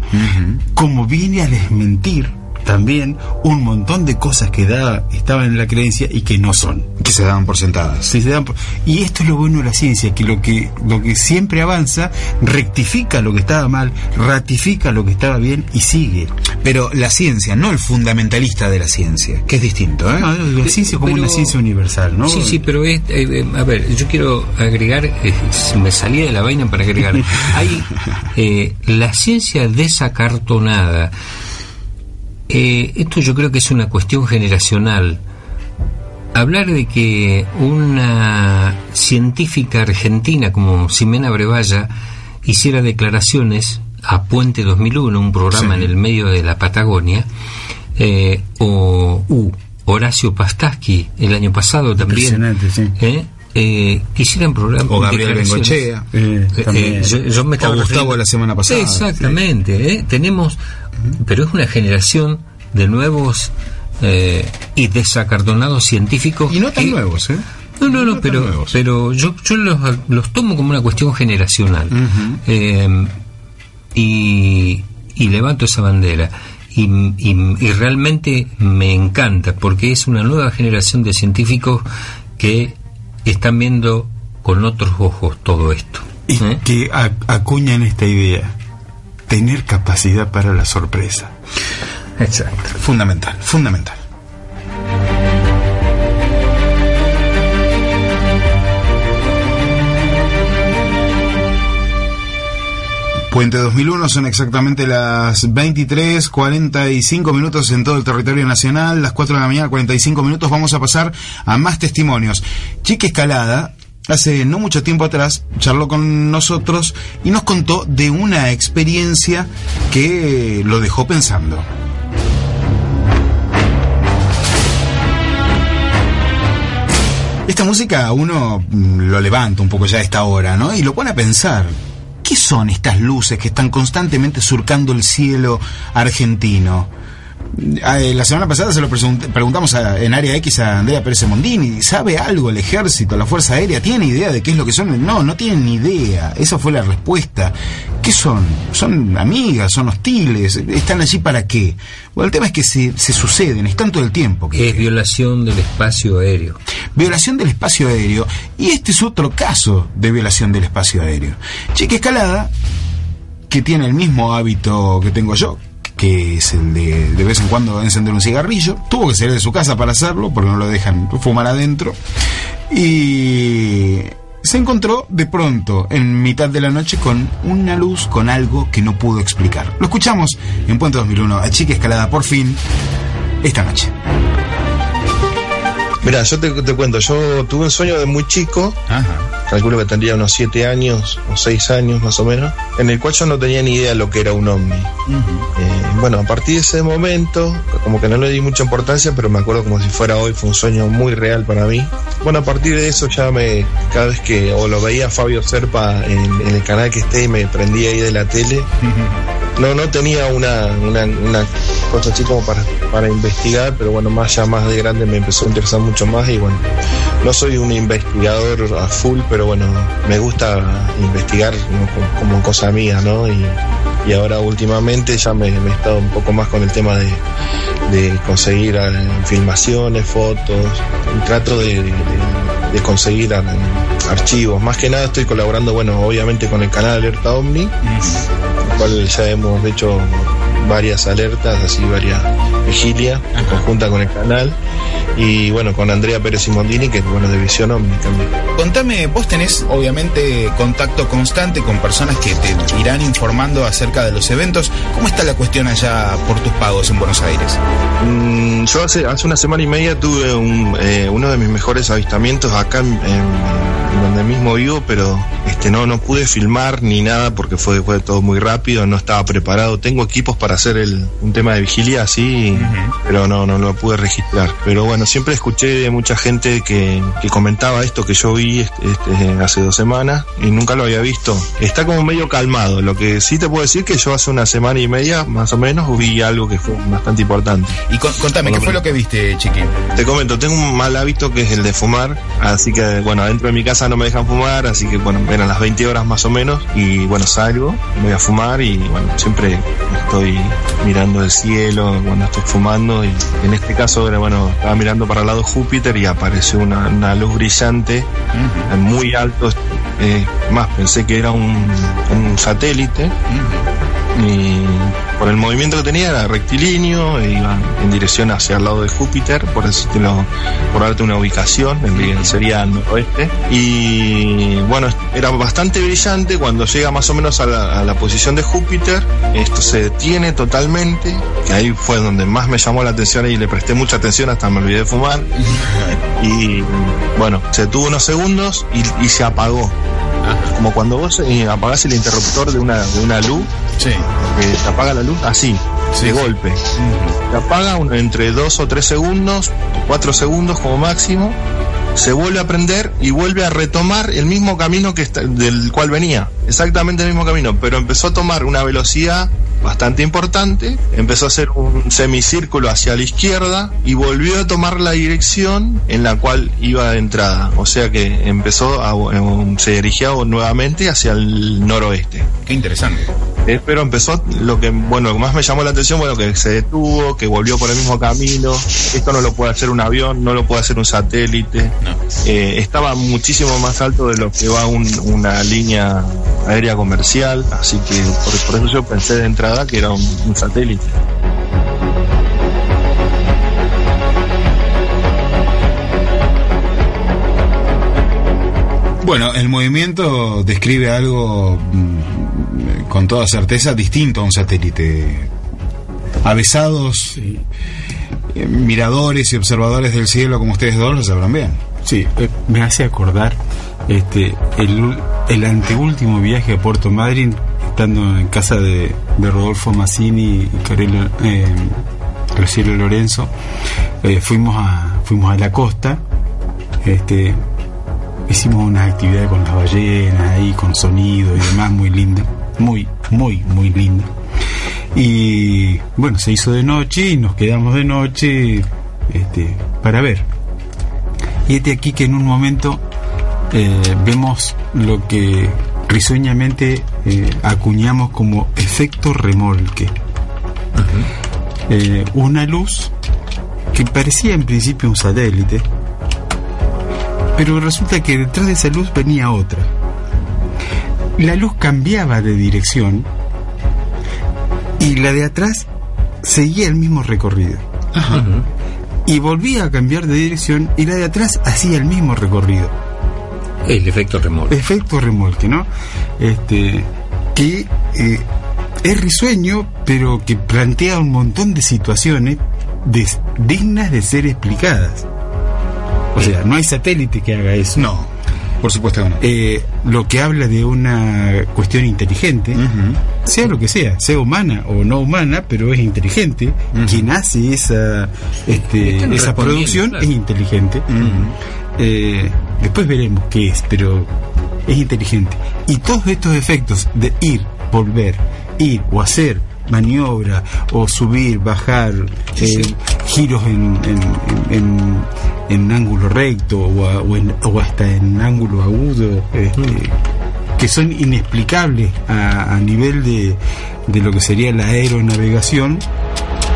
Como viene a desmentir también un montón de cosas que da, estaban en la creencia y que no son. Que se daban por sentadas. se dan y esto es lo bueno de la ciencia, que lo, que lo que siempre avanza, rectifica lo que estaba mal, ratifica lo que estaba bien y sigue. Pero la ciencia, no el fundamentalista de la ciencia, que es distinto. ¿eh? la ciencia como una ciencia universal, ¿no? Sí, sí, pero es, eh, eh, a ver, yo quiero agregar, eh, me salía de la vaina para agregar, hay la ciencia desacartonada eh, esto yo creo que es una cuestión generacional. Hablar de que una científica argentina como Ximena Brevalla hiciera declaraciones a Puente 2001, un programa en el medio de la Patagonia, eh, o Horacio Pastaski el año pasado también, eh, eh, hicieran programas o Gabriel Bengochea. Yo, me estaba o Gustavo la semana pasada exactamente tenemos pero es una generación de nuevos eh, y desacartonados científicos. Y no tan nuevos, ¿eh? No, no, no, pero, pero yo, yo los, tomo como una cuestión generacional. Eh, y, y, levanto esa bandera. Y, y, realmente me encanta porque es una nueva generación de científicos que están viendo con otros ojos todo esto. Y ¿eh? que acuñan esta idea tener capacidad para la sorpresa. Exacto. Fundamental, fundamental. Puente 2001 son exactamente las 23, 45 minutos en todo el territorio nacional, las 4 de la mañana, 45 minutos. Vamos a pasar a más testimonios. Chique Escalada, hace no mucho tiempo atrás, charló con nosotros y nos contó de una experiencia que lo dejó pensando. Esta música uno mm, lo levanta un poco ya a esta hora, ¿no? Y lo pone a pensar. ¿Qué son estas luces que están constantemente surcando el cielo argentino? Ah, eh, la semana pasada se lo preguntamos en Área X a Andrea Pérez Mondini. ¿Sabe algo el ejército, la Fuerza Aérea? ¿Tiene idea de qué es lo que son? No, no tienen ni idea. Esa fue la respuesta. ¿Qué son? ¿Son amigas? ¿Son hostiles? ¿Están allí para qué? Bueno, el tema es que se, suceden, están todo el tiempo. Que es violación del espacio aéreo. Violación del espacio aéreo. Y este es otro caso de violación del espacio aéreo. Chique Escalada, que tiene el mismo hábito que tengo yo, que es el de de vez en cuando encender un cigarrillo. Tuvo que salir de su casa para hacerlo, porque no lo dejan fumar adentro. Y se encontró de pronto en mitad de la noche con una luz, con algo que no pudo explicar. Lo escuchamos en Puente 2001 a Chica Escalada por fin esta noche. Mira, yo te, cuento, yo tuve un sueño de muy chico, calculo que tendría unos 7 años o 6 años más o menos, en el cual yo no tenía ni idea de lo que era un ovni. Eh, bueno, a partir de ese momento, como que no le di mucha importancia, pero me acuerdo como si fuera hoy, fue un sueño muy real para mí. Bueno, a partir de eso ya me, cada vez que o lo veía Fabio Serpa en, el canal que esté y me prendía ahí de la tele, no, no tenía una, una, una cosa así como para, para investigar, pero bueno, más ya más de grande me empezó a interesar mucho más y bueno, no soy un investigador a full, pero bueno, me gusta investigar como, cosa mía, ¿no? Y, ahora últimamente ya me, he estado un poco más con el tema de, conseguir eh, filmaciones, fotos, y trato de, conseguir archivos. Más que nada estoy colaborando, bueno, obviamente con el canal Alerta Omni, el cual ya hemos hecho varias alertas, así varias vigilias, en conjunta con el canal. Y bueno, con Andrea Pérez Simondini, que es bueno de Visión Omni también. Contame, vos tenés obviamente contacto constante con personas que te irán informando acerca de los eventos. ¿Cómo está la cuestión allá por tus pagos en Buenos Aires? Mm, yo hace, hace una semana y media tuve un, eh, uno de mis mejores avistamientos acá en, donde mismo vivo, pero este no, no pude filmar ni nada porque fue, fue todo muy rápido, no estaba preparado. Tengo equipos para hacer el, un tema de vigilia así, pero no, no lo pude registrar. Pero bueno, siempre escuché de mucha gente que, comentaba esto que yo vi este, hace dos semanas y nunca lo había visto. Está como medio calmado. Lo que sí te puedo decir que yo hace una semana y media, más o menos, vi algo que fue bastante importante. Y contame, ¿qué fue lo que viste, Chiqui? Te comento, tengo un mal hábito que es el de fumar, así que bueno, dentro de mi casa no me dejan fumar, así que bueno, eran las 20 horas más o menos y bueno, salgo, voy a fumar y bueno, siempre estoy mirando el cielo cuando estoy fumando y en este caso era bueno, estaba mirando para el lado Júpiter y apareció una, luz brillante muy alto, eh, más pensé que era un, satélite y por el movimiento que tenía era rectilíneo, e iba en dirección hacia el lado de Júpiter, por decirlo, por darte una ubicación, sería al noroeste. Y bueno, era bastante brillante. Cuando llega más o menos a la, posición de Júpiter, esto se detiene totalmente, que ahí fue donde más me llamó la atención y le presté mucha atención hasta me olvidé de fumar. Y bueno, se tuvo unos segundos y se apagó como cuando vos eh, apagás el interruptor de una, de una luz, sí. que te apaga la luz así, de golpe. Te apaga entre dos o tres segundos, cuatro segundos como máximo, se vuelve a prender y vuelve a retomar el mismo camino que del cual venía, exactamente el mismo camino, pero empezó a tomar una velocidad bastante importante, empezó a hacer un semicírculo hacia la izquierda y volvió a tomar la dirección en la cual iba de entrada. O sea que empezó a, eh, se dirigía nuevamente hacia el noroeste. Qué interesante. Eh, pero empezó lo que, bueno, más me llamó la atención, bueno, que se detuvo, que volvió por el mismo camino. Esto no lo puede hacer un avión, no lo puede hacer un satélite. Eh, estaba muchísimo más alto de lo que va una línea aérea comercial, así que por, eso yo pensé de entrada que era un satélite. Bueno, el movimiento describe algo mm, con toda certeza distinto a un satélite. Avesados eh, miradores y observadores del cielo como ustedes dos lo sabrán bien. Sí, eh, me hace acordar este el, el anteúltimo viaje a Puerto Madryn, estando en casa de, de Rodolfo Massini y Carelo, eh, Lorenzo, fuimos a fuimos a la costa, este hicimos unas actividades con las ballenas ahí, con sonido y demás, muy linda, muy, muy, muy linda. Y bueno, se hizo de noche y nos quedamos de noche este, para ver. Y este aquí que en un momento eh, vemos lo que risueñamente eh, acuñamos como efecto remolque. Eh, una luz que parecía en principio un satélite, pero resulta que detrás de esa luz venía otra. La luz cambiaba de dirección y la de atrás seguía el mismo recorrido. Y volvía a cambiar de dirección y la de atrás hacía el mismo recorrido. El efecto remolque. Efecto remolque, ¿no? Este, que eh, es risueño, pero que plantea un montón de situaciones dignas de ser explicadas. O sea, no hay satélite que haga eso. No, por supuesto que no. Eh, lo que habla de una cuestión inteligente, sea lo que sea, sea humana o no humana, pero es inteligente. Quien hace esa, este, esa producción es inteligente. Eh, después veremos qué es, pero es inteligente. Y todos estos efectos de ir, volver, ir o hacer maniobra o subir, bajar, eh, giros en, en, en, ángulo recto o, hasta en ángulo agudo, este, que son inexplicables a, a nivel de, de lo que sería la aeronavegación.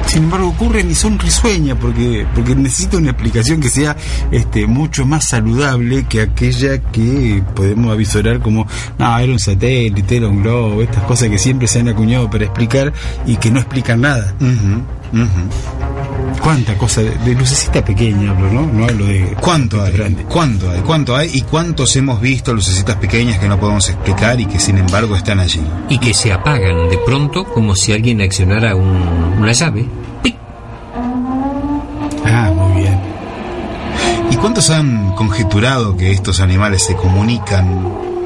Sin embargo ocurren y son risueñas porque porque necesita una explicación que sea este mucho más saludable que aquella que podemos avisorar como no era un satélite era un globo estas cosas que siempre se han acuñado para explicar y que no explican nada cuánta cosa de, lucecita pequeña hablo no no hablo de cuánto hay grande cuánto hay cuánto hay y cuántos hemos visto lucecitas pequeñas que no podemos explicar y que sin embargo están allí. Y que se apagan de pronto como si alguien accionara una llave. Ah, muy bien. ¿Y cuántos han conjeturado que estos animales se comunican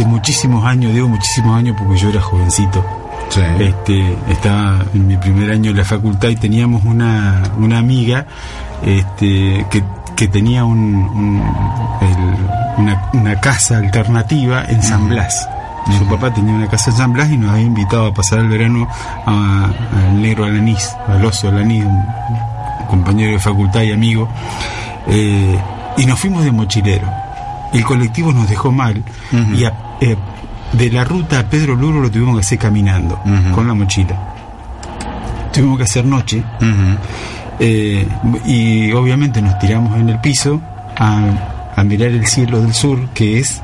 Hace muchísimos años, digo muchísimos años porque yo era jovencito. Este, estaba en mi primer año en la facultad y teníamos una, una amiga este, que que tenía un, una, casa alternativa en San Blas. Su papá tenía una casa en San Blas y nos había invitado a pasar el verano al negro Alanís, al oso Alanís, un, compañero de facultad y amigo. Eh, y nos fuimos de mochilero. El colectivo nos dejó mal y eh, de la ruta a Pedro Luro lo tuvimos que hacer caminando con la mochila. Tuvimos que hacer noche. Eh, y obviamente nos tiramos en el piso a, mirar el cielo del sur, que es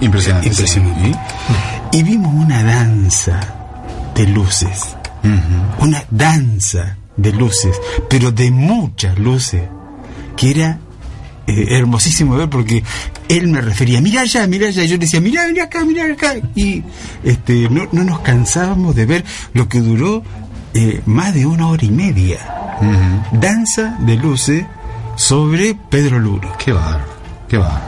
impresionante. Y vimos una danza de luces. Una danza de luces, pero de muchas luces, que era eh, hermosísimo ver porque él me refería, mira allá, mira allá, y yo le decía, mira, mira acá, mira acá, y este, no, nos cansábamos de ver lo que duró eh, más de una hora y media. Danza de luces sobre Pedro Luro. Qué va, qué va.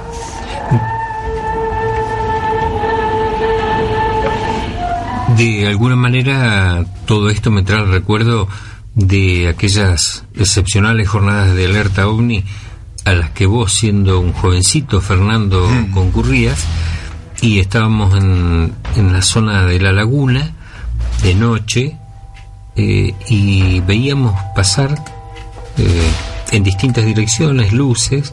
De alguna manera todo esto me trae el recuerdo de aquellas excepcionales jornadas de alerta ovni a las que vos siendo un jovencito Fernando concurrías y estábamos en, en la zona de la laguna de noche eh, y veíamos pasar eh, en distintas direcciones luces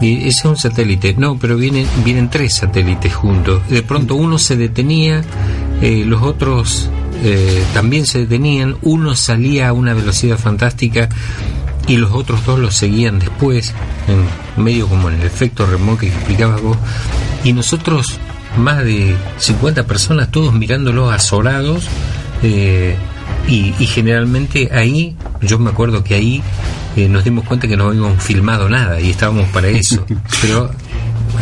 y ese es un satélite. No pero vienen vienen tres satélites juntos. De pronto uno se detenía eh, los otros también se detenían. Uno salía a una velocidad fantástica y los otros dos los seguían después en medio como en el efecto remolque que explicabas vos y nosotros más de 50 personas todos mirándolos azorados y, generalmente ahí, yo me acuerdo que ahí eh, nos dimos cuenta que no habíamos filmado nada y estábamos para eso. Pero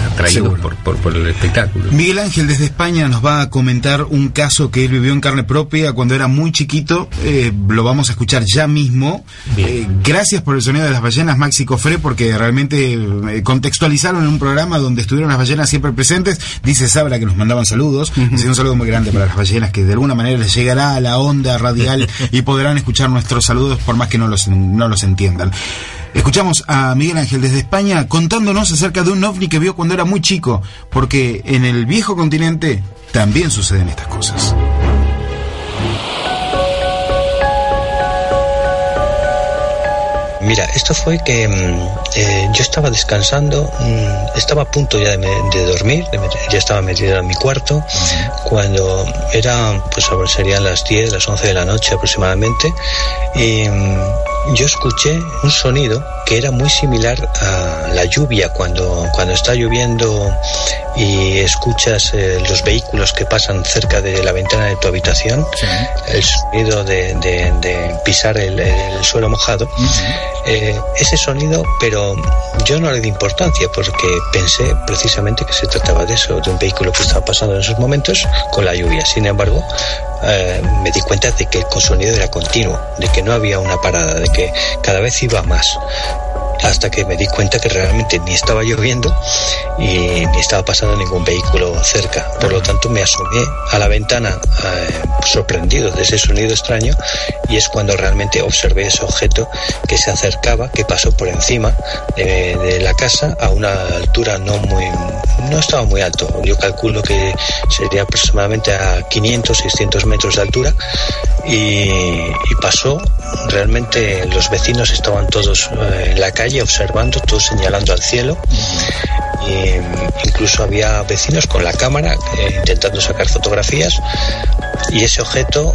atraídos por, por, el espectáculo. Miguel Ángel desde España nos va a comentar un caso que él vivió en carne propia cuando era muy chiquito. Eh, lo vamos a escuchar ya mismo. Eh, gracias por el sonido de las ballenas, Maxi Cofré, porque realmente eh, contextualizaron en un programa donde estuvieron las ballenas siempre presentes. Dice Sabra que nos mandaban saludos. un saludo muy grande para las ballenas que de alguna manera les llegará a la onda radial y podrán escuchar nuestros saludos por más que no los, no los entiendan. Escuchamos a Miguel Ángel desde España contándonos acerca de un ovni que vio cuando era muy chico, porque en el viejo continente también suceden estas cosas. Mira, esto fue que mm, eh, yo estaba descansando, mm, estaba a punto ya de, dormir, ya estaba metido en mi cuarto, cuando era, pues serían las 10, las 11 de la noche aproximadamente, y mm, yo escuché un sonido que era muy similar a la lluvia cuando, cuando está lloviendo y escuchas eh, los vehículos que pasan cerca de la ventana de tu habitación, el sonido de, pisar el, suelo mojado, eh, ese sonido, pero yo no le di importancia porque pensé precisamente que se trataba de eso, de un vehículo que estaba pasando en esos momentos con la lluvia. Sin embargo, eh, me di cuenta de que el sonido era continuo, de que no había una parada, de que cada vez iba más hasta que me di cuenta que realmente ni estaba lloviendo y ni estaba pasando ningún vehículo cerca. Por lo tanto, me asomé a la ventana eh, sorprendido de ese sonido extraño y es cuando realmente observé ese objeto que se acercaba, que pasó por encima de, la casa a una altura no muy, no estaba muy alto. Yo calculo que sería aproximadamente a 500, 600 metros de altura y, pasó. Realmente los vecinos estaban todos eh, en la calle observando, todos señalando al cielo. incluso había vecinos con la cámara eh, intentando sacar fotografías y ese objeto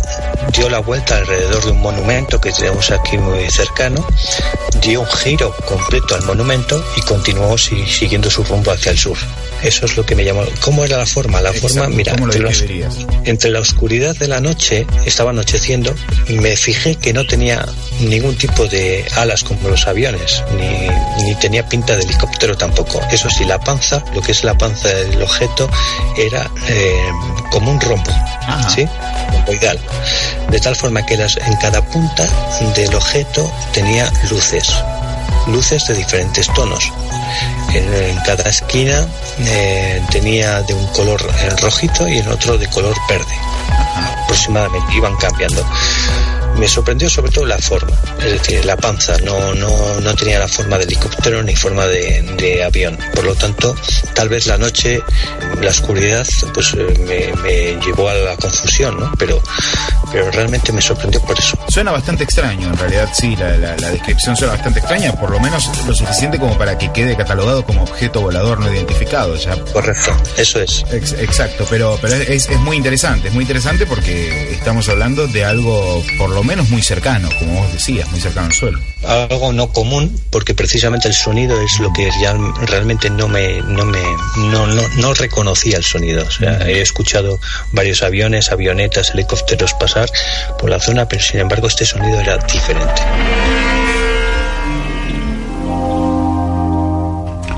dio la vuelta alrededor de un monumento que tenemos aquí muy cercano, dio un giro completo al monumento y continuó siguiendo su rumbo hacia el sur. Eso es lo que me llamó. ¿Cómo era la forma? La forma, mira, entre, la oscuridad de la noche, estaba anocheciendo, me fijé que no tenía ningún tipo de alas como los aviones, ni, ni tenía pinta de helicóptero tampoco. Eso sí, la panza, lo que es la panza del objeto, era eh, como un rombo, ¿sí? Romboidal. De tal forma que las, en cada punta del objeto tenía luces luces de diferentes tonos. En, cada esquina eh, tenía de un color eh, rojito y en otro de color verde. Aproximadamente iban cambiando me sorprendió sobre todo la forma, es decir, la panza, no, no, no tenía la forma de helicóptero ni forma de, de, avión. Por lo tanto, tal vez la noche, la oscuridad, pues eh, me, me llevó a la confusión, ¿no? Pero, pero realmente me sorprendió por eso. Suena bastante extraño, en realidad sí, la, la, descripción suena bastante extraña, por lo menos lo suficiente como para que quede catalogado como objeto volador no identificado. Ya. Correcto, eso es. exacto, pero, pero es, es muy interesante, es muy interesante porque estamos hablando de algo por lo menos muy cercano, como vos decías, muy cercano al suelo. Algo no común, porque precisamente el sonido es lo que ya realmente no me, no me, no, no, no reconocía el sonido. He escuchado varios aviones, avionetas, helicópteros pasar por la zona, pero sin embargo este sonido era diferente.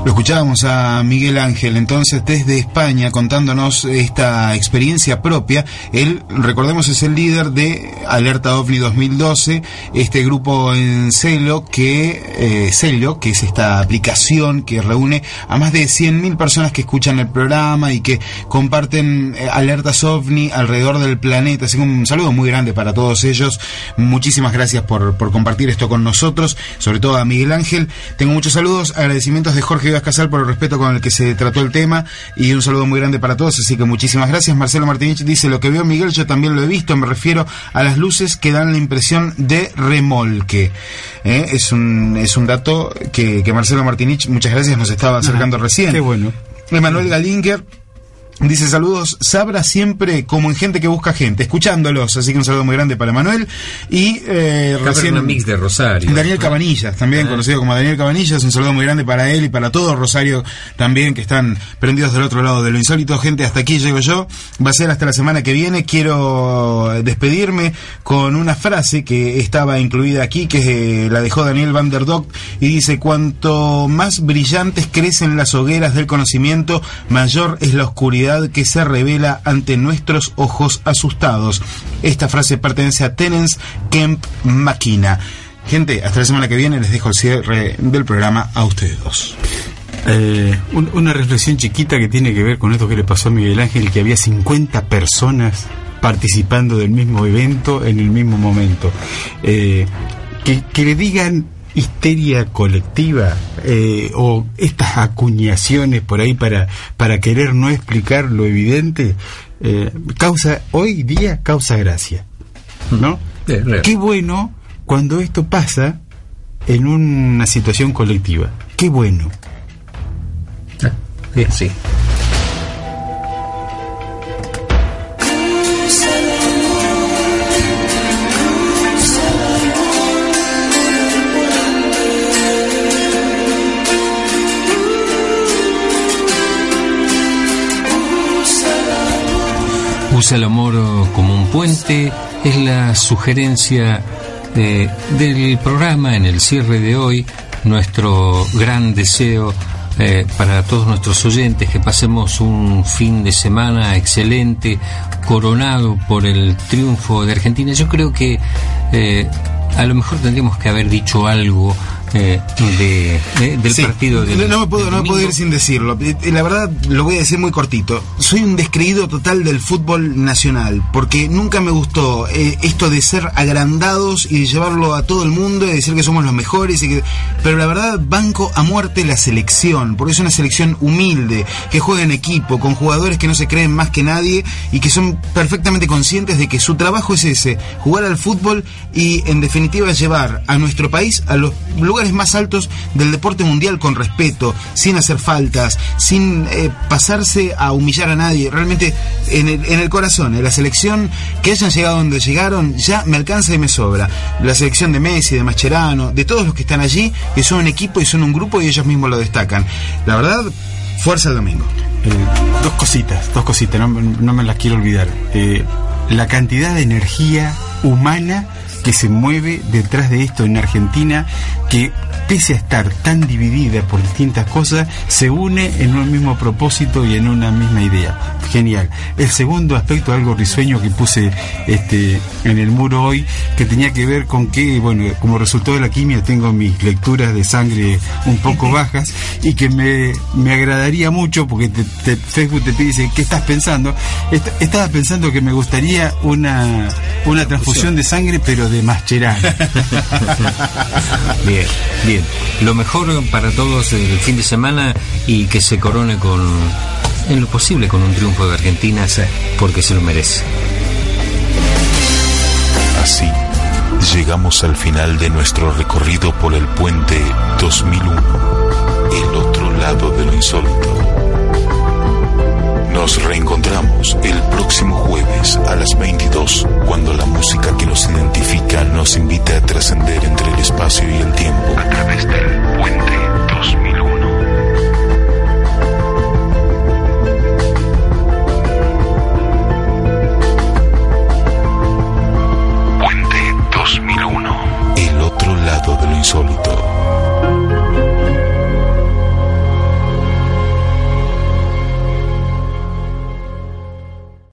Lo escuchábamos a Miguel Ángel entonces desde España contándonos esta experiencia propia. Él, recordemos, es el líder de Alerta OVNI 2012, este grupo en Celo que, eh, Celo, que es esta aplicación que reúne a más de 100.000 personas que escuchan el programa y que comparten eh, alertas OVNI alrededor del planeta. Así que un saludo muy grande para todos ellos. Muchísimas gracias por, por compartir esto con nosotros, sobre todo a Miguel Ángel. Tengo muchos saludos, agradecimientos de Jorge Casal por el respeto con el que se trató el tema y un saludo muy grande para todos, así que muchísimas gracias. Marcelo Martínez dice, lo que veo Miguel yo también lo he visto, me refiero a las luces que dan la impresión de remolque. ¿Eh? Es, un, es un dato que, Marcelo Martínez, muchas gracias, nos estaba acercando recién. Qué bueno. Emanuel Galinger Dice saludos, Sabra siempre como en gente que busca gente, escuchándolos, así que un saludo muy grande para Manuel. Y eh, recién. mix de Rosario. Daniel Cabanillas, también ah. conocido como Daniel Cabanillas, un saludo muy grande para él y para todo Rosario también, que están prendidos del otro lado de lo insólito. Gente, hasta aquí llego yo. Va a ser hasta la semana que viene. Quiero despedirme con una frase que estaba incluida aquí, que la dejó Daniel Van der y dice: Cuanto más brillantes crecen las hogueras del conocimiento, mayor es la oscuridad que se revela ante nuestros ojos asustados. Esta frase pertenece a Tenens Kemp Makina. Gente, hasta la semana que viene les dejo el cierre del programa a ustedes dos. Eh, una reflexión chiquita que tiene que ver con esto que le pasó a Miguel Ángel, que había 50 personas participando del mismo evento en el mismo momento. Eh, que, le digan histeria colectiva eh, o estas acuñaciones por ahí para, para querer no explicar lo evidente, eh, causa, hoy día causa gracia. ¿No? Qué bueno cuando esto pasa en una situación colectiva. Qué bueno. Ah, sí. Usa el amor como un puente, es la sugerencia del programa en el cierre de hoy, nuestro gran deseo eh, para todos nuestros oyentes que pasemos un fin de semana excelente, coronado por el triunfo de Argentina. Yo creo que eh, a lo mejor tendríamos que haber dicho algo eh, de, del partido. no, me puedo, no puedo ir sin decirlo. La verdad, lo voy a decir muy cortito. Soy un descreído total del fútbol nacional, porque nunca me gustó eh, esto de ser agrandados y de llevarlo a todo el mundo y decir que somos los mejores. Y que... Pero la verdad, banco a muerte la selección, porque es una selección humilde, que juega en equipo, con jugadores que no se creen más que nadie y que son perfectamente conscientes de que su trabajo es ese, jugar al fútbol y en definitiva llevar a nuestro país a los lugares más altos del deporte mundial con respeto, sin hacer faltas, sin eh, pasarse a humillar a nadie. Realmente en el, en el corazón, en la selección, que hayan llegado donde llegaron, ya me alcanza y me sobra. La selección de Messi, de Mascherano, de todos los que están allí, que son un equipo y son un grupo y ellos mismos lo destacan. La verdad, fuerza el domingo. Eh, dos cositas, dos cositas, no, me las quiero olvidar. Eh, la cantidad de energía humana que se mueve detrás de esto en Argentina, que pese a estar tan dividida por distintas cosas, se une en un mismo propósito y en una misma idea. Genial. El segundo aspecto, algo risueño que puse este, en el muro hoy, que tenía que ver con que, bueno, como resultado de la quimia, tengo mis lecturas de sangre un poco bajas y que me, me agradaría mucho, porque Facebook te dice, ¿qué estás pensando? estaba pensando que me gustaría una, una transfusión de sangre, pero de Mascherano. bien, bien. Lo mejor para todos el fin de semana y que se corone con, en lo posible, con un triunfo de Argentina, porque se lo merece. Así, llegamos al final de nuestro recorrido por el puente 2001, el otro lado de lo insólito nos reencontramos el próximo jueves a las 22, cuando la música que nos identifica nos invita a trascender entre el espacio y el tiempo. A través del puente.